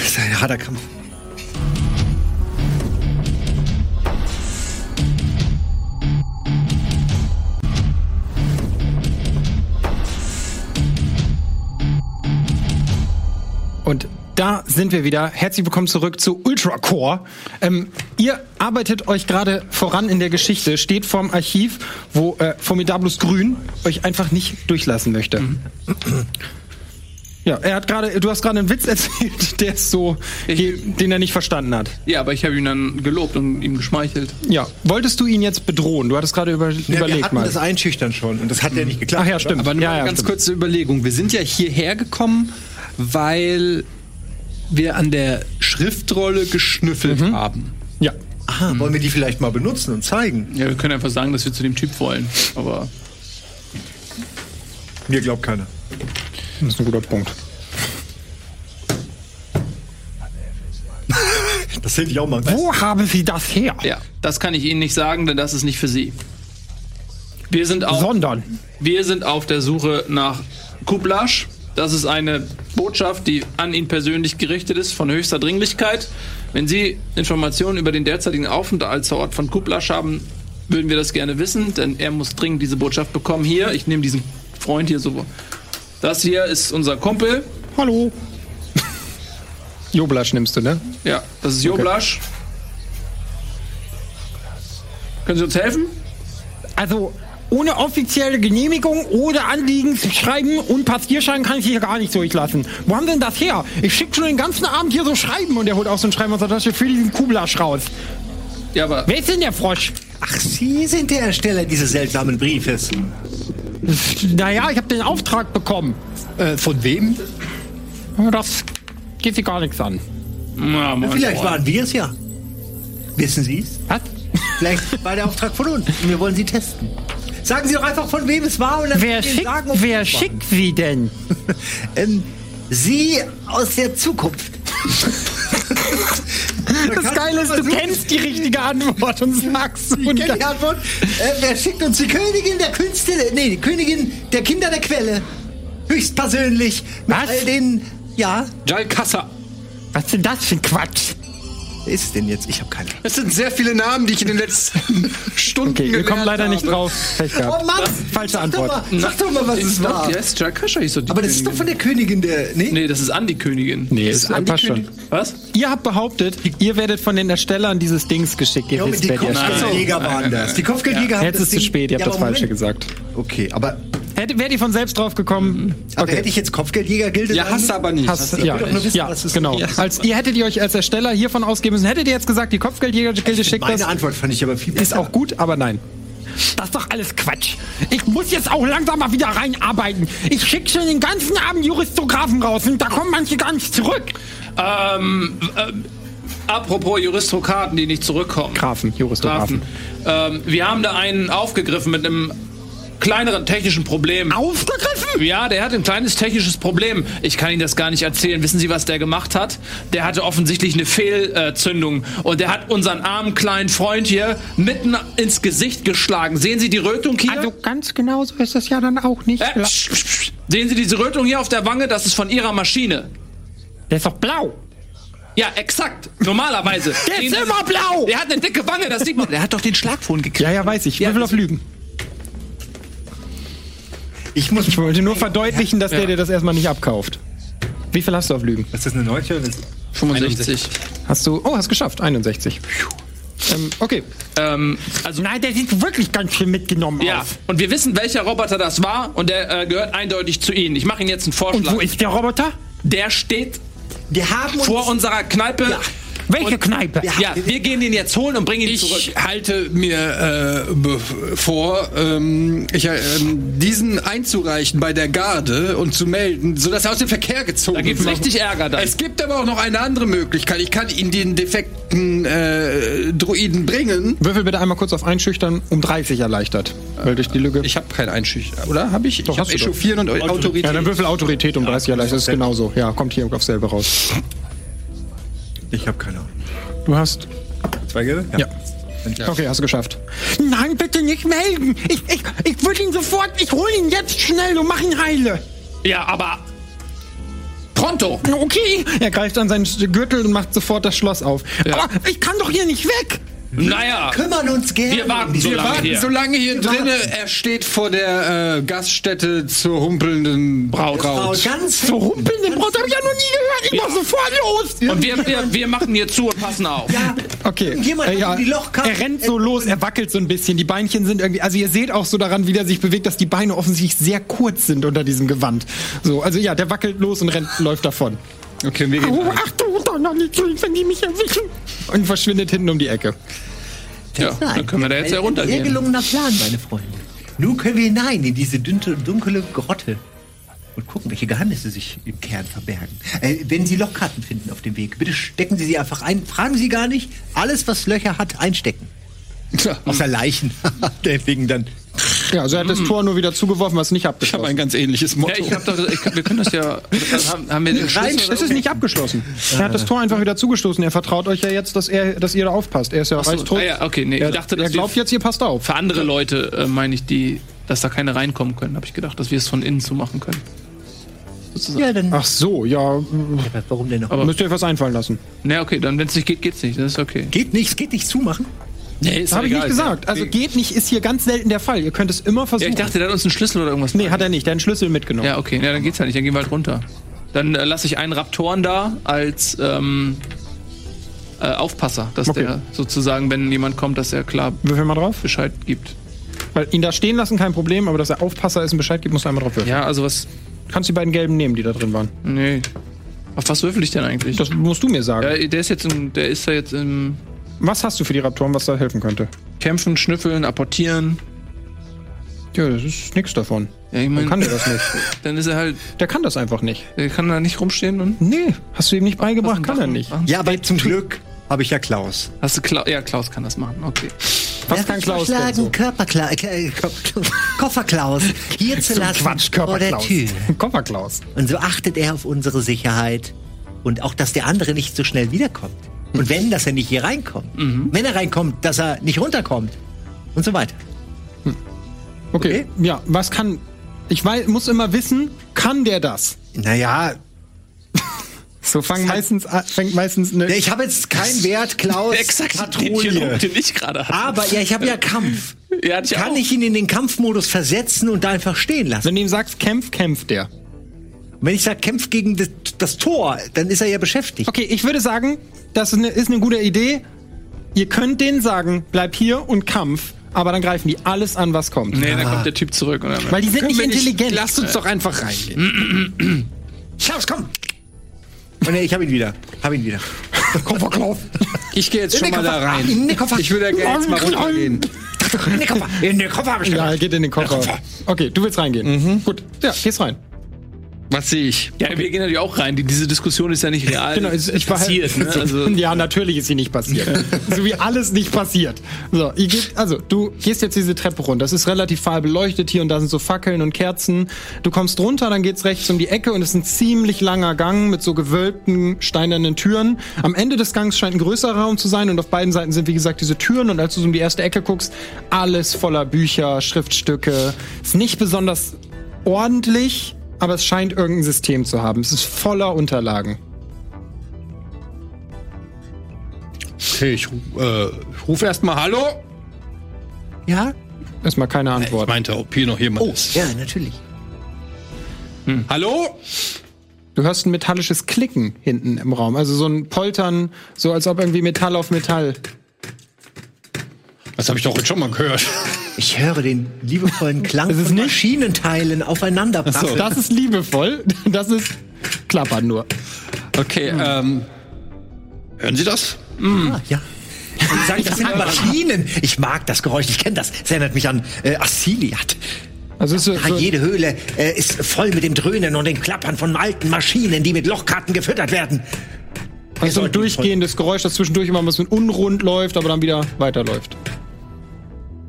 Das ist ein harter Kampf. Und da sind wir wieder. Herzlich willkommen zurück zu Ultra Core. Ähm, ihr arbeitet euch gerade voran in der Geschichte, steht vorm Archiv, wo äh, Formidablus Grün euch einfach nicht durchlassen möchte. Ja, er hat gerade, du hast gerade einen Witz <laughs> erzählt, der ist so, den er nicht verstanden hat. Ja, aber ich habe ihn dann gelobt und ihm geschmeichelt. Ja, wolltest du ihn jetzt bedrohen? Du hattest gerade über, Ja, wir überlegt hatten mal. das Einschüchtern schon und das hat ja nicht geklappt. Ach ja, stimmt. Aber nur ja, eine ja, ganz stimmt. kurze Überlegung. Wir sind ja hierher gekommen, weil wir an der Schriftrolle geschnüffelt Mhm. haben. Ja. Aha, wollen wir die vielleicht mal benutzen und zeigen? Ja, wir können einfach sagen, dass wir zu dem Typ wollen. Aber Mir glaubt keiner. Das ist ein guter Punkt. <laughs> Das hätte ich auch mal. Wo haben Sie das her? Ja, das kann ich Ihnen nicht sagen, denn das ist nicht für Sie. Wir sind auf, Sondern. wir sind auf der Suche nach Kuplasch. Das ist eine Botschaft, die an ihn persönlich gerichtet ist, von höchster Dringlichkeit. Wenn Sie Informationen über den derzeitigen Aufenthaltsort von Kuplasch haben, würden wir das gerne wissen, denn er muss dringend diese Botschaft bekommen. Hier, ich nehme diesen Freund hier so. Das hier ist unser Kumpel. Hallo. <laughs> Joblasch nimmst du, ne? Ja, das ist Joblasch. Können Sie uns helfen? Also, ohne offizielle Genehmigung oder Anliegen zu schreiben und Passierschein kann ich hier gar nicht durchlassen. Wo haben denn das her? Ich schicke schon den ganzen Abend hier so Schreiben und er holt auch so ein Schreiben aus der Tasche für diesen Kublasch raus. Ja, aber Wer ist denn der Frosch? Ach, Sie sind der Ersteller dieses seltsamen Briefes. Naja, ich habe den Auftrag bekommen. Äh, von wem? Das geht sie gar nichts an. Na, Vielleicht Freund. waren wir es ja. Wissen Sie es? Was? Vielleicht war der Auftrag von uns und wir wollen Sie testen. Sagen Sie doch einfach, von wem es war und dann Wer schickt, sagen, ob wer es war. schickt sie denn? <laughs> Ähm, Sie aus der Zukunft. <laughs> Das Geile ist, du kennst die richtige Antwort und sagst so. Ich kenne die Antwort. Äh, wer schickt uns die Königin der Künste? Nee, die Königin der Kinder der Quelle. Höchstpersönlich. Mit Was? all den. Ja, Jalkassa. Was ist denn das für ein Quatsch? Wer ist es denn jetzt? Ich habe keine Ahnung. Es sind sehr viele Namen, die ich in den letzten <laughs> Stunden Okay, wir kommen leider nicht habe. drauf. Pech gehabt. Oh Mann! Falsche Antwort. Doch mal, sag doch mal, was es war. Ja, ist Jalkassa hieß so die Aber das ist doch Königin. von der Königin der. Nee? Nee, das ist Andi Königin. Nee, das ist passt schon. Was? Ihr habt behauptet, ihr werdet von den Erstellern dieses Dings geschickt. Ihr Ja, wisst, die Kopfgeldjäger waren das. Die Kopfgeldjäger haben Jetzt das ist es zu spät, ihr habt Ja, das Falsche gesagt. Okay, aber, Hätte, wärt ihr von selbst drauf gekommen? aber hätte ich jetzt Kopfgeldjäger-Gilde Ja, hast du aber nicht. Hast, Ich ja, will doch nur wissen, ja was es genau. ist. Als, ihr hättet ihr euch als Ersteller hiervon ausgeben müssen, hättet ihr jetzt gesagt, die Kopfgeldjäger-Gilde schickt das. Meine Antwort fand ich aber viel Ist besser. auch gut, aber nein. Das ist doch alles Quatsch. Ich muss jetzt auch langsam mal wieder reinarbeiten. Ich schicke schon den ganzen Abend Juristographen raus und da kommen manche gar nicht zurück. Ähm, ähm, apropos Juristokraten, die nicht zurückkommen. Grafen, Juristographen. Grafen. Ähm, wir haben da einen aufgegriffen mit einem kleineren technischen Problem. Aufgegriffen? Ja, der hat ein kleines technisches Problem. Ich kann Ihnen das gar nicht erzählen. Wissen Sie, was der gemacht hat? Der hatte offensichtlich eine Fehlzündung und der hat unseren armen kleinen Freund hier mitten ins Gesicht geschlagen. Sehen Sie die Rötung hier? Also ganz genau so ist das ja dann auch nicht. äh, psch, psch, psch. Sehen Sie diese Rötung hier auf der Wange? Das ist von Ihrer Maschine. Der ist doch blau. Ja, exakt. Normalerweise. Der ist immer blau. Der hat eine dicke Wange, das sieht man. Der hat doch den Schlagfon gekriegt. Ja, ja, weiß ich. Ja, Würfel auf Lügen. Ich muss. Ich wollte nur verdeutlichen, dass der dir das erstmal nicht abkauft. Wie viel hast du auf Lügen? Ist das eine Neunte? oder ist- 65. Hast du. Oh, hast geschafft. 61. Ähm, okay. Ähm, also Nein, der sieht wirklich ganz schön mitgenommen Ja, aus. und wir wissen, welcher Roboter das war und der äh, gehört eindeutig zu Ihnen. Ich mache Ihnen jetzt einen Und Vorschlag. wo ist der Roboter? Der steht Wir haben uns. vor unserer Kneipe. Ja, Welche Kneipe? wir gehen ihn jetzt holen und bringen ihn zurück. Ich halte mir äh, vor, ähm, ich, äh, diesen einzureichen bei der Garde und zu melden, sodass er aus dem Verkehr gezogen Da gibt's wird. richtig Ärger dann. Es gibt aber auch noch eine andere Möglichkeit. Ich kann ihn den defekten äh, Droiden bringen. Würfel bitte einmal kurz auf Einschüchtern um 30 erleichtert. Weil durch die Lücke. Ich habe kein Einschüchtern, oder? Habe ich? Doch, ich habe. Echauffieren und Autorität. ja, dann Würfel Autorität um 30 erleichtert. Das ist genauso. Ja, kommt hier auf selber raus. Ich habe keine Ahnung. Du hast. Zwei Gelbe? Ja. Okay, hast du geschafft. Nein, bitte nicht melden. Ich, ich, ich würde ihn sofort. Ich hole ihn jetzt schnell und mach ihn heile. Ja, aber pronto. Okay. Er greift an seinen Gürtel und macht sofort das Schloss auf. Aber ich kann doch hier nicht weg. Naja, Kümmern uns gerne. wir warten so Wir lange warten hier. so lange hier drinne. Er steht vor der äh, Gaststätte zur humpelnden Braut. Frau, ganz So rumpeln den Brot habe ich ja noch nie gehört. Ich mach sofort los. Und wir, wir, wir machen hier zu und passen auf. Ja, Okay. Irgendjemand Äh, hat die Lochkarte- er rennt so los, er wackelt so ein bisschen. Die Beinchen sind irgendwie, also ihr seht auch so daran, wie er sich bewegt, dass die Beine offensichtlich sehr kurz sind unter diesem Gewand. So, also ja, der wackelt los und rennt, läuft davon. Okay, wir gehen. Oh, Achtung, nicht, wenn die mich erwischen. Und verschwindet hinten um die Ecke. Ja, dann können wir da jetzt Ein Sehr heruntergehen. gelungener Plan, meine Freunde. Nun können wir hinein in diese dünte, dunkle Grotte und gucken, welche Geheimnisse sich im Kern verbergen. Äh, wenn Sie Lochkarten finden auf dem Weg, bitte stecken Sie sie einfach ein. Fragen Sie gar nicht. Alles, was Löcher hat, einstecken. Außer Leichen. <laughs> Deswegen dann. Ja, also er hat das Tor nur wieder zugeworfen, was nicht Ich habe abgeschlossen ein ganz ähnliches Motto. Ja, ich hab doch, ich, wir können das ja. Haben, haben wir den Nein, Schlüssel? es ist nicht abgeschlossen. Er hat das Tor einfach wieder zugestoßen. Er vertraut euch ja jetzt, dass, er, dass ihr da aufpasst. Er ist ja Achso, reichtot. ah, ja, okay, nee, Er, ich dachte, er glaubt jetzt, ihr passt auf. für andere Leute äh, meine ich, die, dass da keine reinkommen können, habe ich gedacht, dass wir es von innen zu machen können. Sozusagen. Ja, dann. Ach so, ja, Warum denn noch? Aber- müsst ihr euch was einfallen lassen. Na, okay, dann, wenn es nicht geht, geht's nicht. Das ist okay. Geht nicht, es geht nicht zumachen. Nee, ist Habe ich nicht gesagt. Also geht nicht, ist hier ganz selten der Fall. Ihr könnt es immer Ja, versuchen. ich dachte, der hat uns einen Schlüssel oder irgendwas. nee, hat er nicht. Der hat einen Schlüssel mitgenommen. Ja, okay, ja, dann geht's halt nicht, dann gehen wir halt runter. Dann äh, lasse ich einen Raptoren da als ähm, äh, Aufpasser, dass Okay. der sozusagen, wenn jemand kommt, dass er klar Würfel mal drauf. Bescheid gibt. Weil ihn da stehen lassen, kein Problem, aber dass er Aufpasser ist und Bescheid gibt, musst du einmal drauf würfeln. Ja, also was. Kannst die beiden gelben nehmen, die da drin waren. Nee. Auf was würfel ich denn eigentlich? Das musst du mir sagen. ja, der ist jetzt im, der ist ja jetzt im Was hast du für die Raptoren, was da helfen könnte? Kämpfen, Schnüffeln, Apportieren. Ja, das ist nichts davon. Ja, ich Dann mein, kann der das nicht. <laughs> dann ist er halt, Der kann das einfach nicht. der kann da nicht rumstehen und. Nee, hast du ihm nicht beigebracht, kann er nicht. Ja, aber zum Glück habe ich ja Klaus. Hast du Klaus? Ja, Klaus kann das machen. Okay. Was kann Klaus denn vorschlagen, so? Körperkla äh, Ko- Kofferklaus hier <laughs> zu lassen Quatsch, vor der Körperklaus. Tür. <laughs> Kofferklaus. Und so achtet er auf unsere Sicherheit und auch, dass der andere nicht so schnell wiederkommt. Und wenn, dass er nicht hier reinkommt. Wenn er reinkommt, dass er nicht runterkommt. Und so weiter. Okay. Ja, was kann. Ich weiß, muss immer wissen, kann der das? Naja, <laughs> So fangen meistens, fängt meistens eine. ich habe jetzt keinen Wert, Klaus. <laughs> Patrouille. den ich gerade hatte. Aber ja, ich habe ja Kampf. Ja, ich Kann auch. ich ihn in den Kampfmodus versetzen und da einfach stehen lassen? Wenn du ihm sagst, kämpf, kämpft der. Wenn ich sage, kämpf gegen das, das Tor, dann ist er ja beschäftigt. Okay, ich würde sagen, das ist eine, ist eine gute Idee. Ihr könnt denen sagen, bleib hier und Kampf, aber dann greifen die alles an, was kommt. Nee, dann kommt der Typ zurück. Und dann, Weil die sind Können nicht intelligent. Lasst uns doch einfach reingehen. <clears throat> Klaus, komm! Oh, nee, ich habe ihn wieder. Hab ihn wieder. <laughs> Kofferklaus. Ich gehe jetzt schon In mal den da Koffer. rein. In den Koffer. Ich würde ja gerne jetzt mal runtergehen. In den Koffer. In den Koffer habe ich Ja, gemacht. er geht in den Koffer. Okay, du willst reingehen. Gut, ja, gehst rein. Was sehe ich? ja, wir gehen natürlich auch rein. Die, diese Diskussion ist ja nicht real. Genau, ich, ich passiert. Ne? Also, <laughs> ja, natürlich ist sie nicht passiert. <laughs> so wie alles nicht passiert. So, ihr geht, also du gehst jetzt diese Treppe runter. Das ist relativ fahl beleuchtet hier und da sind so Fackeln und Kerzen. Du kommst runter, dann geht's rechts um die Ecke und es ist ein ziemlich langer Gang mit so gewölbten steinernen Türen. Am Ende des Gangs scheint ein größerer Raum zu sein und auf beiden Seiten sind wie gesagt diese Türen und als du so um die erste Ecke guckst, alles voller Bücher, Schriftstücke. Ist nicht besonders ordentlich, aber es scheint irgendein System zu haben. Es ist voller Unterlagen. Okay, ich äh, rufe erstmal Hallo. Ja? Erstmal keine Ich Antwort. meinte, ob hier noch jemand Oh, ist. ja, natürlich. Hallo? Du hörst ein metallisches Klicken hinten im Raum. Also so ein Poltern, so als ob irgendwie Metall auf Metall. Das habe ich doch jetzt schon mal gehört. Ich höre den liebevollen Klang <laughs> ist von nicht- Maschinenteilen aufeinander prasseln. Das ist liebevoll. <laughs> Das ist klappern nur. Okay, ähm. Hören Sie das? Ah, ja. Und sagen, das sind <laughs> Maschinen. Ich mag das Geräusch, ich kenne das. Es erinnert mich an äh, Assiliat. Also ist so, Ja, so, jede Höhle äh, ist voll mit dem Dröhnen und dem Klappern von alten Maschinen, die mit Lochkarten gefüttert werden. also so ein durchgehendes Geräusch, das zwischendurch immer ein bisschen unrund läuft, aber dann wieder weiterläuft.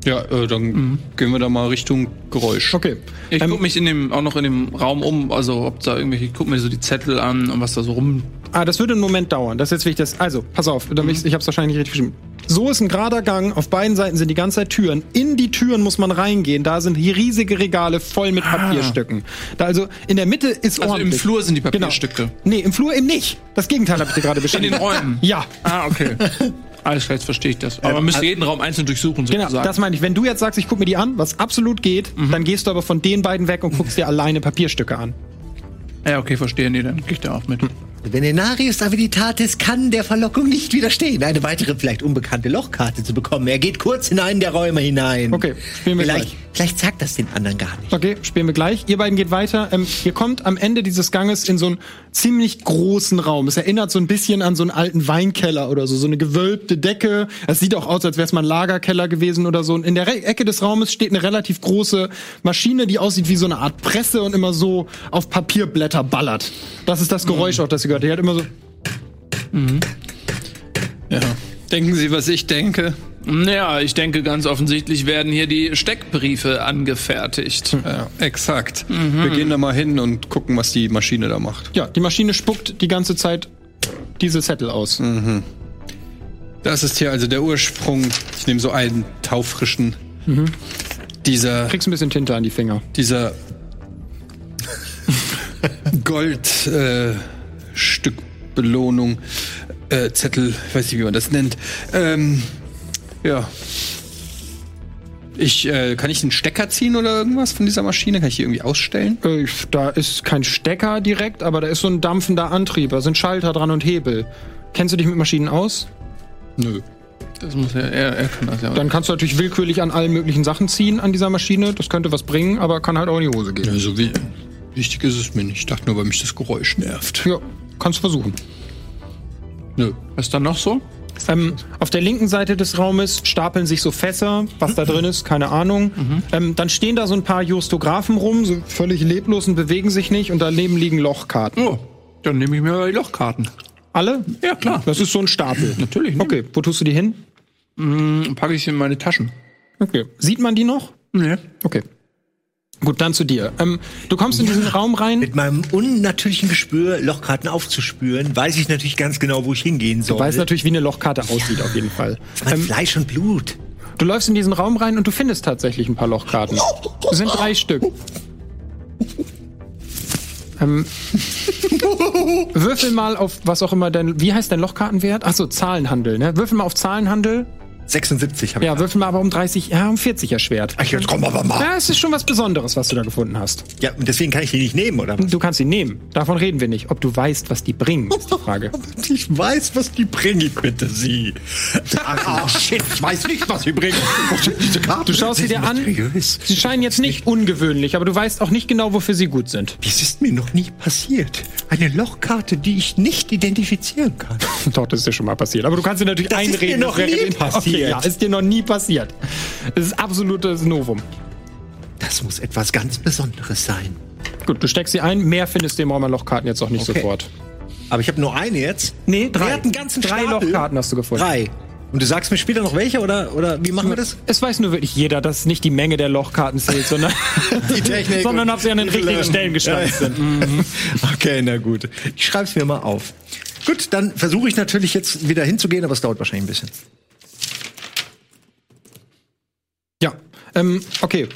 Ja, äh, dann gehen wir da mal Richtung Geräusch. Okay. ich Ähm, gucke mich in dem, auch noch in dem Raum um, also ob da irgendwelche, ich gucke mir so die Zettel an und was da so rum. Ah, das würde einen Moment dauern. Das ist jetzt wichtig. Das, also, pass auf, damit ich, ich habe es wahrscheinlich nicht richtig geschrieben. So ist ein gerader Gang. Auf beiden Seiten sind die ganze Zeit Türen. In die Türen muss man reingehen. Da sind hier riesige Regale voll mit Papierstücken. Da also in der Mitte ist Also im ordentlich. Flur sind die Genau. Papierstücke. Nee, im Flur eben nicht. Das Gegenteil habe ich dir gerade In beschrieben. den Räumen. Ja. Ah, okay. <laughs> Alles klar, jetzt verstehe ich das. Aber man müsste jeden Raum einzeln durchsuchen, Genau, sozusagen. das meine ich. Wenn du jetzt sagst, ich guck mir die an, was absolut geht, dann gehst du aber von den beiden weg und guckst dir alleine Papierstücke an. ja, okay, verstehe. Nee, dann krieg ich da auch mit. Venenarius Aviditatis kann der Verlockung nicht widerstehen, eine weitere, vielleicht unbekannte Lochkarte zu bekommen. Er geht kurz in einen der Räume hinein. Okay, spielen wir vielleicht, gleich. vielleicht sagt das den anderen gar nicht. Okay, spielen wir gleich. Ihr beiden geht weiter. Ähm, ihr kommt am Ende dieses Ganges in so einen ziemlich großen Raum. Es erinnert so ein bisschen an so einen alten Weinkeller oder so, so eine gewölbte Decke. Es sieht auch aus, als wäre es mal ein Lagerkeller gewesen oder so. Und in der Re Ecke des Raumes steht eine relativ große Maschine, die aussieht wie so eine Art Presse und immer so auf Papierblätter ballert. Das ist das Geräusch auch, das ihr gehört. Die hat immer so. Ja. Denken Sie, was ich denke? Naja, ich denke, ganz offensichtlich werden hier die Steckbriefe angefertigt. Ja, exakt. Mhm. Wir gehen da mal hin und gucken, was die Maschine da macht. Ja, die Maschine spuckt die ganze Zeit diese Zettel aus. Mhm. Das ist hier also der Ursprung. Ich nehme so einen taufrischen. Mhm. Dieser. Kriegst ein bisschen Tinte an die Finger. Dieser <laughs> Goldstück äh, Belohnung. Äh, Zettel, weiß nicht, wie man das nennt. Ähm, ja. Ich, äh, kann ich einen Stecker ziehen oder irgendwas von dieser Maschine? Kann ich die irgendwie ausstellen? Äh, da ist kein Stecker direkt, aber da ist so ein dampfender Antrieb. Da sind Schalter dran und Hebel. Kennst du dich mit Maschinen aus? Nö. Das muss ja, er, er kann das ja. Dann kannst du natürlich willkürlich an allen möglichen Sachen ziehen an dieser Maschine. Das könnte was bringen, aber kann halt auch in die Hose gehen. Ja, so wie, wichtig ist es mir nicht. Ich dachte nur, weil mich das Geräusch nervt. Ja, kannst du versuchen. Nö. Was ist dann noch so? Ähm, auf der linken Seite des Raumes stapeln sich so Fässer. Was da drin ist, keine Ahnung. Mhm. Ähm, dann stehen da so ein paar Justographen rum, so völlig leblos und bewegen sich nicht. Und daneben liegen Lochkarten. Oh, dann nehme ich mir die Lochkarten. Alle? Ja, klar. Das ist so ein Stapel. Natürlich. Ne? Okay, wo tust du die hin? Mhm, packe ich sie in meine Taschen. Okay. Sieht man die noch? Nee. Okay. Gut, dann zu dir. Ähm, du kommst in diesen Raum rein. Mit meinem unnatürlichen Gespür, Lochkarten aufzuspüren, weiß ich natürlich ganz genau, wo ich hingehen soll. Du weißt natürlich, wie eine Lochkarte aussieht, ja. auf jeden Fall. Das ist mein ähm, Fleisch und Blut. Du läufst in diesen Raum rein und du findest tatsächlich ein paar Lochkarten. Es sind drei Stück. Ähm, würfel mal auf was auch immer dein. Wie heißt dein Lochkartenwert? Achso, Zahlenhandel, ne? Würfel mal auf Zahlenhandel. 76 habe ich. Ja, würfel mal aber um 30, ja, um 40 erschwert. Ach, jetzt komm aber mal. Ja, es ist schon was Besonderes, was du da gefunden hast. Ja, und deswegen kann ich die nicht nehmen, oder? Du kannst sie nehmen. Davon reden wir nicht. Ob du weißt, was die bringen, ist die Frage. <laughs> ich weiß, was die bringen, ich bitte sie. <laughs> Ach, oh, shit, ich weiß nicht, was sie bringen. <laughs> Du schaust sie dir an. Sie scheinen jetzt nicht ungewöhnlich, aber du weißt auch nicht genau, wofür sie gut sind. Das ist mir noch nie passiert. Eine Lochkarte, die ich nicht identifizieren kann. Doch, das ist dir schon mal passiert. Aber du kannst dir natürlich das einreden. Ist mir noch nie passiert. Okay, ja, ist dir noch nie passiert. Das ist absolutes Novum. Das muss etwas ganz Besonderes sein. Gut, du steckst sie ein. Mehr findest du im Raum Lochkarten jetzt auch nicht okay. sofort. Aber ich habe nur eine jetzt. Nee, drei. einen ganzen drei Stapel. Lochkarten hast du gefunden. Drei. Und du sagst mir später noch welche oder, oder wie machen wir das? Es weiß nur wirklich jeder, dass nicht die Menge der Lochkarten zählt, sondern <laughs> die Technik, <laughs> sondern ob sie an den richtigen Stellen gestanden sind. <laughs> Mhm. Okay, na gut. Ich schreibe es mir mal auf. Gut, dann versuche ich natürlich jetzt wieder hinzugehen, aber es dauert wahrscheinlich ein bisschen. Ja, ähm, okay.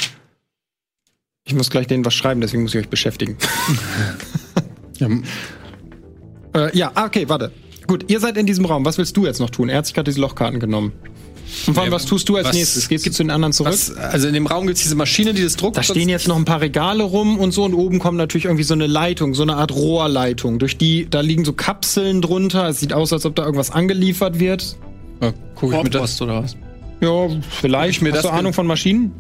Ich muss gleich denen was schreiben, deswegen muss ich euch beschäftigen. <laughs> ja. Äh, ja, ah, okay, warte. Gut, ihr seid in diesem Raum. Was willst du jetzt noch tun? Er hat sich gerade diese Lochkarten genommen. Und vor allem, was tust du als was, nächstes? Gehst du zu den anderen zurück? Was, also in dem Raum gibt es diese Maschine, die das druckt. Da stehen jetzt noch ein paar Regale rum und so und oben kommt natürlich irgendwie so eine Leitung, so eine Art Rohrleitung. Durch die, da liegen so Kapseln drunter. Es sieht aus, als ob da irgendwas angeliefert wird. Ja, guck ich mir das oder was? Ja, vielleicht. Mir Hast du Ahnung von Maschinen?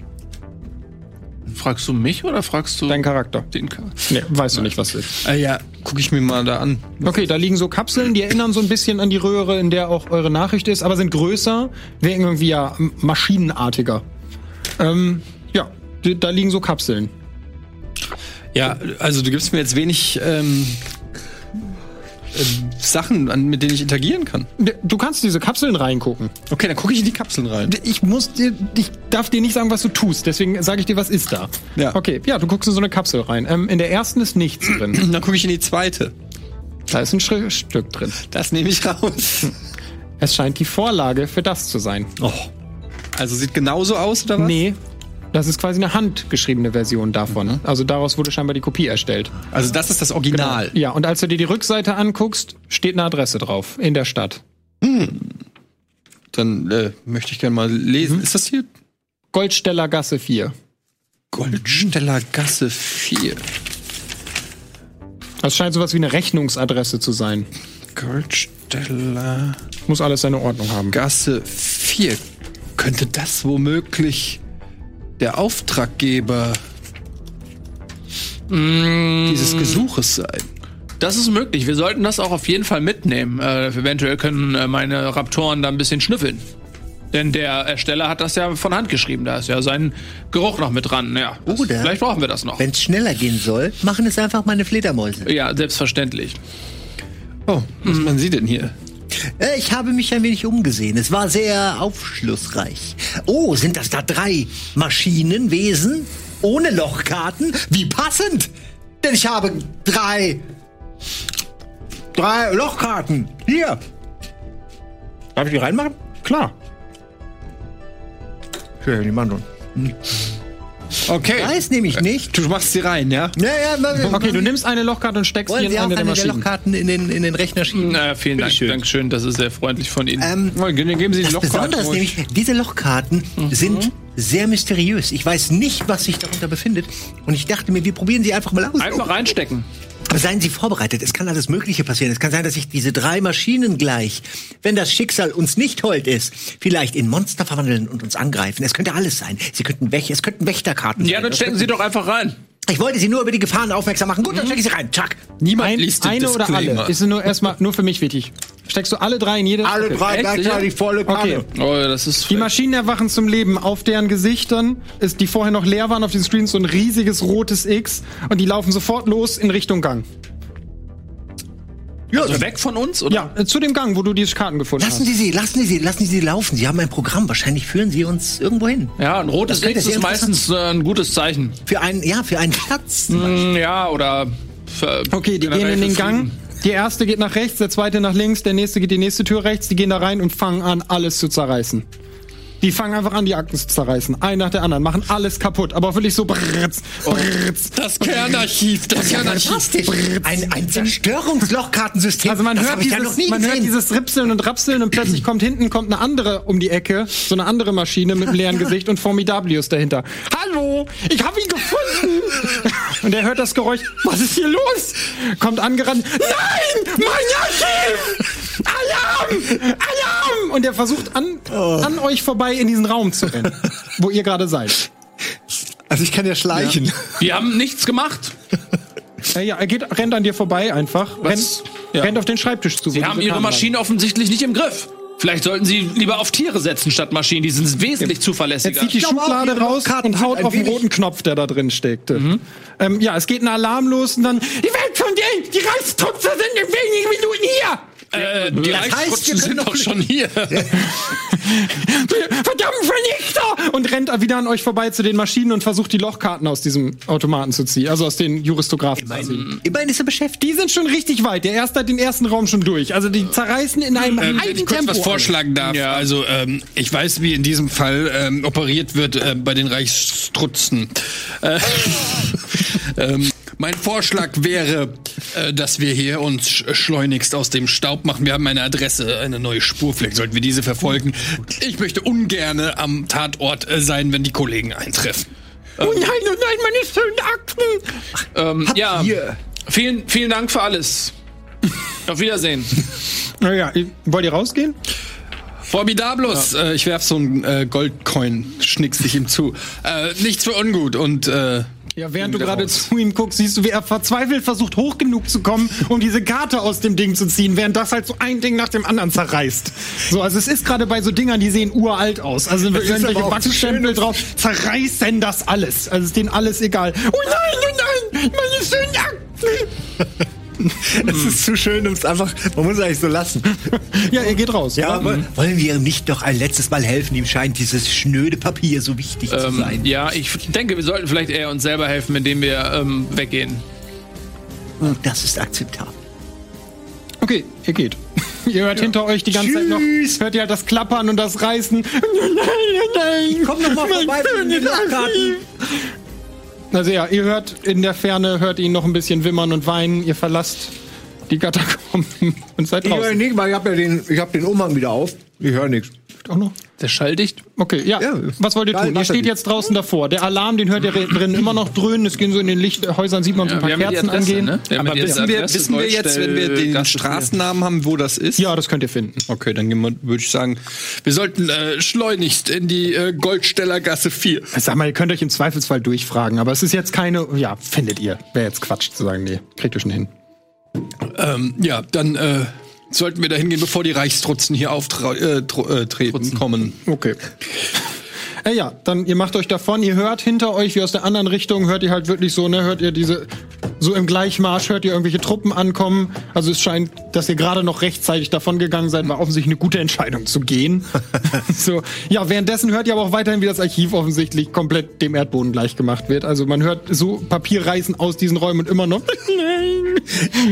Fragst du mich oder fragst du deinen Charakter? Den Charakter. Nee, weißt du nicht, was ist. Äh, ja, gucke ich mir mal da an. Okay, da liegen so Kapseln, die erinnern so ein bisschen an die Röhre, in der auch eure Nachricht ist, aber sind größer, wirken irgendwie ja maschinenartiger. Ähm, ja, da liegen so Kapseln. Ja, also du gibst mir jetzt wenig ähm, äh, Sachen, an, mit denen ich interagieren kann. Du kannst diese Kapseln reingucken. Okay, dann gucke ich in die Kapseln rein. Ich muss dir, ich darf dir nicht sagen, was du tust. Deswegen sage ich dir, was ist da. Ja. Okay, ja, du guckst in so eine Kapsel rein. Ähm, in der ersten ist nichts drin. <clears throat> Dann gucke ich in die zweite. Da ist ein Sch Stück drin. Das nehme ich raus. Es scheint die Vorlage für das zu sein. Oh. Also sieht genauso aus, oder was? Nee, das ist quasi eine handgeschriebene Version davon. Mhm. Also daraus wurde scheinbar die Kopie erstellt. Also das ist das Original. Genau. Ja, und als du dir die Rückseite anguckst, steht eine Adresse drauf in der Stadt. Hm. Dann äh, möchte ich gerne mal lesen. Mhm. Ist das hier? Goldsteller Gasse 4. Goldsteller Gasse 4. Das scheint sowas wie eine Rechnungsadresse zu sein. Goldsteller. Muss alles seine Ordnung haben. Gasse 4. Könnte das womöglich der Auftraggeber mm. dieses Gesuches sein. Das ist möglich. Wir sollten das auch auf jeden Fall mitnehmen. Äh, eventuell können äh, meine Raptoren da ein bisschen schnüffeln. Denn der Ersteller hat das ja von Hand geschrieben. Da ist ja sein Geruch noch mit dran. Ja, das, Oder vielleicht brauchen wir das noch. Wenn es schneller gehen soll, machen es einfach meine Fledermäuse. Ja, selbstverständlich. Oh, was mhm. machen Sie denn hier? Äh, Ich habe mich ein wenig umgesehen. Es war sehr aufschlussreich. Oh, sind das da drei Maschinenwesen ohne Lochkarten? Wie passend! Denn ich habe drei. Drei Lochkarten. Hier. Darf ich die reinmachen? Klar. Ja, die machen Okay. Weiß nämlich nicht. Du machst sie rein, ja? Ja, ja, mal- Okay, du nimmst eine Lochkarte und steckst die Wollen in Sie auch eine eine der der Maschinen. Lochkarten in den, in den Rechner schieben? Na, vielen Dank. Bitteschön. Dankeschön, das ist sehr freundlich von Ihnen. Ähm, Dann geben Sie die Das Lochkarten. Besondere ist nämlich, diese Lochkarten sind sehr mysteriös. Ich weiß nicht, was sich darunter befindet. Und ich dachte mir, wir probieren sie einfach mal aus. Einfach reinstecken. Aber seien Sie vorbereitet. Es kann alles Mögliche passieren. Es kann sein, dass sich diese drei Maschinen gleich, wenn das Schicksal uns nicht hold ist, vielleicht in Monster verwandeln und uns angreifen. Es könnte alles sein. Sie könnten Wäch es könnten Wächterkarten Ja, sein. dann Es stecken Sie doch einfach rein. Ich wollte Sie nur über die Gefahren aufmerksam machen. Gut, dann stecke ich sie rein. Chuck. Niemand Ein, liest den eine oder Disclaimer. alle? Ist nur erstmal nur für mich wichtig. Steckst du alle drei in jede? Alle Okay. drei Echt? gleichzeitig volle Kanne. Okay. Oh, das ist Die Maschinen erwachen zum Leben. Auf deren Gesichtern ist, die vorher noch leer waren, auf den Screens so ein riesiges rotes X und die laufen sofort los in Richtung Gang. Ja, also weg von uns, oder? Ja, zu dem Gang, wo du die Karten gefunden Lassen hast. Sie sie, lassen Sie sie, lassen Sie sie laufen. Sie haben ein Programm. Wahrscheinlich führen Sie uns irgendwo hin. Ja, ein rotes sehr ist meistens äh, ein gutes Zeichen. Für einen, ja, für einen Platz. Mm, Ja, oder. Für, Okay, die gehen in den Gang. Die erste geht nach rechts, der zweite nach links, der nächste geht die nächste Tür rechts. Die gehen da rein und fangen an, alles zu zerreißen. Die fangen einfach an, die Akten zu zerreißen. Ein nach der anderen, machen alles kaputt. Aber wirklich so brrrz, brrrz. Das Kernarchiv, das Kernarchiv. Fantastisch. Ein, ein Zerstörungslochkartensystem. Also man Das hört, dieses, noch nie man hört dieses Ripseln und Rapseln und plötzlich kommt hinten kommt eine andere um die Ecke, so eine andere Maschine mit einem leeren Gesicht und Formidablius dahinter. Hallo, ich habe ihn gefunden. Und er hört das Geräusch. Was ist hier los? Kommt angerannt. Nein, mein Archiv! Alarm! Alarm! Und er versucht an, an euch vorbei in diesen Raum zu rennen, <laughs> wo ihr gerade seid. Also ich kann ja schleichen. Wir haben nichts gemacht. Ja, ja, er geht, rennt an dir vorbei einfach. Rennt, Ja. rennt auf den Schreibtisch zu. Sie haben Ihre Maschinen offensichtlich nicht im Griff. Vielleicht sollten Sie lieber auf Tiere setzen statt Maschinen. Die sind wesentlich Er zuverlässiger. zieht die Schublade raus und haut auf den roten Knopf, der da drin steckte. Ähm, ja, es geht ein Alarm los und dann die Welt von denen, die Reichstrupse sind in wenigen Minuten hier. Äh, die heißt, Reichsrutschen wir sind doch schon hier. <laughs> Verdammt Vernichter! Und rennt wieder an euch vorbei zu den Maschinen und versucht die Lochkarten aus diesem Automaten zu ziehen, also aus den Juristographen zu ziehen. Immerhin ist er beschäftigt. Die sind schon richtig weit. Der erste hat den ersten Raum schon durch. Also die zerreißen in einem Ähm, wenn eigenen ich kurz Tempo. was vorschlagen darf. Also ähm, ich weiß, wie in diesem Fall ähm, operiert wird äh, bei den Reichstrutzen. Äh, <laughs> ähm, mein Vorschlag wäre, äh, dass wir hier uns sch schleunigst aus dem Staub machen. Wir haben eine Adresse, eine neue Spur. Vielleicht sollten wir diese verfolgen. Ich möchte ungerne am Tatort äh, sein, wenn die Kollegen eintreffen. Oh nein, oh nein, meine schönen Akten! Ähm, ja, ihr- vielen, vielen Dank für alles. Auf Wiedersehen. <laughs> Naja, wollt ihr rausgehen? Formidablus, äh, ich werf so einen äh, Goldcoin, schnickst dich ihm zu. Äh, nichts für ungut und äh, Ja, während du gerade zu ihm guckst, siehst du, wie er verzweifelt versucht, hoch genug zu kommen, um diese Karte aus dem Ding zu ziehen, während das halt so ein Ding nach dem anderen zerreißt. So, also es ist gerade bei so Dingern, die sehen uralt aus. Also ist irgendwelche schön, drauf, zerreißen das alles. Also ist denen alles egal. Oh nein, oh nein, meine schönen Akten! <laughs> Es ist zu schön, um es einfach. Man muss es eigentlich so lassen. Ja, er geht raus. Ja, aber Wollen wir ihm nicht doch ein letztes Mal helfen? Ihm scheint dieses schnöde Papier so wichtig zu Ähm, sein. ja, ich denke, wir sollten vielleicht eher uns selber helfen, indem wir ähm, weggehen. Und das ist akzeptabel. Okay, ihr geht. Ihr hört hinter euch die ganze Zeit noch, hört ihr halt das Klappern und das Reißen. <laughs> Nein, nein, Komm doch mal vorbei schönes Lochkarten. Archiv. Also ja, ihr hört in der Ferne, hört ihn noch ein bisschen wimmern und weinen. Ihr verlasst die Katakomben <laughs> und seid Ich höre draußen. nicht, weil ich habe ja den, ich hab den Umhang wieder auf. Ich höre nichts. Auch noch? Der schalldicht? Okay, ja. Ja. Was wollt ihr tun? Ihr steht jetzt draußen davor. Der Alarm, den hört ihr drin immer noch dröhnen. Es gehen so in den Lichthäusern, sieht man so ein paar Kerzen angehen. ne? Wir haben Aber die wissen wir, Adresse, wissen wir jetzt, wenn wir den Straßennamen haben, wo das ist? Ja, das könnt ihr finden. Okay, dann würde ich sagen, wir sollten äh, schleunigst in die äh, Goldstellergasse 4. Sag mal, ihr könnt euch im Zweifelsfall durchfragen, aber es ist jetzt keine, ja, findet ihr. Wäre jetzt Quatsch zu sagen, nee, kriegt ihr schon hin. Ähm, ja, dann äh, sollten wir da hingehen, bevor die Reichstrutzen hier auftreten äh, äh, kommen. Okay. Äh, ja, dann ihr macht euch davon, ihr hört hinter euch, wie aus der anderen Richtung, hört ihr halt wirklich so, ne, hört ihr diese, so im Gleichmarsch hört ihr irgendwelche Truppen ankommen. Also es scheint dass ihr gerade noch rechtzeitig davon gegangen seid, war offensichtlich eine gute Entscheidung zu gehen. <laughs> so, ja, währenddessen hört ihr aber auch weiterhin, wie das Archiv offensichtlich komplett dem Erdboden gleichgemacht wird. Also man hört so Papierreißen aus diesen Räumen und immer noch. <laughs> Nein,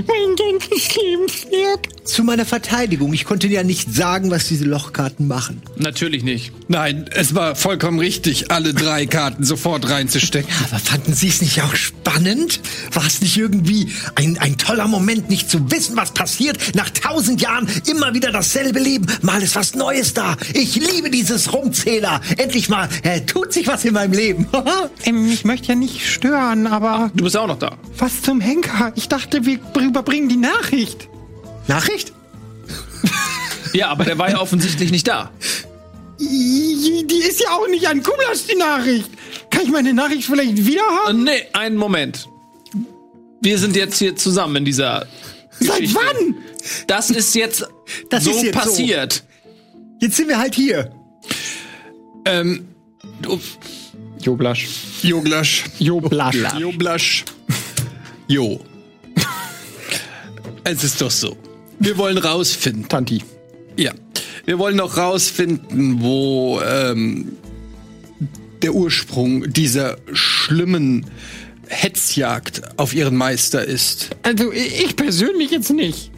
mein ganzes Lebenswerk. Zu meiner Verteidigung, ich konnte ja nicht sagen, was diese Lochkarten machen. Natürlich nicht. Nein, es war vollkommen richtig, alle drei Karten sofort reinzustecken. Aber fanden Sie es nicht auch spannend? War es nicht irgendwie ein, ein toller Moment, nicht zu wissen, was passiert? Nach tausend Jahren immer wieder dasselbe Leben. Mal ist was Neues da. Ich liebe dieses Rumzähler. Endlich mal äh, tut sich was in meinem Leben. <laughs> ähm, ich möchte ja nicht stören, aber. Du bist auch noch da. Was zum Henker? Ich dachte, wir überbringen die Nachricht. Nachricht? <laughs> ja, aber der war ja offensichtlich nicht da. Die ist ja auch nicht an Kublasch, die Nachricht. Kann ich meine Nachricht vielleicht wieder haben? Äh, nee, einen Moment. Wir sind jetzt hier zusammen in dieser. Seit wann? Das ist jetzt das so ist jetzt passiert. So. Jetzt sind wir halt hier. Ähm. Du, Joblasch. Joglasch. Joblasch. Joblasch. Jo. es ist doch so. Wir wollen rausfinden. Tanti. Ja. Wir wollen noch rausfinden, wo ähm, der Ursprung dieser schlimmen Hetzjagd auf ihren Meister ist. Also ich persönlich jetzt nicht.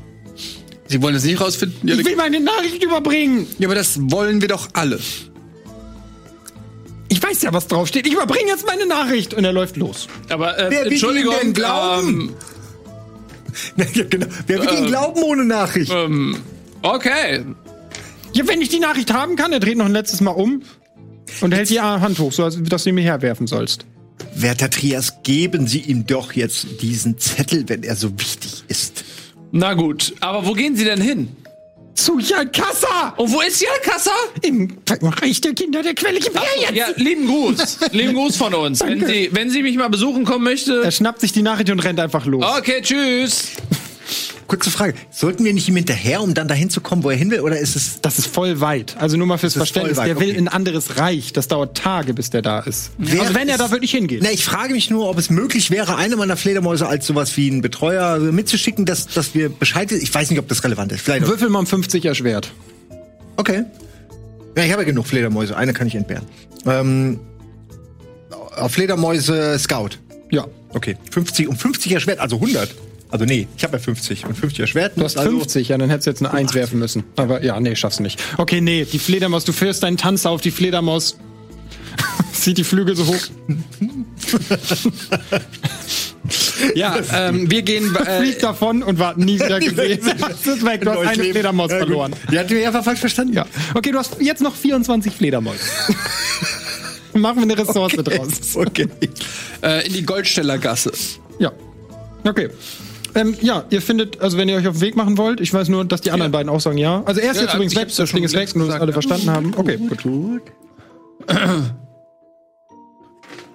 Sie wollen es nicht rausfinden? Ja, ich will meine Nachricht überbringen. Ja, aber das wollen wir doch alle. Ich weiß ja, was draufsteht. Ich überbringe jetzt meine Nachricht. Und er läuft los. Aber äh, Wer Entschuldigung, will denn glauben? Ähm, <laughs> ja, genau. Wer wird ähm, Ihnen glauben ohne Nachricht? Ähm, okay. Ja, wenn ich die Nachricht haben kann, er dreht noch ein letztes Mal um und hält die Hand hoch, so dass du mir herwerfen sollst. Werter Trias, geben Sie ihm doch jetzt diesen Zettel, wenn er so wichtig ist. Na gut, aber wo gehen Sie denn hin? Zu Jalkassa! Und wo ist Jalkassa? Im Reich der Kinder der Quelle. Her jetzt! Ja, lieben Gruß. lieben Gruß von uns. Wenn Sie, wenn Sie mich mal besuchen kommen möchte. Er schnappt sich die Nachricht und rennt einfach los. Okay, tschüss. Kurze Frage. Sollten wir nicht ihm hinterher, um dann dahin zu kommen, wo er hin will? Oder ist es. Das ist voll weit. Also nur mal fürs Verständnis. Der will in ein anderes Reich. Das dauert Tage, bis der da ist. Wer also wenn er da wirklich hingeht. Na, ich frage mich nur, ob es möglich wäre, eine meiner Fledermäuse als sowas wie einen Betreuer mitzuschicken, dass, dass wir Bescheid wissen. Ich weiß nicht, ob das relevant ist. Vielleicht Würfel mal um 50 erschwert. Okay. Ja, ich habe ja genug Fledermäuse. Eine kann ich entbehren. Ähm, auf Fledermäuse Scout. Ja. Okay. 50 um 50 erschwert, also 100. Also nee, ich habe ja 50 und 50 erschwert. Du hast also 50, ja, dann hättest du jetzt eine 1 werfen müssen. Aber ja, nee, schaffst du nicht. Okay, nee, die Fledermaus, du führst deinen Tanzer auf die Fledermaus. <laughs> Zieht die Flügel so hoch. <laughs> ja, ähm, wir gehen. <laughs> Äh, Fliegt davon und war nie wieder gesehen. das ist weg, du hast eine Fledermaus ja, verloren. Die hat mich einfach falsch verstanden. Ja. Okay, du hast jetzt noch 24 Fledermäuse. Machen wir eine Ressource okay. draus. Okay. Äh, in die Goldstellergasse. Ja. Okay. Ähm, ja, ihr findet, also wenn ihr euch auf den Weg machen wollt, ich weiß nur, dass die anderen ja. beiden auch sagen ja. Also er ist ja, jetzt übrigens weg, das Ding ist weg, nur dass alle verstanden haben. Okay, gut. gut.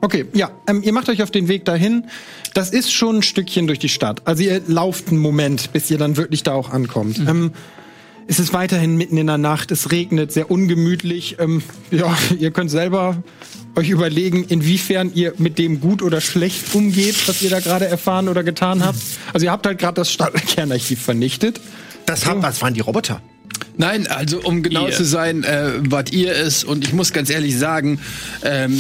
Okay, ja, ähm, ihr macht euch auf den Weg dahin. Das ist schon ein Stückchen durch die Stadt. Also ihr lauft einen Moment, bis ihr dann wirklich da auch ankommt. Mhm. Ähm, es ist weiterhin mitten in der Nacht, es regnet, sehr ungemütlich. Ähm, ja, ihr könnt selber euch überlegen, inwiefern ihr mit dem gut oder schlecht umgeht, was ihr da gerade erfahren oder getan habt. Also ihr habt halt gerade das Kernarchiv vernichtet. Das, haben, was waren die Roboter? Nein, also um genau ihr. zu sein, äh, wart ihr es und ich muss ganz ehrlich sagen, ähm,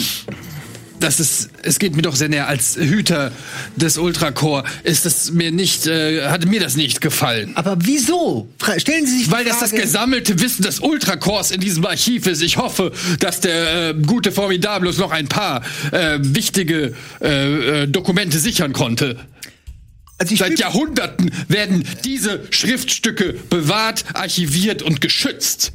das ist, es geht mir doch sehr näher als Hüter des Ultracore. Ist es mir nicht, äh, hat mir das nicht gefallen. Aber wieso? Stellen Sie sich Weil das das gesammelte Wissen des Ultracores in diesem Archiv ist. Ich hoffe, dass der äh, gute Formidablus noch ein paar äh, wichtige äh, äh, Dokumente sichern konnte. Also Seit Jahrhunderten werden diese Schriftstücke bewahrt, archiviert und geschützt.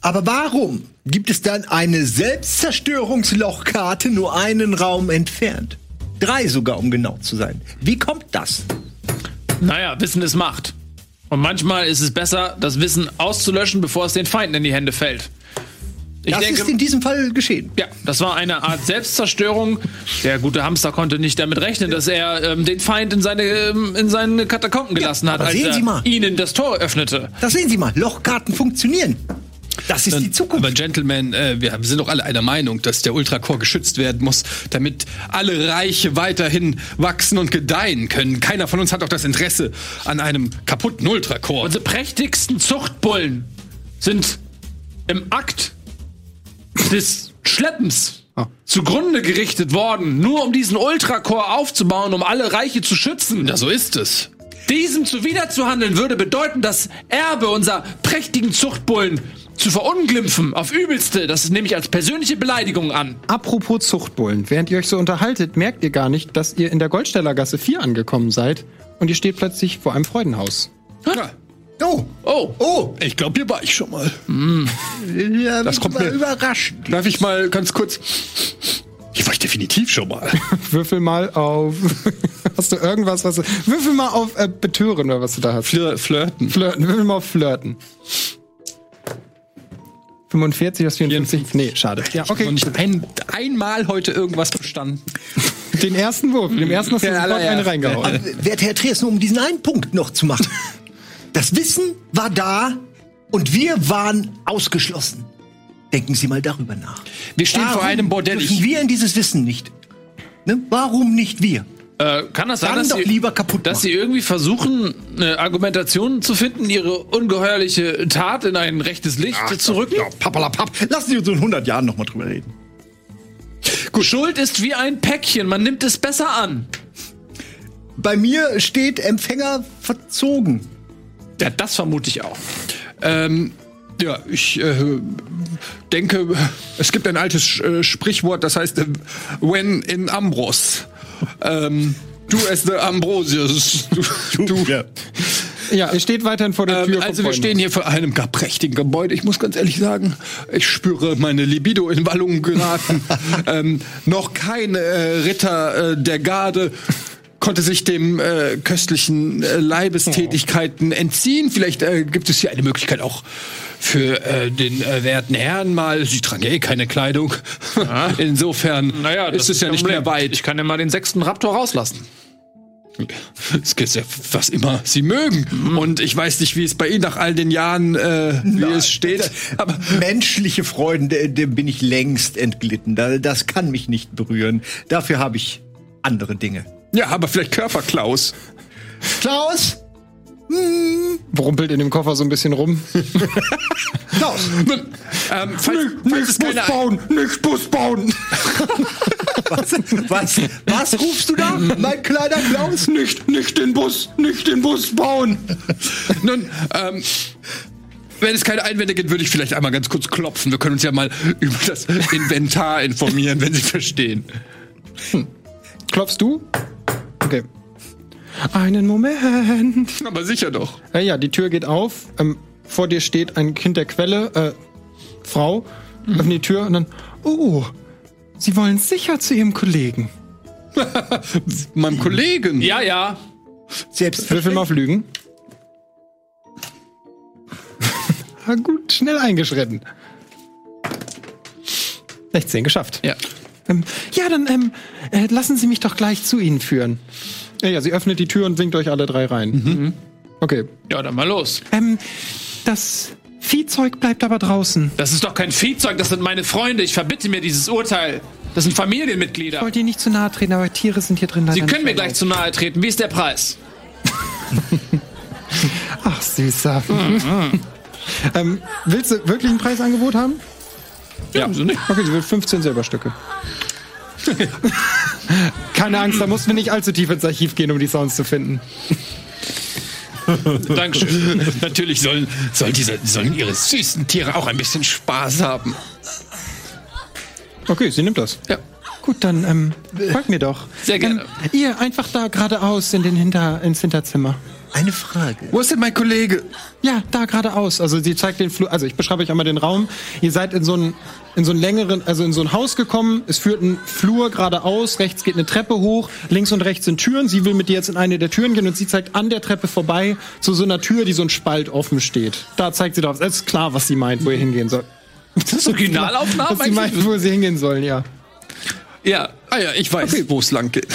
Aber warum gibt es dann eine Selbstzerstörungslochkarte nur einen Raum entfernt? Drei sogar, um genau zu sein. Wie kommt das? Naja, Wissen ist Macht. Und manchmal ist es besser, das Wissen auszulöschen, bevor es den Feinden in die Hände fällt. Ich das denke, ist in diesem Fall geschehen. Ja, das war eine Art Selbstzerstörung. Der gute Hamster konnte nicht damit rechnen, dass er ähm, den Feind in seine, ähm, in seine Katakomben gelassen ja, hat, als er ihnen das Tor öffnete. Das sehen Sie mal, Lochkarten funktionieren. Das ist die Zukunft. Aber Gentlemen, äh, wir sind doch alle einer Meinung, dass der Ultracore geschützt werden muss, damit alle Reiche weiterhin wachsen und gedeihen können. Keiner von uns hat doch das Interesse an einem kaputten Ultracore. Unsere prächtigsten Zuchtbullen sind im Akt des Schleppens ah. zugrunde gerichtet worden, nur um diesen Ultracore aufzubauen, um alle Reiche zu schützen. Ja, so ist es. Diesem zuwiderzuhandeln würde bedeuten, das Erbe unserer prächtigen Zuchtbullen zu verunglimpfen auf übelste. Das nehme ich als persönliche Beleidigung an. Apropos Zuchtbullen, während ihr euch so unterhaltet, merkt ihr gar nicht, dass ihr in der Goldstellergasse 4 angekommen seid und ihr steht plötzlich vor einem Freudenhaus. Ja. Oh, oh, oh! Ich glaube, hier war ich schon mal. Mm. Ja, das kommt mir überraschend. Darf ich mal ganz kurz? Hier war ich definitiv schon mal. <laughs> Würfel mal auf. <laughs> hast du irgendwas, was du. Würfel mal auf äh, Betören oder was du da hast. Flir flirten. Flirten. Würfel mal auf Flirten. 45 aus 54? Nee, schade. Ja, okay. Ich habe nicht ein, einmal heute irgendwas verstanden. <laughs> Den ersten Wurf. Dem ersten hast du ja, sofort ja. eine reingehauen. Aber, werte Herr Trias, nur um diesen einen Punkt noch zu machen. Das Wissen war da und wir waren ausgeschlossen. Denken Sie mal darüber nach. Wir stehen Warum vor einem Bordell. Dürfen wir in dieses Wissen nicht? Ne? Warum nicht wir? Äh, kann das sein, dass, doch sie, lieber kaputt dass sie irgendwie versuchen, eine Argumentation zu finden, ihre ungeheuerliche Tat in ein rechtes Licht Ach, zu rücken? Ja, pappalapapp. Lassen Sie uns in 100 Jahren noch mal drüber reden. Gut. Schuld ist wie ein Päckchen, man nimmt es besser an. Bei mir steht Empfänger verzogen. Ja, das vermute ich auch. Ähm, ja, ich äh, denke, es gibt ein altes äh, Sprichwort, das heißt, äh, when in Ambros. Ähm, du es the Ambrosius. Du, du. Ja. Ja, er steht weiterhin vor der ähm, Tür. Ähm, also wir stehen hier vor einem gar prächtigen Gebäude. Ich muss ganz ehrlich sagen, ich spüre meine Libido in Wallungen geraten. <laughs> ähm, noch kein äh, Ritter äh, der Garde konnte sich dem äh, köstlichen äh, Leibestätigkeiten entziehen. Vielleicht äh, gibt es hier eine Möglichkeit auch für äh, den äh, werten Herrn mal. Sie tragen ja eh keine Kleidung. Ja. <laughs> Insofern naja, ist es ja nicht mehr weit. Ich kann ja mal den sechsten Raptor rauslassen. Es geht ja, was immer Sie mögen. Mhm. Und ich weiß nicht, wie es bei Ihnen nach all den Jahren, äh, wie Na, es steht. Aber menschliche Freuden, dem bin ich längst entglitten. Das kann mich nicht berühren. Dafür habe ich andere Dinge. Ja, aber vielleicht Körperklaus. Klaus? Hm. Brumpelt in dem Koffer so ein bisschen rum. Klaus! <laughs> ähm, falls, nicht, falls nicht Bus bauen! Nicht Bus bauen! was, was, was rufst du da, mein kleiner Klaus? Nicht, nicht den Bus, nicht den Bus bauen! Nun, ähm, wenn es keine Einwände gibt, würde ich vielleicht einmal ganz kurz klopfen. Wir können uns ja mal über das Inventar informieren, wenn Sie verstehen. Hm. Klopfst du? Okay. Einen Moment. Aber sicher doch. Äh, ja, die Tür geht auf. Ähm, vor dir steht ein Kind der Quelle, äh, Frau, mhm. öffnet die Tür und dann, oh, Sie wollen sicher zu Ihrem Kollegen. <laughs> Meinem Kollegen? Ja, ja. Selbst Würfel mal auf Lügen. <laughs> gut, schnell eingeschritten. 16 geschafft. Ja. Ähm, ja, dann ähm, äh, lassen Sie mich doch gleich zu Ihnen führen. Ja, ja, sie öffnet die Tür und winkt euch alle drei rein. Mhm. Okay. Ja, dann mal los. Ähm, das Viehzeug bleibt aber draußen. Das ist doch kein Viehzeug, das sind meine Freunde. Ich verbitte mir dieses Urteil. Das sind Familienmitglieder. Ich wollte Ihnen nicht zu nahe treten, aber Tiere sind hier drin leider Sie können mir gleich zu nahe treten. Wie ist der Preis? <laughs> Ach, süßer. Mhm. <laughs> ähm, willst du wirklich ein Preisangebot haben? Ja, ja. nicht. Okay, sie will 15 Silberstücke. <laughs> Keine Angst, da mussten wir nicht allzu tief ins Archiv gehen, um die Sounds zu finden. <laughs> Dankeschön. Natürlich sollen, sollen, diese, sollen ihre süßen Tiere auch ein bisschen Spaß haben. Okay, sie nimmt das. Ja. Gut, dann ähm, folgt mir doch. Sehr gerne. Ähm, ihr einfach da geradeaus in den Hinter, ins Hinterzimmer. Eine Frage. Wo ist denn mein Kollege? Ja, da geradeaus. Also sie zeigt den Flur. Also ich beschreibe euch einmal den Raum. Ihr seid in so einen in so einen längeren, also in so ein Haus gekommen. Es führt ein Flur geradeaus. Rechts geht eine Treppe hoch. Links und rechts sind Türen. Sie will mit dir jetzt in eine der Türen gehen und sie zeigt an der Treppe vorbei zu so einer Tür, die so ein Spalt offen steht. Da zeigt sie drauf. Es ist klar, was sie meint, wo ihr hingehen sollt. Das ist Originalaufnahme. Was sie meint, wo sie hingehen sollen, ja. Ja. Ah ja, ich weiß, okay. wo es lang geht.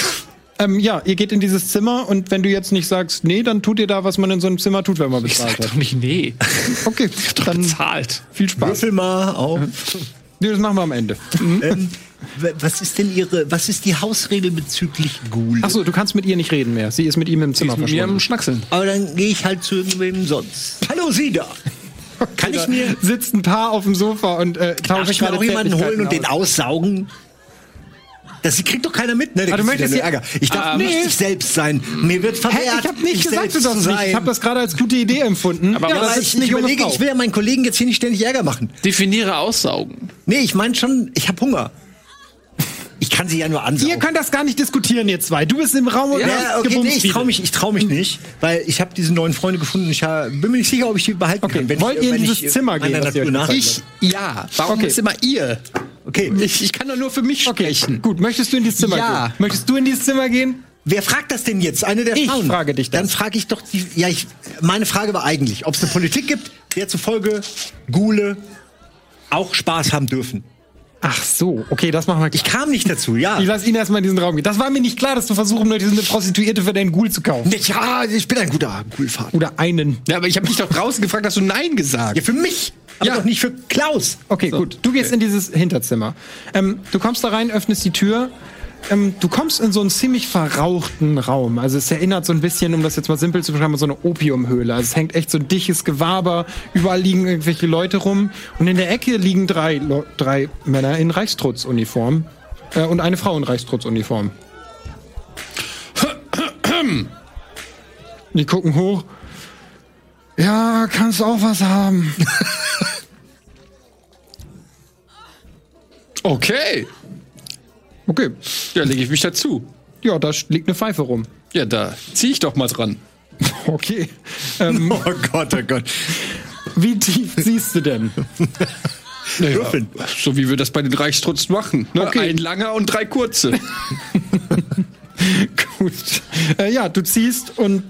Ähm, ja, ihr geht in dieses Zimmer und wenn du jetzt nicht sagst, nee, dann tut ihr da, was man in so einem Zimmer tut, wenn man bezahlt Sag hat. doch nicht nee. <laughs> Okay, dann Bezahlt. viel Spaß. Würfel mal auf. Nee, das machen wir am Ende. ähm, w- was ist denn Ihre, was ist die Hausregel bezüglich Ghoul? Achso, du kannst mit ihr nicht reden mehr. Sie ist mit ihm im Zimmer Mit mir am verschwunden. Schnackseln. Aber dann gehe ich halt zu irgendwem sonst. Hallo, Sie da! <laughs> Kann ich mir, Sitzt ein Paar auf dem Sofa und äh, darf tauscht ich mir gerade auch jemanden holen und den Zärtlichkeiten aus. Das kriegt doch keiner mit, ne? Der Ah, du kriegt möchtest hier- Ärger. Ich darf nicht nee. ich selbst sein. Mir wird verwehrt, Hä, ich habe nicht ich gesagt, du darfst nicht. Ich habe das gerade als gute Idee empfunden. Aber ja, was das aber ist ich, ich überlege, ich will ja meinen Kollegen jetzt hier nicht ständig Ärger machen. Definiere Aussaugen. Nee, ich meine schon, ich habe Hunger. Ich kann sie ja nur ansaugen. Ihr könnt das gar nicht diskutieren, ihr zwei. Du bist im Raum und ja, hast okay, nee, ich traue mich, ich trau mich nicht, weil ich habe diese neuen Freunde gefunden. Ich ha- bin mir nicht sicher, ob ich die behalten Okay, kann. Wenn wollt ich, ihr in dieses ich Zimmer gehen, Ich, ja. Warum Okay. ist immer ihr? Okay, Ich, ich kann doch nur für mich sprechen. Gut, möchtest du in dieses Zimmer Ja. gehen? Möchtest du in dieses Zimmer gehen? wer fragt das denn jetzt? Eine der Ich Frauen. frage dich das. Dann frage ich doch die. Ja, ich, meine Frage war eigentlich, ob es eine Politik gibt, der zufolge Gule auch Spaß haben dürfen. Ach so, okay, das machen wir Ich gleich. kam nicht dazu, ja. Ich lass ihn erstmal in diesen Raum gehen. Das war mir nicht klar, dass du versuchen möchtest, eine Prostituierte für deinen Ghoul zu kaufen. Ja, ich bin ein guter Ghoul-Vater. Oder einen. Ja, aber ich habe dich doch draußen gefragt, hast du Nein gesagt. Ja, für mich, aber Ja. doch nicht für Klaus. Okay, gut. Du gehst in dieses Hinterzimmer. Ähm, du kommst da rein, öffnest die Tür. Ähm, du kommst in so einen ziemlich verrauchten Raum. Also es erinnert so ein bisschen, um das jetzt mal simpel zu beschreiben, an so eine Opiumhöhle. Also es hängt echt so ein dichtes Gewaber. Überall liegen irgendwelche Leute rum. Und in der Ecke liegen drei, drei Männer in Reichstrutzuniform. Äh, und eine Frau in Reichstrutzuniform. Die gucken hoch. Ja, kannst auch was haben. <laughs> Okay. Okay. Ja, lege ich mich dazu. Ja, da liegt eine Pfeife rum. Ja, da zieh ich doch mal dran. <laughs> Okay. Ähm, <laughs> Oh Gott, oh Gott. wie tief siehst du denn? <laughs> Würfeln. So wie wir das bei den Reichstrutz machen. Ne? Okay. Ein langer und drei kurze. Gut. Äh, ja, du ziehst und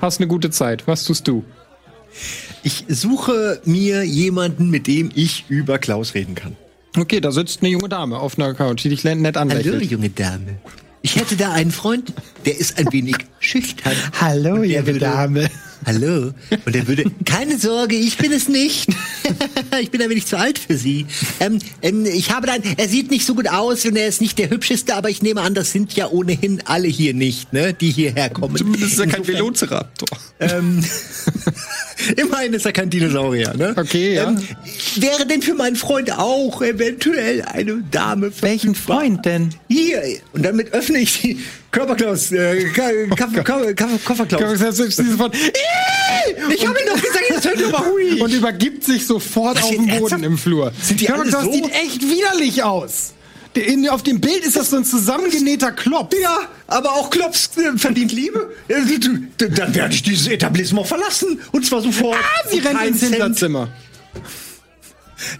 hast eine gute Zeit. Was tust du? Ich suche mir jemanden, mit dem ich über Klaus reden kann. Okay, da sitzt eine junge Dame auf einer Couch, die dich nett Hallo, anlächelt. junge Dame. Ich hätte da einen Freund, der ist ein wenig schüchtern. Hallo, junge Dame. Hallo. Und er würde, keine Sorge, ich bin es nicht. <laughs> ich bin ein wenig zu alt für Sie. Ähm, ähm, ich habe dann, er sieht nicht so gut aus und er ist nicht der hübscheste, aber ich nehme an, das sind ja ohnehin alle hier nicht, ne, die hierher kommen. Zumindest ist er kein Velociraptor. Ähm, <laughs> immerhin ist er kein Dinosaurier, ne? Okay, ja. Ähm, wäre denn für meinen Freund auch eventuell eine Dame Welchen? Freund denn? Hier. Und damit öffne ich die Körperklaus, äh, Kofferklaus. Ich habe ihn doch gesagt, jetzt hört mal ruhig. Und übergibt sich sofort auf den Boden ernsthaft? im Flur. Sind die das so? sieht echt widerlich aus. In- Auf dem Bild ist das so ein zusammengenähter Klopp. Ja, aber auch Klops äh, verdient Liebe. Dann werde ich dieses Etablissement verlassen. Und zwar sofort. Ah, sie rennt ins. Hinterzimmer.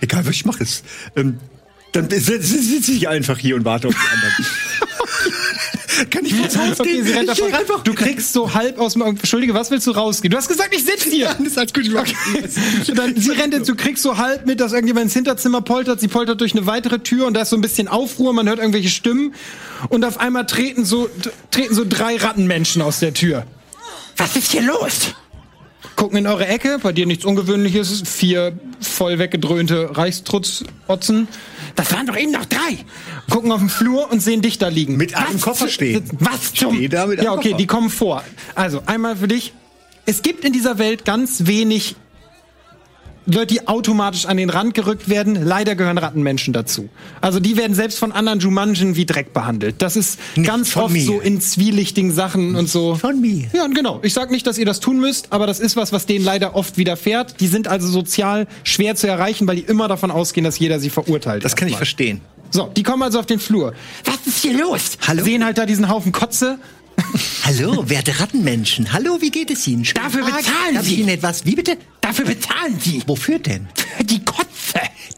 Egal, was ich mache es. Ähm, dann sitze sitz ich einfach hier und warte auf die anderen. Kann ich jetzt rausgehen? Okay, sie rennt ich geh davon. einfach. Du kriegst so halb aus dem. Entschuldige, was willst du rausgehen? Du hast gesagt, ich sitze hier. Das ist alles gut. Okay. Dann, sie rennt jetzt, du kriegst so halb mit, dass irgendjemand ins Hinterzimmer poltert. Sie poltert durch eine weitere Tür und da ist so ein bisschen Aufruhr. Man hört irgendwelche Stimmen. Und auf einmal treten so, treten so drei Rattenmenschen aus der Tür. Was ist hier los? Gucken in eure Ecke. Bei dir nichts Ungewöhnliches. Vier voll weggedröhnte Reichstrutz-Otzen. Das waren doch eben noch drei. Gucken auf den Flur und sehen dich da liegen. Mit einem Was Koffer zu- stehen. Was zum? Steh da mit einem ja, okay, Koffer. die kommen vor. Also, einmal für dich. Es gibt in dieser Welt ganz wenig Leute, die automatisch an den Rand gerückt werden. Leider gehören Rattenmenschen dazu. Also die werden selbst von anderen Jumanjen wie Dreck behandelt. Das ist ganz von oft mir. so in zwielichtigen Sachen und so. Von mir. Ja, genau. Ich sag nicht, dass ihr das tun müsst, aber das ist was, was denen leider oft widerfährt. Die sind also sozial schwer zu erreichen, weil die immer davon ausgehen, dass jeder sie verurteilt. Das kann ich erstmal. verstehen. So, die kommen also auf den Flur. Was ist hier los? Hallo? Sehen halt da diesen Haufen Kotze. Hallo, <laughs> werte Rattenmenschen. Hallo, wie geht es Ihnen? Schönen Dafür Tag. bezahlen Darf ich Sie. Ihnen etwas? Wie bitte? Dafür bezahlen Sie. Wofür denn? Für die Kotze.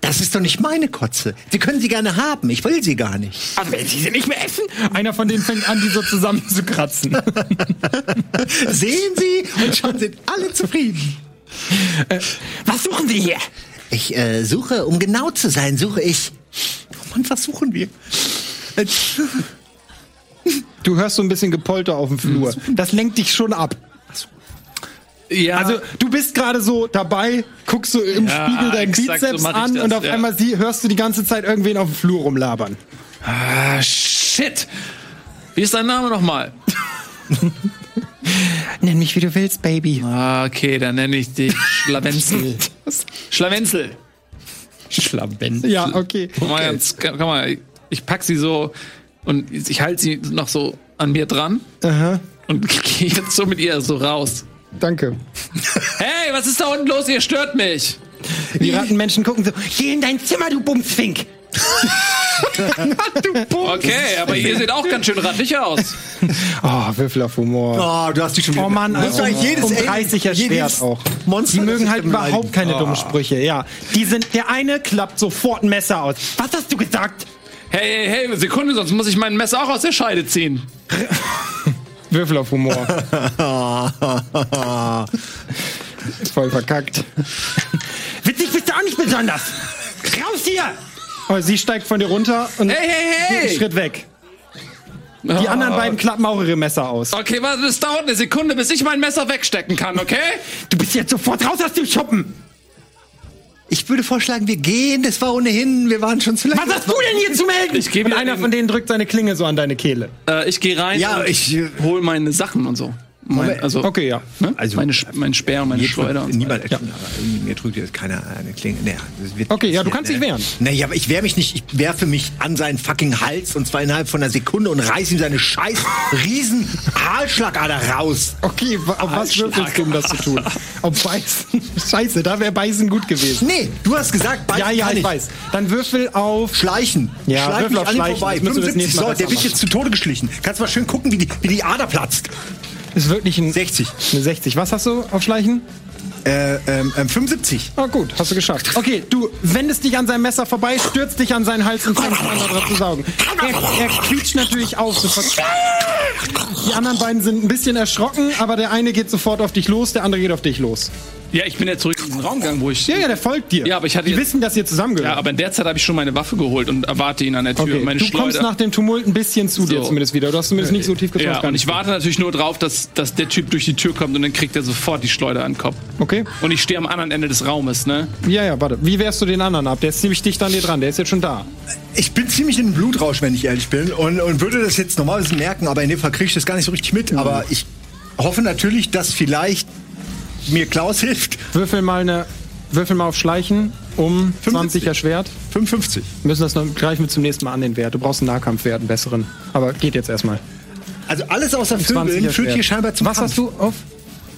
Das ist doch nicht meine Kotze. Sie können sie gerne haben. Ich will sie gar nicht. Also wenn Sie sie nicht mehr essen? Einer von denen fängt an, die so zusammenzukratzen. <laughs> Sehen Sie? Und schon sind alle zufrieden. Was suchen Sie hier? Ich äh, suche, um genau zu sein, suche ich. Oh Mann, was suchen wir? Du hörst so ein bisschen Gepolter auf dem Flur. Das lenkt dich schon ab. Ja. Also du bist gerade so dabei, guckst so im Ja, Spiegel deinen exakt so Bizeps ich an das, und auf ja. einmal sie, hörst du die ganze Zeit irgendwen auf dem Flur rumlabern. ah, shit. Wie ist dein Name nochmal? <laughs> Nenn mich wie du willst, Baby. Ah, okay, dann nenne ich dich Schlawenzel. <laughs> Schlawenzel. Schlawenzel. Ja, okay. Guck mal, jetzt, komm mal, ich pack sie so und ich halte sie noch so an mir dran Aha, und <laughs> gehe jetzt so mit ihr so raus. danke. Hey, was ist da unten los? Ihr stört mich. Die Rattenmenschen gucken so, geh in dein Zimmer, du Bumsfink. <laughs> du Bums. Okay, aber ihr seht auch ganz schön rattig aus. Oh, <laughs> Würfel auf Humor. Oh, du hast dich schon wieder. Oh Mann, also eigentlich jedes um Alien- 30 erschwert auch. Monster, Die mögen halt überhaupt keine dummen Sprüche, ja. Die sind, der eine klappt sofort ein Messer aus. Was hast du gesagt? Hey, hey, hey, Sekunde, sonst muss ich mein Messer auch aus der Scheide ziehen. <laughs> Würfel auf Humor. <laughs> Voll verkackt. Witzig bist du auch nicht besonders. Raus hier! Oh, sie steigt von dir runter und Hey, hey, geht einen hey! Schritt weg. Die anderen beiden klappen auch ihre Messer aus. Okay, warte, es dauert eine Sekunde, bis ich mein Messer wegstecken kann, okay? Du bist jetzt sofort raus aus dem Schuppen. Ich würde vorschlagen, wir gehen. Das war ohnehin, wir waren schon zu lange. Was hast du denn hier zu melden? Ich gebe und einer den- von denen drückt seine Klinge so an deine Kehle. Äh, ich gehe rein Ja, und ich, hol meine Sachen und so. Mein, also, Okay, ja. ne? Also- meine, mein Speer und meine Schleuder und niemand, ja. mir drückt jetzt keiner eine Klinge. Wird Okay, ja, du kannst dich wehren. Nee, aber ich wehre mich nicht. Ich werfe mich an seinen fucking Hals und zwar innerhalb von einer Sekunde und reiß ihm seine scheiß riesen Aalschlagader raus. Okay, auf was würfelst du, um das zu tun? Auf Beißen? <laughs> Scheiße, da wäre Beißen gut gewesen. Nee, du hast gesagt, beißen Ja, ja, kann ich weiß. Dann würfel auf. Schleichen. Ja, Schleich Würfel mich auf an Schleichen. vorbei. Das müssen wir das 75, nächste Mal so, der wird jetzt zu Tode geschlichen. Kannst mal schön gucken, wie die, wie die Ader platzt. Ist wirklich ein 60. Eine 60. Was hast du auf Schleichen? Äh, ähm, ähm, 75. Ah, gut, hast du geschafft. Okay, du wendest dich an seinem Messer vorbei, stürzt dich an seinen Hals und fängst an, daran zu saugen. Er, er quietscht natürlich auf. Sofort. Die anderen beiden sind ein bisschen erschrocken, aber der eine geht sofort auf dich los, der andere geht auf dich los. Ja, ich bin ja zurück in diesen Raum gegangen, wo ich. Ja, ja, der folgt dir. Ja, aber ich hatte Die jetzt- wissen, dass ihr zusammengehört. Ja, aber in der Zeit habe ich schon meine Waffe geholt und erwarte ihn an der Tür. okay. Meine Du Schleuder. kommst nach dem Tumult ein bisschen zu dir So. zumindest wieder. Du hast zumindest nicht so tief getroffen. ja, und ich warte natürlich nur drauf, dass, dass der Typ durch die Tür kommt und dann kriegt er sofort die Schleuder an den Kopf. Okay. Und ich stehe am anderen Ende des Raumes, ne? Ja, ja, warte. Wie wehrst du den anderen ab? Der ist ziemlich dicht an dir dran. Der ist jetzt schon da. Ich bin ziemlich in den Blutrausch, wenn ich ehrlich bin. Und, und würde das jetzt normalerweise merken, aber in dem Fall kriege ich das gar nicht so richtig mit. Aber ich hoffe natürlich, dass vielleicht mir Klaus hilft. Würfel mal eine. Würfel mal auf Schleichen um 20 erschwert. 55. Wir müssen das noch gleich mit zum nächsten Mal an den Wert. Du brauchst einen Nahkampfwert, einen besseren. Aber geht jetzt erstmal. Also alles außer 20 Vögeln führt hier scheinbar zum Was Kampf. hast du auf?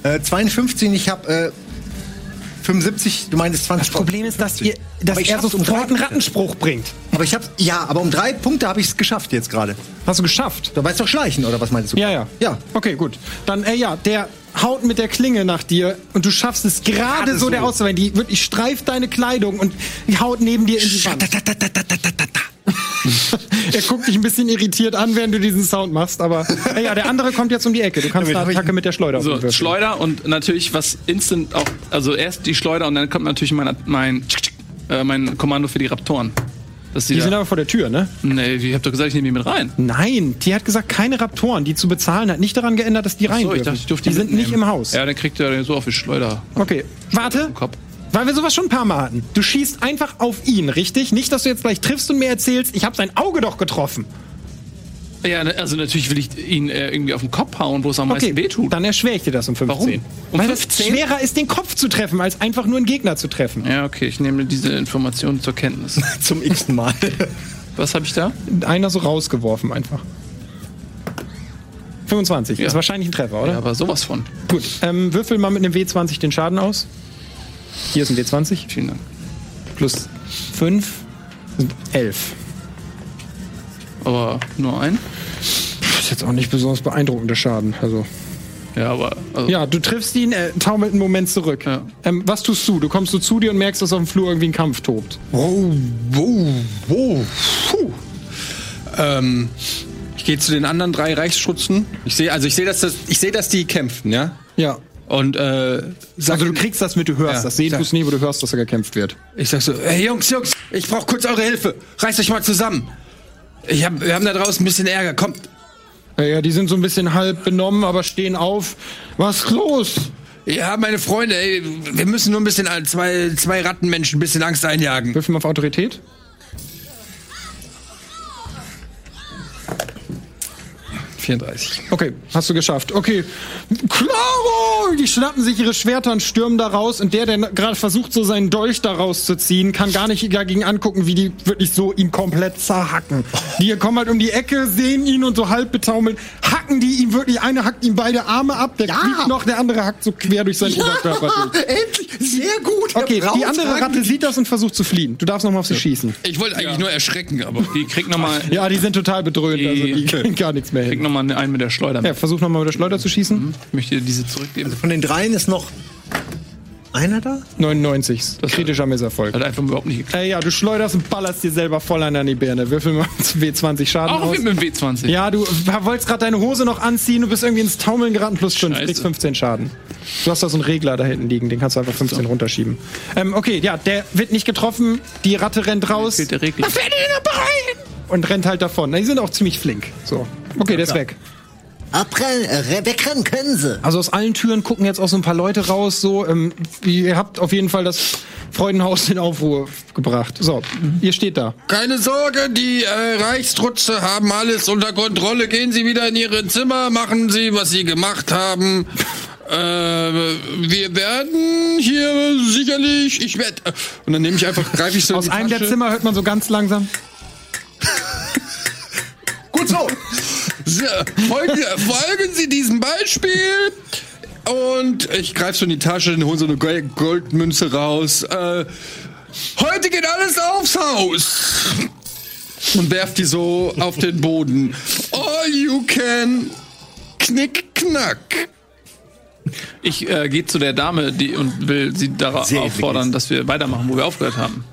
Äh, 52, ich habe äh, 75, du meintest 20. Das Problem ist, dass, ihr, dass er um sofort drei einen. Rattenspruch bringt. Aber ich habe ja, aber um drei Punkte habe ich es geschafft jetzt gerade. Hast du geschafft? Du weißt doch schleichen oder was meinst du? Ja, ja. Ja. Okay, gut. Dann, äh, ja, der haut mit der Klinge nach dir und du schaffst es gerade so, so. der auszuweichen. Die wirklich streift deine Kleidung und die haut neben dir in die Wand. er guckt dich ein bisschen irritiert an, während du diesen Sound machst, aber <laughs> ja, der andere kommt jetzt um die Ecke. Du kannst eine Attacke mit der Schleuder So. Schleuder und natürlich was instant auch, also erst die Schleuder und dann kommt natürlich mein, mein, äh, mein Kommando für die Raptoren. Dass die Die da, sind aber vor der Tür, ne? nee, ich hab doch gesagt, ich nehme die mit rein. Nein, die hat gesagt, keine Raptoren. Die zu bezahlen hat nicht daran geändert, dass die rein So, ich dachte, ich durfte die sind mitnehmen. nicht im Haus. Ja, dann kriegt er so auf die Schleuder. Okay, warte. Kopf. Weil wir sowas schon ein paar Mal hatten. Du schießt einfach auf ihn, richtig? Nicht, dass du jetzt gleich triffst und mir erzählst, ich habe sein Auge doch getroffen. Ja, ne, also natürlich will ich ihn äh, irgendwie auf den Kopf hauen, wo es am meisten wehtut. dann erschwere ich dir das um 15. Warum? Um Weil 15? es schwerer ist, den Kopf zu treffen, als einfach nur einen Gegner zu treffen. Ja, okay, ich nehme diese Information zur Kenntnis. <laughs> Zum x-ten Mal. <laughs> Was habe ich da? Einer so rausgeworfen einfach. 25. Ja. Ist wahrscheinlich ein Treffer, oder? Ja, aber sowas von. Gut. Ähm, würfel mal mit einem W20 den Schaden aus. Hier ist ein W20. Vielen Dank. Plus 5 sind 11. Aber nur ein? Das ist jetzt auch nicht besonders beeindruckender Schaden. Also. Ja, aber. Also, Ja, du triffst ihn, er taumelt einen Moment zurück. Ja. Ähm, was tust du? Du kommst so zu dir und merkst, dass auf dem Flur irgendwie ein Kampf tobt. Wow, wow, wow. Puh. Ähm, ich gehe zu den anderen drei Reichsschützen. Ich sehe, also ich sehe, dass das, ich sehe, dass die kämpfen, ja. Ja. Und äh, sag, Also du kriegst das mit, du hörst Ja, das. Sehen tust nie, wo du hörst, dass da gekämpft wird. ich sag so, hey Jungs, Jungs, ich brauche kurz eure Hilfe. Reißt euch mal zusammen. Ich hab, wir haben da draußen ein bisschen Ärger. Kommt. Ja, die sind so ein bisschen halb benommen, aber stehen auf. Was ist los? Ja, meine Freunde, ey, wir müssen nur ein bisschen zwei, zwei Rattenmenschen ein bisschen Angst einjagen. Würfeln wir auf Autorität? 34. Okay, hast du geschafft. Okay. Claro! Die schnappen sich ihre Schwerter und stürmen da raus. Und der, der gerade versucht, so seinen Dolch da rauszuziehen, kann gar nicht dagegen angucken, wie die wirklich so ihn komplett zerhacken. Die kommen halt um die Ecke, sehen ihn und so halb betaumeln, hacken die ihm wirklich, eine hackt ihm beide Arme ab, der Ja. kriegt noch, der andere hackt so quer durch seinen Oberkörper durch. <laughs> Endlich! Sehr gut! Okay, Herr die andere Ratte sieht das und versucht zu fliehen. Du darfst noch mal auf sie schießen. Ich wollte eigentlich nur erschrecken, aber. Die kriegt nochmal Ja, die sind total bedröhnt, also die kriegen gar nichts mehr hin. Noch mal einen mit der Schleuder. Ja, versuch noch mal mit der Schleuder zu schießen. Ich möchte dir diese zurückgeben. Von den dreien ist noch einer da? 99. Das kritischer Misserfolg. Hat einfach überhaupt nicht geklappt. Äh, ja, du schleuderst und ballerst dir selber voll an die Birne. Würfel mal W20 Schaden Auch aus. mit dem W20. Ja, du wolltest gerade deine Hose noch anziehen, du bist irgendwie ins Taumeln geraten, plus 5, Scheiße. kriegst 15 Schaden. Du hast da so einen Regler da hinten liegen, den kannst du einfach 15 runterschieben. Ähm, okay, ja, der wird nicht getroffen, die Ratte rennt raus Fehlt der Regler. Und rennt halt davon. Na, Die sind auch ziemlich flink. So. Okay, der ist weg. Abrennen, äh, wegrennen können sie. Also aus allen Türen gucken jetzt auch so ein paar Leute raus. So, ähm, ihr habt auf jeden Fall das Freudenhaus in Aufruhr gebracht. So, ihr steht da. Keine Sorge, die äh, Reichstrutze haben alles unter Kontrolle. Gehen Sie wieder in Ihre Zimmer, machen Sie, was Sie gemacht haben. Äh, wir werden hier sicherlich, ich werde, und dann nehme ich einfach, greife ich so Aus einem der. Zimmer hört man so ganz langsam. <laughs> Gut so. so folgen, folgen Sie diesem Beispiel. Und ich greife so in die Tasche und hole so eine Gold- Goldmünze raus. Äh, heute geht alles aufs Haus. Und werft die so auf den Boden. All you can. Knick, knack. Ich äh, gehe zu der Dame die, und will sie darauf auffordern, dass wir weitermachen, wo wir aufgehört haben.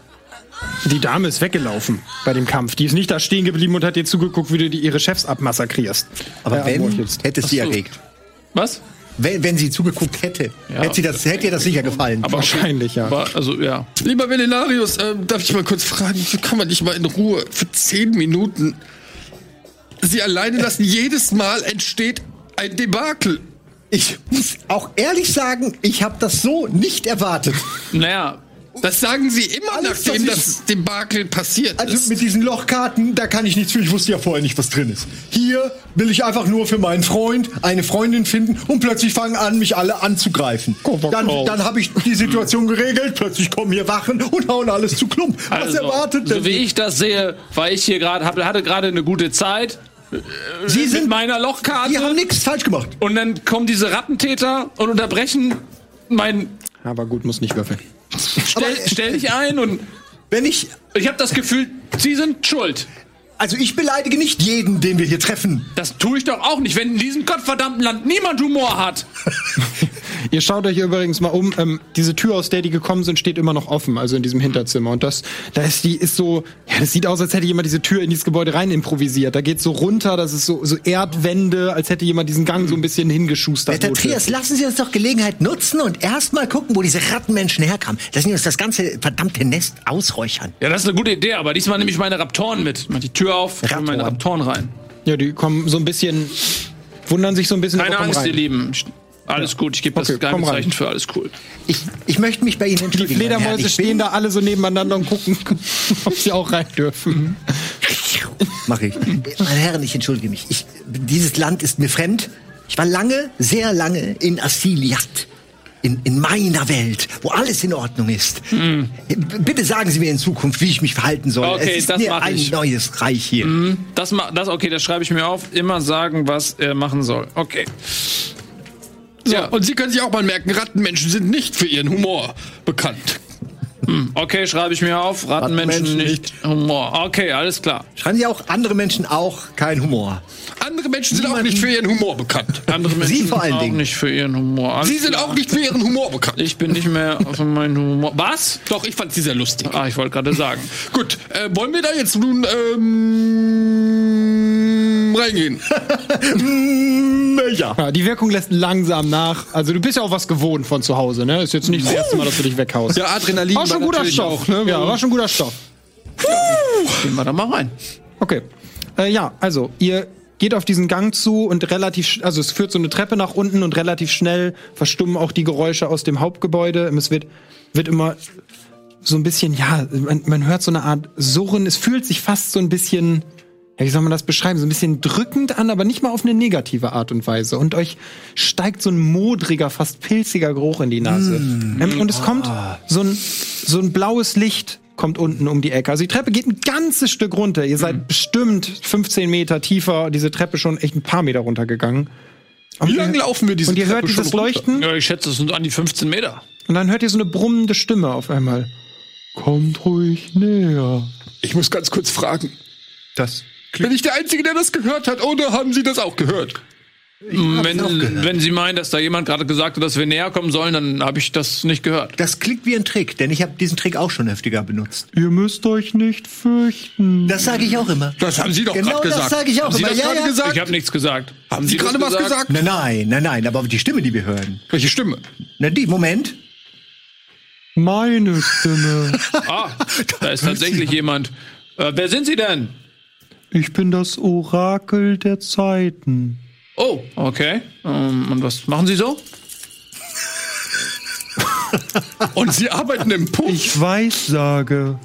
Die Dame ist weggelaufen bei dem Kampf. Die ist nicht da stehen geblieben und hat dir zugeguckt, wie du die, ihre Chefs abmassakrierst. Aber Äh, wenn, hätte es sie erregt. Was? Wenn, wenn sie zugeguckt hätte, Ja. hätte, sie das, hätte ihr das sicher gefallen. Aber Wahrscheinlich, ja. Aber, also, ja. Lieber Velenarius, äh, darf ich mal kurz fragen, kann man nicht mal in Ruhe für zehn Minuten sie alleine lassen? Jedes Mal entsteht ein Debakel. ich muss auch ehrlich sagen, ich habe das so nicht erwartet. Naja, Das sagen sie immer, Alles, nachdem das Debakel passiert Also ist. mit diesen Lochkarten, da kann ich nichts für. Ich wusste ja vorher nicht, was drin ist. Hier will ich einfach nur für meinen Freund eine Freundin finden und plötzlich fangen an, mich alle anzugreifen. Dann, dann habe ich die Situation geregelt. Plötzlich kommen hier Wachen und hauen alles zu Klump. Was also, erwartet so denn? wie ich das sehe, war ich hier gerade, hatte gerade eine gute Zeit Sie mit sind, meiner die haben Lochkarte nichts falsch gemacht. und dann kommen diese Rattentäter und unterbrechen mein Aber gut, muss nicht würfeln. Stell, stell dich ein und Wenn ich, ich habe das Gefühl, sie sind schuld. Also ich beleidige nicht jeden, den wir hier treffen. Das tue ich doch auch nicht, wenn in diesem gottverdammten Land niemand Humor hat. <laughs> Ihr schaut euch übrigens mal um. Ähm, diese Tür, aus der die gekommen sind, steht immer noch offen, also in diesem Hinterzimmer. Und das, da ist die, ist so, ja, das sieht aus, als hätte jemand diese Tür in dieses Gebäude rein improvisiert. Da geht so runter, das ist so, so Erdwände, als hätte jemand diesen Gang so ein bisschen hingeschustert. Rote. Trias, lassen Sie uns doch Gelegenheit nutzen und erstmal gucken, wo diese Rattenmenschen herkamen. Lassen Sie uns das ganze verdammte Nest ausräuchern. Ja, das ist eine gute Idee, aber diesmal nehme ich meine Raptoren mit. Die Tür auf, hol meine Raptoren rein. Ja, die kommen so ein bisschen, wundern sich so ein bisschen. Keine Angst, rein. ihr Lieben. Alles gut, ich gebe Okay, das geheime. Zeichen für alles cool. Ich, ich möchte mich bei Ihnen Die entschuldigen. Herr. Fledermäuse bin- stehen da alle so nebeneinander und gucken, <laughs> ob sie auch rein dürfen. <laughs> Mach ich. Meine Herren, ich entschuldige mich. Ich, dieses Land ist mir fremd. Ich war lange, sehr lange in Assiliat. In, in meiner Welt, wo alles in Ordnung ist. B- Bitte sagen Sie mir in Zukunft, wie ich mich verhalten soll. Okay, es ist das mir ein ich. neues Reich hier. Das, ma- das okay, das schreibe ich mir auf. Immer sagen, was er machen soll. Okay. Ja, und Sie können sich auch mal merken, Rattenmenschen sind nicht für ihren Humor bekannt. Okay, schreibe ich mir auf. Rattenmenschen Rattenmenschen nicht Humor. Okay, alles klar. Schreiben Sie auch andere Menschen auch kein Humor. Andere Menschen sind auch nicht für ihren Humor bekannt. Andere Menschen Sie vor allen sind auch Dingen. nicht für ihren Humor. Alles Sie sind klar. auch nicht für ihren Humor bekannt. Ich bin nicht mehr <laughs> für meinen Humor. Was? Doch, ich fand sie sehr lustig. Ah, ich wollte gerade sagen. Gut, äh, wollen wir da jetzt nun ähm, reingehen? <laughs> Ja. Ja, die Wirkung lässt langsam nach. Also du bist ja auch was gewohnt von zu Hause, ne? Ist jetzt nicht das erste Mal, dass du dich weghaust. Ja, Adrenalin war schon war guter Stoff, auch, ne? Ja, war schon guter Stoff. Gehen wir da mal rein. Okay. Äh, ja, also ihr geht auf diesen Gang zu und relativ, also es führt so eine Treppe nach unten und relativ schnell verstummen auch die Geräusche aus dem Hauptgebäude. Es wird, wird immer so ein bisschen, ja, man, man hört so eine Art Surren. Es fühlt sich fast so ein bisschen, ja, wie soll man das beschreiben, so ein bisschen drückend an, aber nicht mal auf eine negative Art und Weise. Und euch steigt so ein modriger, fast pilziger Geruch in die Nase. Mm. Ähm, und es kommt so ein, so ein blaues Licht kommt unten um die Ecke. Also die Treppe geht ein ganzes Stück runter. Ihr seid mhm. bestimmt 15 Meter tiefer, diese Treppe schon echt ein paar Meter runtergegangen. Wie lange laufen wir diese Und ihr Treppe hört dieses Leuchten? Ja, ich schätze, es sind an die 15 Meter. Und dann hört ihr so eine brummende Stimme auf einmal. Kommt ruhig näher. Ich muss ganz kurz fragen. Das bin ich der Einzige, der das gehört hat, oder haben Sie das auch gehört? Wenn, wenn Sie meinen, dass da jemand gerade gesagt hat, dass wir näher kommen sollen, dann habe ich das nicht gehört. Das klingt wie ein Trick, denn ich habe diesen Trick auch schon heftiger benutzt. Ihr müsst euch nicht fürchten. Das sage ich auch immer. Das haben Sie doch genau gerade gesagt. Das sage ich auch haben immer. Sie das ja, ja. gesagt? Ich habe nichts gesagt. Haben Sie, Sie gerade was gesagt? Nein, nein, nein, nein, aber die Stimme, die wir hören. Welche Stimme? Na, die, Moment. Meine Stimme. ah, da ist tatsächlich jemand. Äh, wer sind Sie denn? Ich bin das Orakel der Zeiten. Oh, okay. Ähm, und was machen Sie so? und Sie arbeiten im Puff? Ich weiß, sage.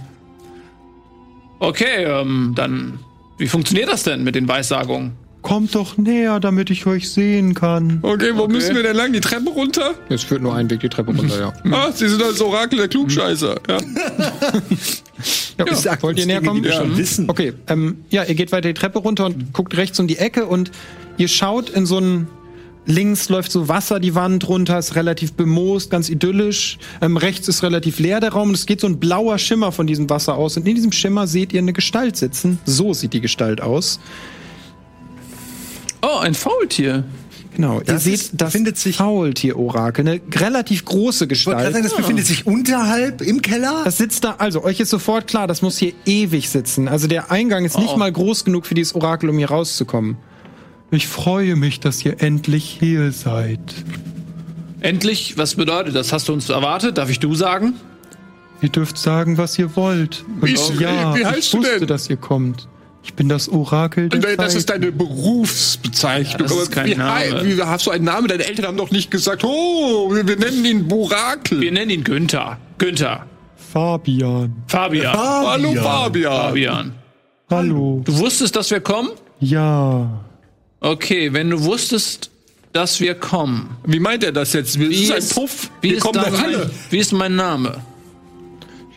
Okay, ähm, dann wie funktioniert das denn mit den Weissagungen? Kommt doch näher, damit ich euch sehen kann. Okay, wo okay. müssen wir denn lang? Die Treppe runter? Es führt nur einen Weg die Treppe runter, ja. <laughs> ah, Sie sind das Orakel der Klugscheißer. <laughs> Ja. ja, ja. Wollt ihr näher kommen? Wir schon wissen. Okay, ähm, ja, ihr geht weiter die Treppe runter und guckt rechts um die Ecke und Ihr schaut in so ein Links läuft so Wasser die Wand runter, ist relativ bemoost, ganz idyllisch. Ähm, rechts ist relativ leer der Raum. Es geht so ein blauer Schimmer von diesem Wasser aus. Und in diesem Schimmer seht ihr eine Gestalt sitzen. So sieht die Gestalt aus. Oh, ein Faultier. Genau, das ihr seht das befindet sich Faultier-Orakel, eine relativ große Gestalt. Ich sagen, das befindet sich unterhalb im Keller. Das sitzt da, also euch ist sofort klar, das muss hier ewig sitzen. Also der Eingang ist oh. nicht mal groß genug für dieses Orakel, um hier rauszukommen. Ich freue mich, dass ihr endlich hier seid. Endlich? Was bedeutet das? Hast du uns erwartet? Darf ich du sagen? Ihr dürft sagen, was ihr wollt. Und ich, ja, wie heißt ich wusste, denn? dass ihr kommt. Ich bin das Orakel der Das Zeiten. ist deine Berufsbezeichnung. Ja, das ist kein wie, Name. Wie, hast du einen Namen? Deine Eltern haben doch nicht gesagt, oh, wir, wir nennen ihn Orakel. Wir nennen ihn Günther. Günther. Fabian. Fabian. Fabian. Hallo Fabian. Fabian. Hallo. Du wusstest, dass wir kommen? Ja. Okay, wenn du wusstest, dass wir kommen. Wie meint er das jetzt? Wie ist ein Puff? Wie wir ist kommen doch alle. Wie ist mein Name?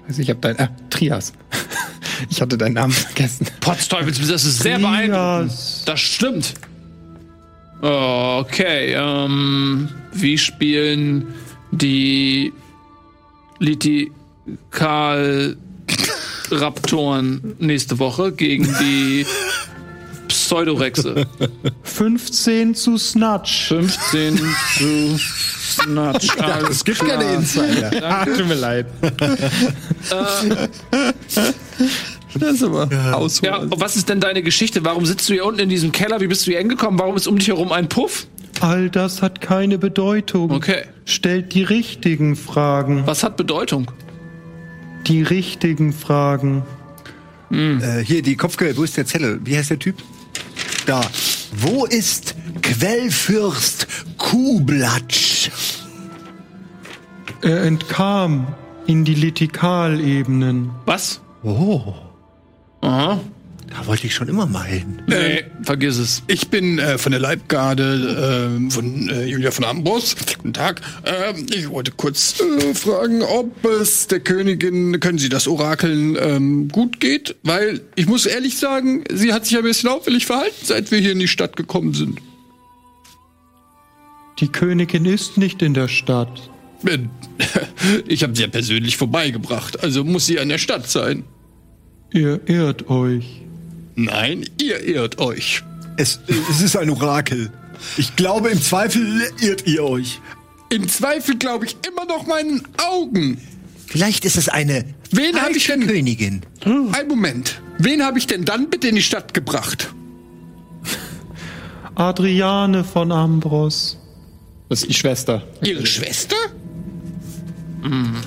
Scheiße, ich hab dein äh, Trias. Ich hatte deinen Namen vergessen. Potzteufels, das ist sehr beeindruckend. Das stimmt. Okay, ähm, wie spielen die Litikal Raptoren nächste Woche gegen die Pseudorexe. <laughs> 15 zu Snatch. 15 zu Snatch. <laughs> Ja, es gibt klar. keine Insider. Ach, tut mir leid. das ist aber ja, Was ist denn deine Geschichte? Warum sitzt du hier unten in diesem Keller? Wie bist du hier hingekommen? Warum ist um dich herum ein Puff? All das hat keine Bedeutung. Okay. Stellt die richtigen Fragen. Was hat Bedeutung? Die richtigen Fragen. Hm. Äh, hier, die Kopfgeld, wo ist der Zettel? Wie heißt der Typ? Da. Wo ist Quellfürst Kublatsch? Er entkam in die Litikalebenen. Was? Oh. Aha. Da wollte ich schon immer mal hin. Nee, äh, vergiss es. Ich bin äh, von der Leibgarde äh, von äh, Julia von Ambros. Guten Tag. Ähm, ich wollte kurz äh, fragen, ob es der Königin, können Sie das Orakeln ähm, gut geht? Weil ich muss ehrlich sagen, sie hat sich ein bisschen auffällig verhalten, seit wir hier in die Stadt gekommen sind. Die Königin ist nicht in der Stadt. <laughs> Ich habe sie ja persönlich vorbeigebracht, also muss sie in der Stadt sein. Ihr irrt euch. Nein, ihr irrt euch. Es, es ist ein Orakel. Ich glaube, im Zweifel irrt ihr euch. Im Zweifel glaube ich immer noch meinen Augen. Vielleicht ist es eine Wen habe ich denn Königin. Hm. Ein Moment. Wen habe ich denn dann bitte in die Stadt gebracht? Adriane von Ambros. Das ist die Schwester. Ihre Schwester? Hm.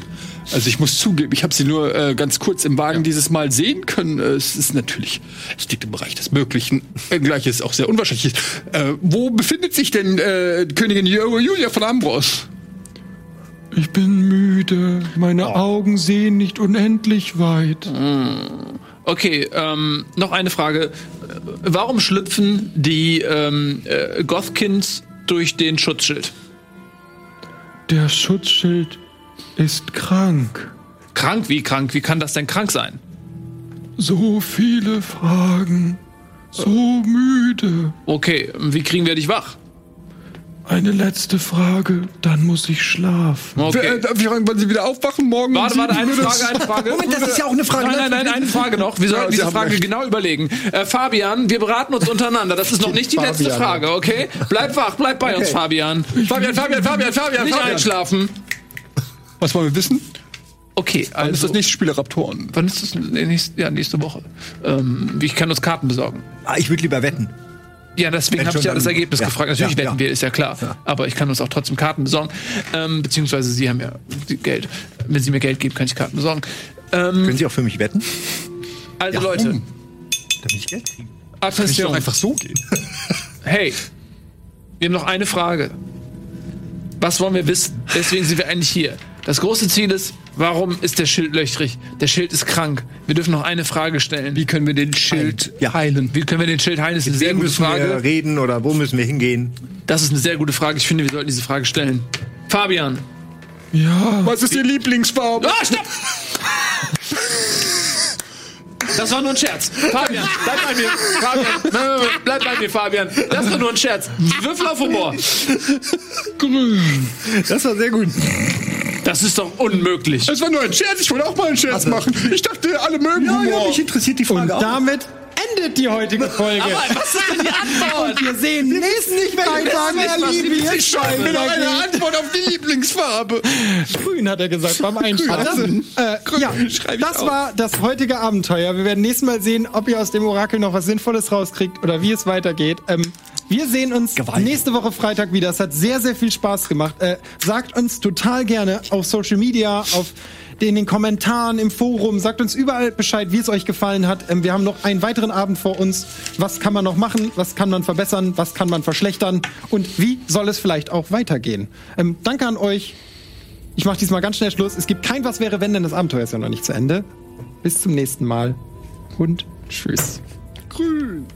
Also ich muss zugeben, ich habe sie nur äh, ganz kurz im Wagen ja. dieses Mal sehen können. Äh, es ist natürlich, es liegt im Bereich des Möglichen. Äh, gleich ist auch sehr unwahrscheinlich. Äh, wo befindet sich denn äh, Königin Julia von Ambros? Ich bin müde. Meine oh. Augen sehen nicht unendlich weit. Hm. Okay, ähm, noch eine Frage. Warum schlüpfen die ähm, äh, Gothkins durch den Schutzschild? Der Schutzschild ist krank. Krank? Wie krank? Wie kann das denn krank sein? So viele Fragen. So müde. Okay, wie kriegen wir dich wach? Eine letzte Frage, dann muss ich schlafen. Okay. Äh, wollen Sie wieder aufwachen morgen? Warte, warte, eine Frage, eine Frage. Moment, das ist ja auch eine Frage. Nein, nein, nein, eine Frage noch. Wir sollten ja, diese Frage recht. genau überlegen. Äh, Fabian, wir beraten uns untereinander. Das ist noch nicht die Fabian, letzte Frage, okay? Bleib wach, bleib bei okay. uns, Fabian. Fabian, Fabian, Fabian, Fabian. Nicht Fabian. einschlafen. Was wollen wir wissen? Okay, also. Wann ist das nächste Spiel Raptoren? Wann ist das? Nächste, ja, nächste Woche. Ähm, ich kann uns Karten besorgen. Ah, ich würde lieber wetten. Ja, deswegen habe ich ja das Ergebnis ja, gefragt. Natürlich ja, wetten wir, ist ja klar. Ja. Aber ich kann uns auch trotzdem Karten besorgen. Ähm, beziehungsweise Sie haben ja Geld. Wenn Sie mir Geld geben, kann ich Karten besorgen. Ähm, Können Sie auch für mich wetten? Also Leute. Damit ich Geld kriege. Attention. Kann einfach so gehen. <laughs> hey, wir haben noch eine Frage. Was wollen wir wissen? Deswegen sind wir eigentlich hier. Das große Ziel ist, warum ist der Schild löchrig? Der Schild ist krank. Wir dürfen noch eine Frage stellen. Wie können wir den Schild ja. heilen? Wie können wir den Schild heilen? Das ist eine sehr gute Frage. Wir reden oder wo müssen wir hingehen? Das ist eine sehr gute Frage. Ich finde, wir sollten diese Frage stellen. Fabian. Ja. Was ist Ihr Lieblingsfarbe? Ah, stopp! Das war nur ein Scherz. Fabian, bleib bei mir. Fabian, bleib bei mir, Fabian. Das war nur ein Scherz. Würfel auf Humor. Grün. Das war sehr gut. Das ist doch unmöglich. Das war nur ein Scherz. Ich wollte auch mal einen Scherz also, machen. Ich dachte, alle mögen ja, Humor. Ja, mich interessiert die Frage Und auch. damit endet die heutige Folge. Aber was ist denn die Antwort? Und wir sehen nächsten nicht Freitag, wer liebe ich schreibe eine Antwort auf die Lieblingsfarbe. Grün hat er gesagt beim Einschalten. Äh, ja, das war das heutige Abenteuer. Wir werden nächstes Mal sehen, ob ihr aus dem Orakel noch was Sinnvolles rauskriegt oder wie es weitergeht. Ähm, wir sehen uns Gewalt. nächste Woche Freitag wieder. Es hat sehr, sehr viel Spaß gemacht. Äh, sagt uns total gerne auf Social Media, auf in den Kommentaren, im Forum. Sagt uns überall Bescheid, wie es euch gefallen hat. Ähm, wir haben noch einen weiteren Abend vor uns. Was kann man noch machen? Was kann man verbessern? Was kann man verschlechtern? Und wie soll es vielleicht auch weitergehen? Ähm, danke an euch. Ich mache diesmal ganz schnell Schluss. Es gibt kein Was wäre, wenn, denn das Abenteuer ist ja noch nicht zu Ende. Bis zum nächsten Mal und tschüss. Grün.